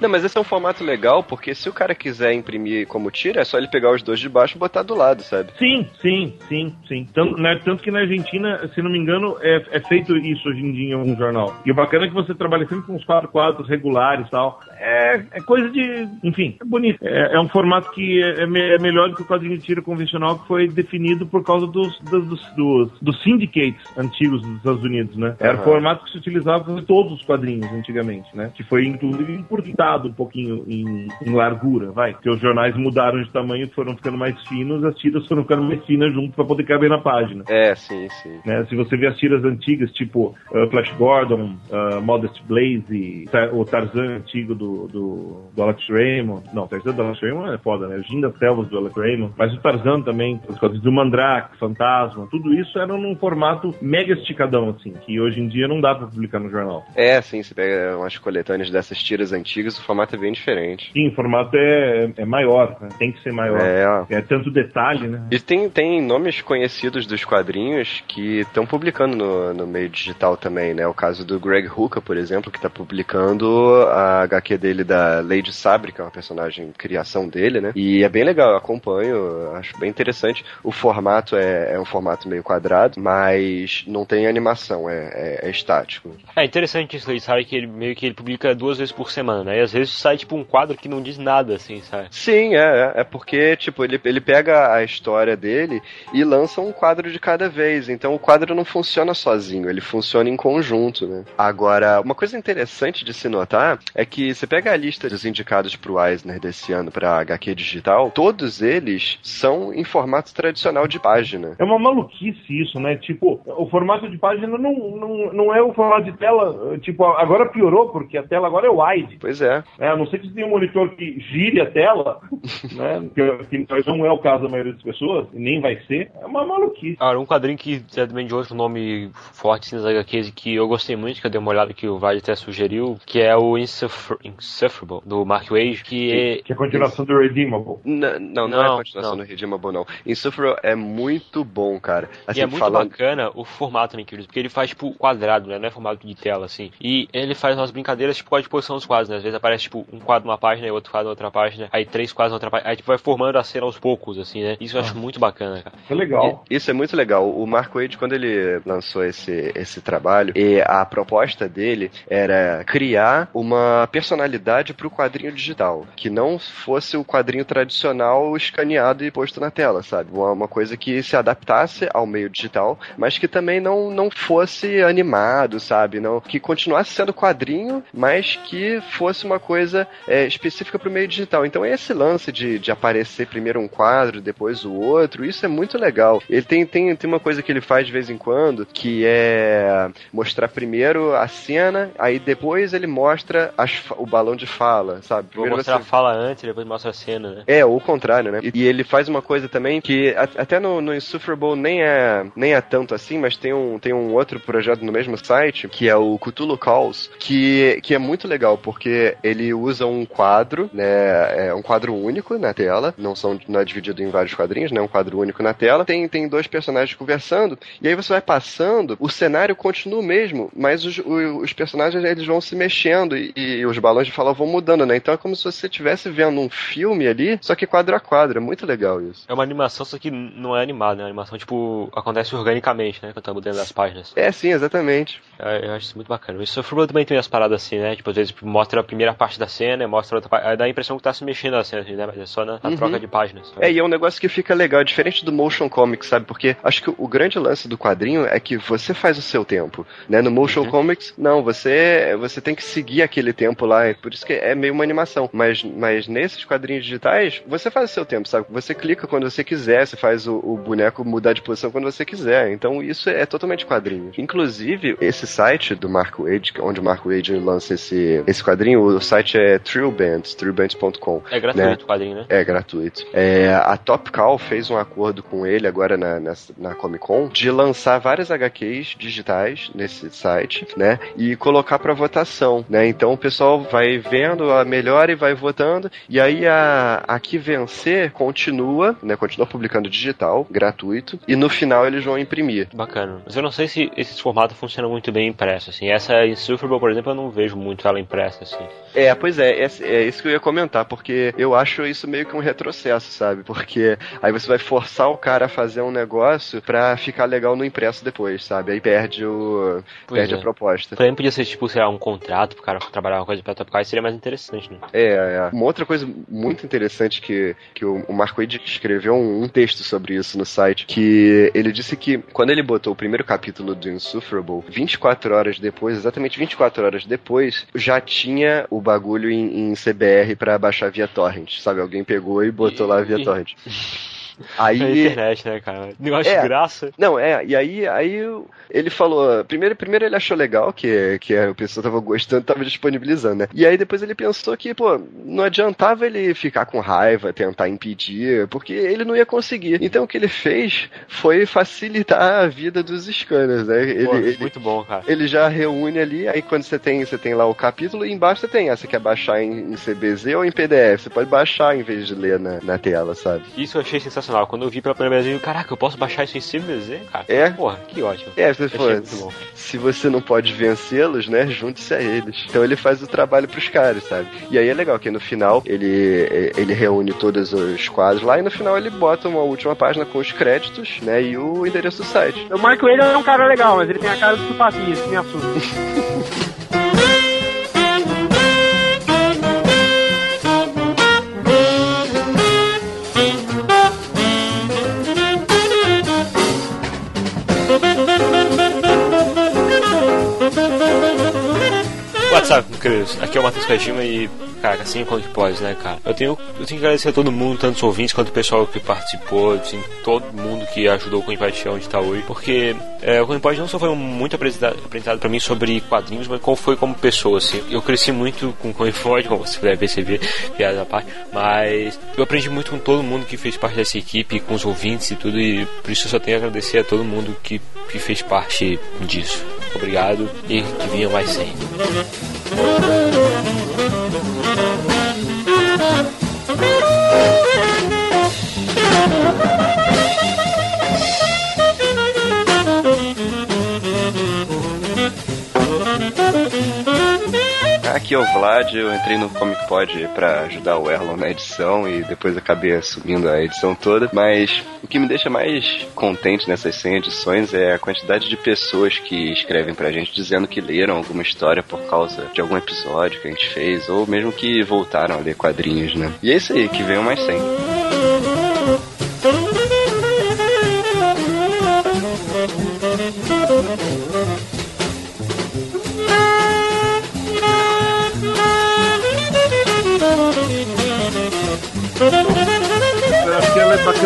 Não, mas esse é um formato legal, porque se o cara quiser imprimir como tira, é só ele pegar os dois de baixo e botar do lado, sabe? Sim, sim, sim, sim. Tanto, né, tanto que na Argentina, se não me engano, é, é feito isso hoje em dia em algum jornal. E o bacana é que você trabalha sempre com os quatro quadros regulares e tal. É, é coisa de. Enfim, é bonito. É, é um formato que é, é me- é melhor do que o quadrinho de tira convencional que foi definido por causa dos, dos, dos, dos, syndicates antigos dos Estados Unidos, né? Era o formato que se utilizava para todos os quadrinhos antigamente, né? Que foi inclusive encurtado um pouquinho em, em largura, vai. Porque os jornais mudaram de tamanho, foram ficando mais finos, as tiras foram ficando mais finas junto para poder caber na página. É, sim, sim. Né? Se você vê as tiras antigas, tipo uh, Flash Gordon, uh, Modest Blaze, Tar- o Tarzan antigo do, do, do Alex Raymond. Não, o Tarzan do Alex Raymond é foda, né? O Gin das Selvas do Alex Raymond. Mas o Tarzan também, os quadrinhos do Mandrake, Fantasma, tudo isso era num formato mega esticadão, assim, que hoje em dia não dá pra publicar no jornal. É, sim, você pega umas coletâneas dessas tiras antigas, o formato é bem diferente. Sim, o formato é, é maior, né? tem que ser maior. É. é tanto detalhe, né? E tem, tem nomes conhecidos dos quadrinhos que estão publicando no, no meio digital também, né? O caso do Greg Hooker, por exemplo, que está publicando a HQ dele da Lady Sabre, que é uma personagem criação dele, né? E é bem legal, eu acompanho, acho bem interessante. O formato é, é um formato meio quadrado, mas não tem animação, é, é, é estático. É interessante isso aí, sabe? Que ele meio que ele publica duas vezes por semana, né? E às vezes sai tipo um quadro que não diz nada, assim, sabe? Sim, é, é porque, tipo, ele, ele pega a história dele e lança um quadro de cada vez. Então o quadro não funciona sozinho, ele funciona em conjunto, né? Agora, uma coisa interessante de se notar é que você pega a lista dos indicados pro Eisner desse ano pra HQ digital, todos eles são em formato tradicional de página. É uma maluquice isso, né? Tipo, o formato de página não, não, não é o formato de tela. Tipo, agora piorou, porque a tela agora é wide. Pois é. É a não ser que você tenha um monitor que gire a tela, né? Que, que não é o caso da maioria das pessoas, e nem vai ser. É uma maluquice. Ah, um quadrinho que é também de outro nome forte assim, nas HQs que eu gostei muito, que eu dei uma olhada que o Vale até sugeriu, que é o Insuffer Insufferable, do Mark Wade, que é... Que é a continuação do Redeemable. Não, não, não, não é a continuação não. do Redeemable, não. Insufferable é muito bom, cara. Assim, e é muito falando... bacana o formato também que ele porque ele faz, tipo, quadrado, né? Não é formato de tela, assim. E ele faz umas brincadeiras, tipo, com a disposição dos quadros, né? Às vezes aparece, tipo, um quadro numa página e outro quadro na outra página, aí três quadros na outra página, aí, tipo, vai formando a cena aos poucos, assim, né? Isso eu acho muito bacana, cara. É legal. E, isso é muito legal. O Mark Wade, quando ele lançou esse, esse trabalho, e a proposta dele era criar uma personalidade pro quadrinho digital, que não fosse o quadrinho tradicional escaneado e posto na tela, sabe? Uma, uma coisa que se adaptasse ao meio digital, mas que também não, não fosse animado, sabe? Não, que continuasse sendo quadrinho, mas que fosse uma coisa é, específica pro meio digital. Então esse lance de, de aparecer primeiro um quadro, depois o outro, isso é muito legal. Ele tem, tem, tem uma coisa que ele faz de vez em quando, que é mostrar primeiro a cena, aí depois ele mostra as, o balão de fala, sabe? Primeiro Vou mostrar você... a fala antes, depois mostra a cena, né? É, ou o contrário, né? E, e ele faz uma coisa também que a, até no, no Insufferable nem é, nem é tanto assim, mas tem um, tem um outro projeto no mesmo site, que é o Cthulhu Calls, que, que é muito legal, porque ele usa um quadro, né? É um quadro único na tela, não, são, não é dividido em vários quadrinhos, né? Um quadro único na tela. Tem, tem dois personagens conversando, e aí você vai passando, o cenário continua o mesmo, mas os, os, personagens eles vão se mexendo e, e, os balões de fala vão mudando, né? Então é como se você estivesse vendo um filme ali, só que quadro a quadro. É muito legal isso. É uma animação, só que não é animada, né? A animação, tipo, acontece organicamente, né? Quando tá mudando as páginas. É, sim, exatamente. É, eu acho isso muito bacana. O Sofrable também tem as paradas assim, né? Tipo, às vezes mostra a primeira parte da cena, mostra outra parte. Aí dá a impressão que tá se mexendo a cena, assim, né? É só na, na uhum. troca de páginas. É, e é um negócio que fica legal, diferente do motion comics, sabe? Porque acho que o grande lance do quadrinho é que você faz o seu tempo, né? No motion uhum. comics, não, você você tem que seguir aquele tempo lá, é por isso que é meio uma animação. Mas, mas nesses quadrinhos digitais, você faz o seu tempo, sabe? Você clica quando você quiser, você faz o, o boneco mudar de posição quando você quiser. Então isso é totalmente quadrinho. Inclusive, esse site do Mark Wade, onde o Mark Wade lança esse, esse quadrinho, o site é Trillbands, trillbands.com. É gratuito né? o quadrinho, né? É gratuito. É, a Top Call fez um acordo com ele agora na, na, na Comic Con de lançar várias HQs digitais nesse site, né? E colocar para votação, né? Então o pessoal vai vendo a melhor e vai votando. E aí a, a que vencer continua, né? Continua publicando digital, gratuito. E no final eles vão imprimir. Bacana. Mas eu não sei se esses formatos funcionam muito bem impresso, assim. Essa Insufferable, por exemplo, eu não vejo muito ela impressa, assim. É, pois é, é, é isso que eu ia comentar, porque eu acho isso meio que um retrocesso, sabe? Porque aí você vai forçar o cara a fazer um negócio pra ficar legal no impresso depois, sabe? Aí perde o. Pois perde é. a proposta. Também podia ser, tipo, sei lá, um contrato pro cara trabalhar uma coisa pra Topcar, seria mais interessante, né? É, é. Uma outra coisa muito interessante que, que o, o Marco Wade escreveu um, um, texto sobre isso no site, que ele disse que quando ele botou o primeiro capítulo do Insufferable, 24 horas depois, exatamente 24 horas depois, já tinha o bagulho em, em CBR para baixar via torrent, sabe? Alguém pegou e botou e, lá via e... torrent. Aí... Na internet, né, cara? Negócio É. de graça. Não, é, e aí, aí ele falou. Primeiro, primeiro ele achou legal que, que a pessoa tava gostando, tava disponibilizando, né? E aí depois ele pensou que, pô, não adiantava ele ficar com raiva, tentar impedir, porque ele não ia conseguir. Então o que ele fez foi facilitar a vida dos scanners, né? Ele, Pô, ele- muito bom, cara. ele já reúne ali, aí quando você tem, você tem lá o capítulo, e embaixo você tem, ah, você quer baixar em, em CBZ ou em PDF, você pode baixar em vez de ler na, na tela, sabe? Isso eu achei sensacional. Quando eu vi pela primeira vez, eu caraca, eu posso baixar isso em CBZ, cara? É? Porra, que ótimo. É, você for, bom. se você não pode vencê-los, né, junte-se a eles. Então ele faz o trabalho pros caras, sabe? E aí é legal que no final ele, ele reúne todos os quadros lá e no final ele bota uma última página com os créditos, né, e o endereço do site. O Marco ele é um cara legal, mas ele tem a cara do que me assusta. What's up, queridos? Aqui é o Matheus Kajima e, cara, assim quanto pode, né, cara? Eu tenho, eu tenho que agradecer a todo mundo, tanto os ouvintes quanto o pessoal que participou, assim, todo mundo que ajudou o Coimpad chegar onde tá porque é, o Coimpad não só foi muito aprendizado pra mim sobre quadrinhos, mas como foi como pessoa, assim. Eu cresci muito com o Coimpad, como você deve perceber, piada à parte, mas eu aprendi muito com todo mundo que fez parte dessa equipe, com os ouvintes e tudo, e por isso eu só tenho a agradecer a todo mundo que, que fez parte disso. Obrigado e que vinha mais sempre. Thank you. Aqui é o Vlad, eu entrei no Comic Pod pra ajudar o Erlon na edição e depois acabei assumindo a edição toda. Mas o que me deixa mais contente nessas 100 edições é a quantidade de pessoas que escrevem pra gente dizendo que leram alguma história por causa de algum episódio que a gente fez, ou mesmo que voltaram a ler quadrinhos, né? E é isso aí, que venham mais 100.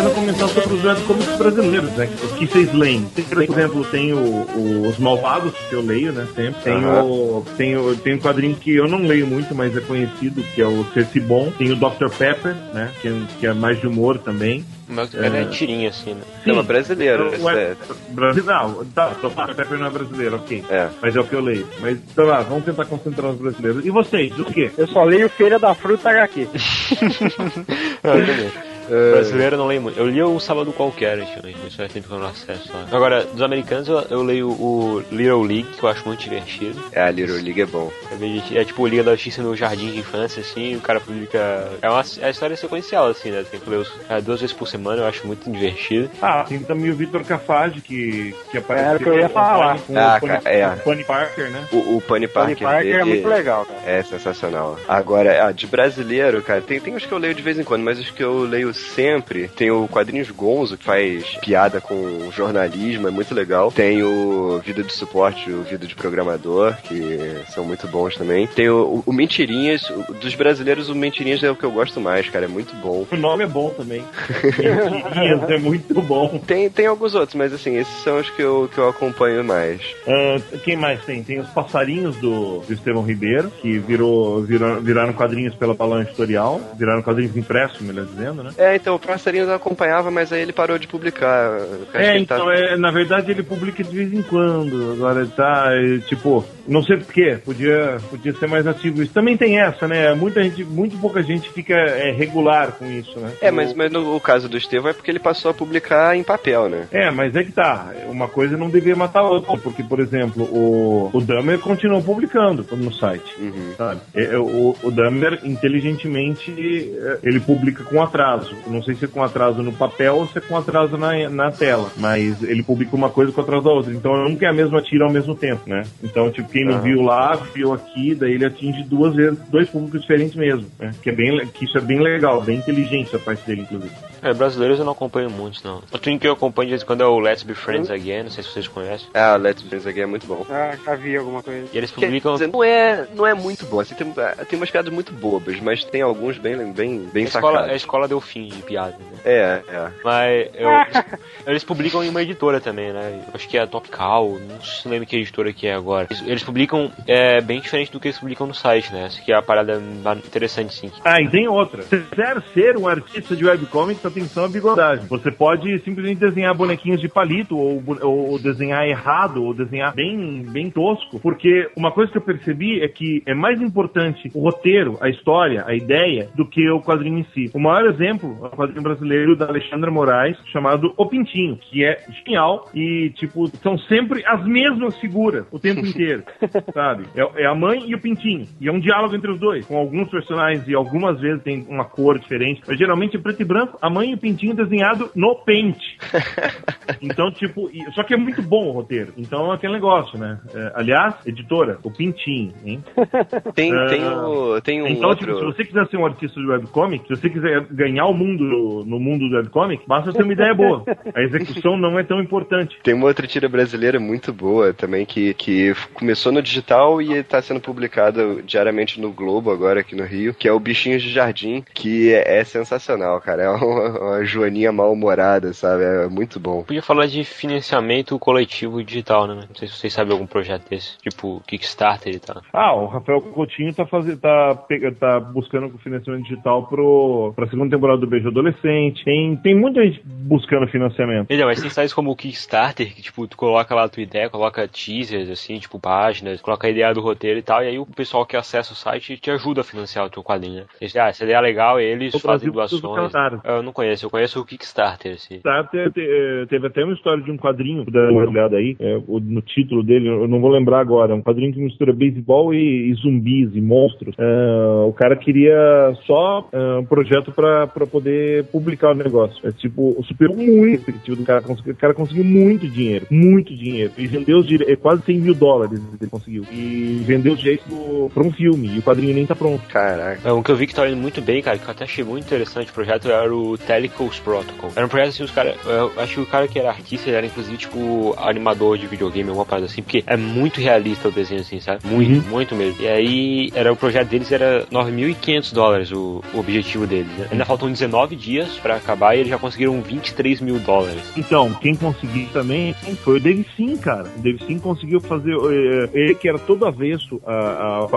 Bacana comentar sobre os webcomics brasileiros, né? O que vocês leem? Tem, por exemplo, tem o, o- Os Malvados, que eu leio, né? Sempre. Tem, Aham. o, tem, o, tem um quadrinho que eu não leio muito, mas é conhecido, que é o Cerci Bom. Tem o Dr. Pepper, né? Que é, que é mais de humor também. Mas é, é tirinha, assim, né? Não, é brasileiro. Então, é- é- Brasil, não, tá, Dr. Pepper não é brasileiro, ok. É. Mas é o que eu leio. Mas, então lá, vamos tentar concentrar os brasileiros. E vocês, o quê? Eu só leio Feira da Fruta HQ. Eu também. Brasileiro eu não leio muito. Eu li um sábado qualquer, antigamente, isso é sempre que eu não acesso lá. Agora, dos americanos eu, eu leio o Little League, que eu acho muito divertido. É, a Little League é bom. É. É tipo Liga da Justiça no Jardim de Infância, assim, o cara publica. É uma é a história sequencial, assim, né? Tem que ler os- é, duas vezes por semana, eu acho muito divertido. Ah, tem também o Vitor Cafage, que, que apareceu. Era o que eu ia falar. Com Ah, o cara, é. o Tony Parker, né? O, o Bunny Parker, Parker é muito legal, cara. É sensacional. Agora, ah, de brasileiro, cara, tem, tem os que eu leio de vez em quando, mas os que eu leio sempre. Tem o Quadrinhos Gonzo, que faz piada com jornalismo, é muito legal. Tem o Vida de Suporte, o Vida de Programador, que são muito bons também. Tem o, o, Mentirinhas, o- dos brasileiros, o Mentirinhas é o que eu gosto mais, cara, é muito bom. O nome é bom também. Mentirinhas é muito bom. Tem, tem alguns outros, mas assim, esses são os que eu, que eu acompanho mais. Ah, quem mais tem? Tem os passarinhos do, do Estevão Ribeiro, que virou, virou, viraram quadrinhos pela Balão Editorial, viraram quadrinhos impressos, melhor dizendo, né? É, então, o Passarinhos eu acompanhava, mas aí ele parou de publicar. É, tá- então, é, na verdade ele publica de vez em quando. Agora tá, é, tipo, não sei porquê, podia, podia ser mais ativo. Isso também tem essa, né? Muita gente, muito pouca gente fica é, regular com isso, né? É, mas, mas no o caso do Estevão é porque ele passou a publicar em papel, né? É, mas é que tá. Uma coisa não devia matar a outra. Porque, por exemplo, o, o Dummer continuou publicando no site. Sabe? É, é, o, o Dummer, inteligentemente, é, ele publica com atraso. Não sei se é com atraso no papel ou se é com atraso na, na tela. Mas ele publica uma coisa com atraso da outra. Então nunca é a mesma tira ao mesmo tempo, né? Então, tipo, quem não Ah. viu lá, viu aqui, daí ele atinge duas vezes, dois públicos diferentes mesmo. Né? Que, é bem, que isso é bem legal, bem inteligente a parte dele, inclusive. É, brasileiros eu não acompanho muitos, não. O Twin que eu acompanho de vez em quando é o Let's Be Friends Again, não sei se vocês conhecem. Ah, Let's Be Friends Again é muito bom. Ah, já vi alguma coisa. E eles Quer publicam. dizer, não é, não é muito bom. Assim, tem, tem umas piadas muito bobas, mas tem alguns bem, bem, bem a escola, sacados. a escola deu fim de piada, né? É, é. Mas eu, eles publicam em uma editora também, né? Acho que é a Topical, não se lembro que editora que é agora. Eles, eles publicam é, bem diferente do que eles publicam no site, né? Essa aqui é a parada interessante, sim. Ah, e tem outra. Se quiser ser um artista de webcomics, atenção à bigodagem. Você pode simplesmente desenhar bonequinhos de palito, ou, ou desenhar errado, ou desenhar bem, bem tosco, porque uma coisa que eu percebi é que é mais importante o roteiro, a história, a ideia, do que o quadrinho em si. O maior exemplo é o quadrinho brasileiro da Alexandra Moraes, chamado O Pintinho, que é genial e, tipo, são sempre as mesmas figuras o tempo inteiro, sabe? É, é a mãe e o Pintinho. E é um diálogo entre os dois, com alguns personagens e algumas vezes tem uma cor diferente, mas geralmente é preto e branco, a mãe e o Pintinho desenhado no Paint. Então, tipo, só que é muito bom o roteiro. Então é aquele negócio, né? É, aliás, editora, o Pintinho, hein? Tem, Ah, tem, o, tem um então, outro... tipo, se você quiser ser um artista de webcomic, se você quiser ganhar o mundo no, no mundo do webcomic, basta ter uma ideia boa. A execução não é tão importante. Tem uma outra tira brasileira muito boa também, que, que começou no digital e está sendo publicada diariamente no Globo, agora aqui no Rio, que é o Bichinhos de Jardim, que é, é sensacional, cara. É uma, uma joaninha mal-humorada, sabe? É muito bom. Podia falar de financiamento coletivo digital, né? Não sei se vocês sabem algum projeto desse, tipo Kickstarter e tal. Ah, o Rafael Coutinho tá, fazendo, tá, tá buscando financiamento digital pro, pra segunda temporada do Beijo Adolescente. Tem, tem muita gente buscando financiamento. Entendeu? Mas tem sites como o Kickstarter, que tipo, tu coloca lá a tua ideia, coloca teasers, assim, tipo, páginas, coloca a ideia do roteiro e tal, e aí o pessoal que acessa o site te ajuda a financiar o teu quadrinho, né? Eles, ah, essa ideia é legal, eles No fazem Brasil, doações. Eu não conheço, eu conheço o Kickstarter, assim. Tá, te- eh, teve até uma história de um quadrinho, dá uma olhada aí, é, o- no título dele, eu não vou lembrar agora, é um quadrinho que mistura beisebol e, e zumbis e monstros. Ah, o cara queria só ah, um projeto pra pra poder publicar o negócio. É tipo, superou muito a expectativa do cara, conseguiu- o cara conseguiu muito dinheiro, muito dinheiro. E vendeu os dire- é, quase 100 mil dólares ele conseguiu. E vendeu os direitos pra um filme, e o quadrinho nem tá pronto. Caraca. É, um que eu vi que tá indo muito bem, cara, que eu até achei muito interessante o projeto era o Telecos Protocol. Era um projeto assim, os caras. Eu acho que o cara que era artista era inclusive tipo animador de videogame, alguma parada assim, porque é muito realista o desenho, assim, sabe? Muito, muito mesmo. E aí, era o projeto deles era 9.500 dólares o, o objetivo deles. Né? Ainda faltam 19 dias pra acabar e eles já conseguiram 23 mil dólares. Então, quem conseguiu também foi o Dave Sim, cara. O Dave Sim conseguiu fazer. eh, Ele que era todo avesso a, a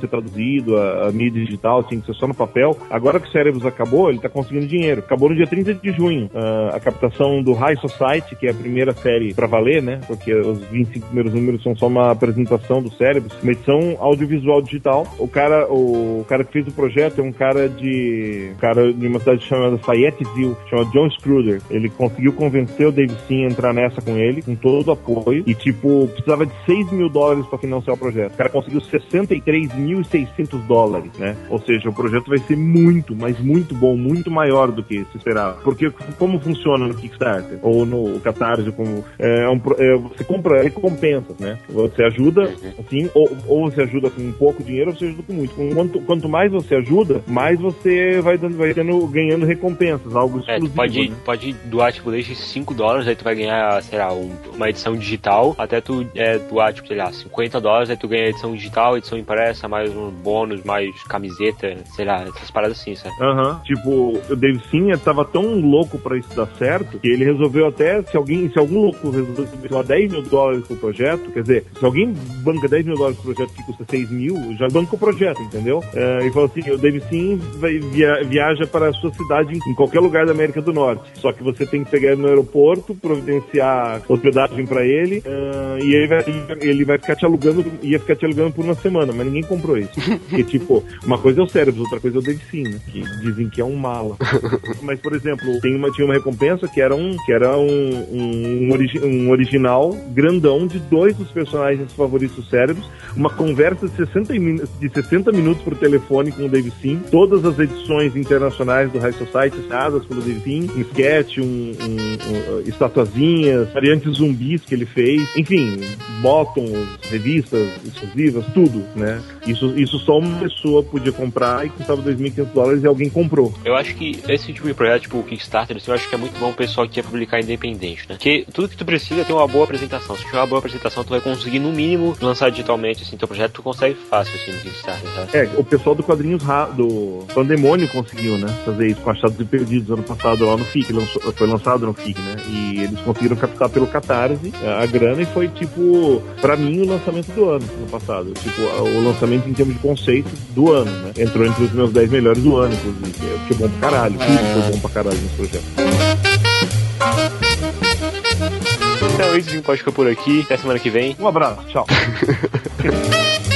ser traduzido, a, a mídia digital, tinha que ser só no papel. Agora que o Cérebros acabou, ele tá conseguindo dinheiro. Acabou no dia 30 de junho. ah, a captação do High Society, que é a primeira série pra valer, né? Porque os 25 primeiros números são só uma apresentação do Cérebros. Uma edição audiovisual digital. O cara, o, cara que fez o projeto é um cara de. Um cara de uma cidade chamada Fayetteville, chamado John Scruder. Ele conseguiu convencer o Dave Sim a entrar nessa com ele, com todo o apoio. E, tipo, precisava de 6 mil dólares pra financiar o projeto. O cara conseguiu 63.600 dólares, né? Ou seja, o projeto vai ser muito, mas muito bom, muito maior do que se esperava. Porque como funciona no Kickstarter ou no Catarse, como é um, pro- é, você compra recompensas, né? Você ajuda, assim, ou, ou você ajuda com pouco dinheiro, ou você ajuda com muito. Quanto, quanto mais você ajuda, mais você vai, dando, vai tendo, ganhando recompensas, algo É, tu exclusivo. pode, né? pode doar, tipo, desde 5 dólares, aí tu vai ganhar, sei lá, um- uma edição digital, até tu é, doar, tipo, sei lá, 50 dólares, aí tu ganha edição digital, edição impressa, mais um bônus, mais camiseta, sei lá, essas paradas assim, sabe? Aham. Tipo, o Dave Sim tava tão louco pra isso dar certo que ele resolveu até, se alguém, se algum louco resolveu doar 10 mil dólares pro projeto, quer dizer, se alguém banca 10 mil dólares pro projeto que custa 6 mil, já banca o projeto, entendeu? É, e falou assim, o Dave Sim vai, via- viaja para a sua cidade em, em qualquer lugar da América do Norte. Só que você tem que pegar ele no aeroporto, providenciar hospedagem pra ele, ah, e ele vai, ele vai ficar te alugando, ia ficar te alugando por uma semana, mas ninguém comprou isso. Porque, tipo, uma coisa é o cérebro, outra coisa é o Dave Sim, né? Que dizem que é um mala. Mas, por exemplo, tem uma, tinha uma recompensa que era um, que era um, um, um origi- um original grandão de dois dos personagens favoritos cérebros, uma conversa de 60, min- de 60 minutos por telefone com o Dave Sim, todas as edições internacionais do High Society assinadas pelo Dave Sim, um sketch, um, um- um, estatuazinhas, variantes zumbis que ele fez, enfim, bottoms, revistas exclusivas, tudo, né? Isso, isso só uma pessoa podia comprar e custava 2.500 dólares e alguém comprou. Eu acho que esse tipo de projeto, tipo o Kickstarter, assim, eu acho que é muito bom o pessoal que quer publicar independente, né? Porque tudo que tu precisa é ter uma boa apresentação. Se tiver uma boa apresentação, tu vai conseguir, no mínimo, lançar digitalmente, assim, teu projeto tu consegue fácil, assim, no Kickstarter, sabe? É, o pessoal do quadrinhos ra- do Pandemônio conseguiu, né? Fazer isso com Achados e Perdidos ano passado lá no FIC, lançou- foi lançado no FIC, né? E eles conseguiram captar pelo Catarse a, a grana e foi tipo, pra mim, o lançamento do ano no passado. Tipo, o lançamento em termos de conceito do ano, né? Entrou entre os meus 10 melhores do ano, inclusive. É, que é bom pra caralho, tudo foi bom pra caralho nesse projeto. Então, isso, a gente pode ficar por aqui. Até semana que vem. Um abraço, tchau.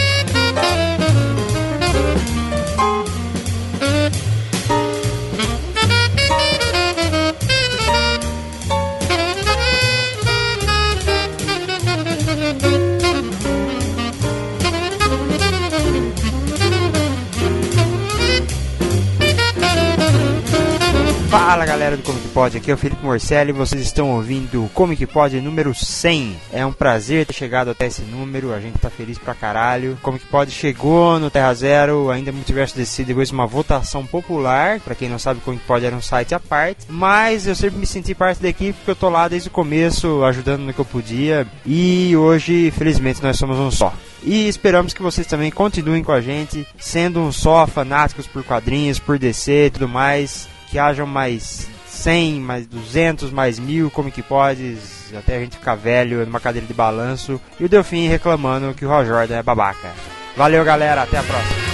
Fala galera do Comic Pod, aqui é o Felipe Morcelli e vocês estão ouvindo o Comic Pod número 100. É um prazer ter chegado até esse número, a gente tá feliz pra caralho. Comic Pod chegou no Terra Zero, ainda Multiverso DC, depois de uma votação popular. Pra quem não sabe, o Comic Pod era um site à parte, mas eu sempre me senti parte da equipe porque eu tô lá desde o começo, ajudando no que eu podia. E hoje, felizmente, nós somos um só. E esperamos que vocês também continuem com a gente, sendo um só, fanáticos por quadrinhos, por DC e tudo mais. Que hajam mais 100, mais 200, mais mil Comic Pods, até a gente ficar velho numa cadeira de balanço. E o Delfim reclamando que o Roy Jordan é babaca. Valeu, galera, até a próxima.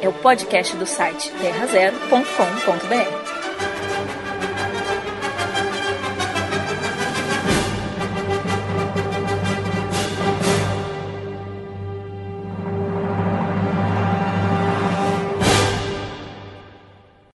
É o podcast do site terrazero.com.br.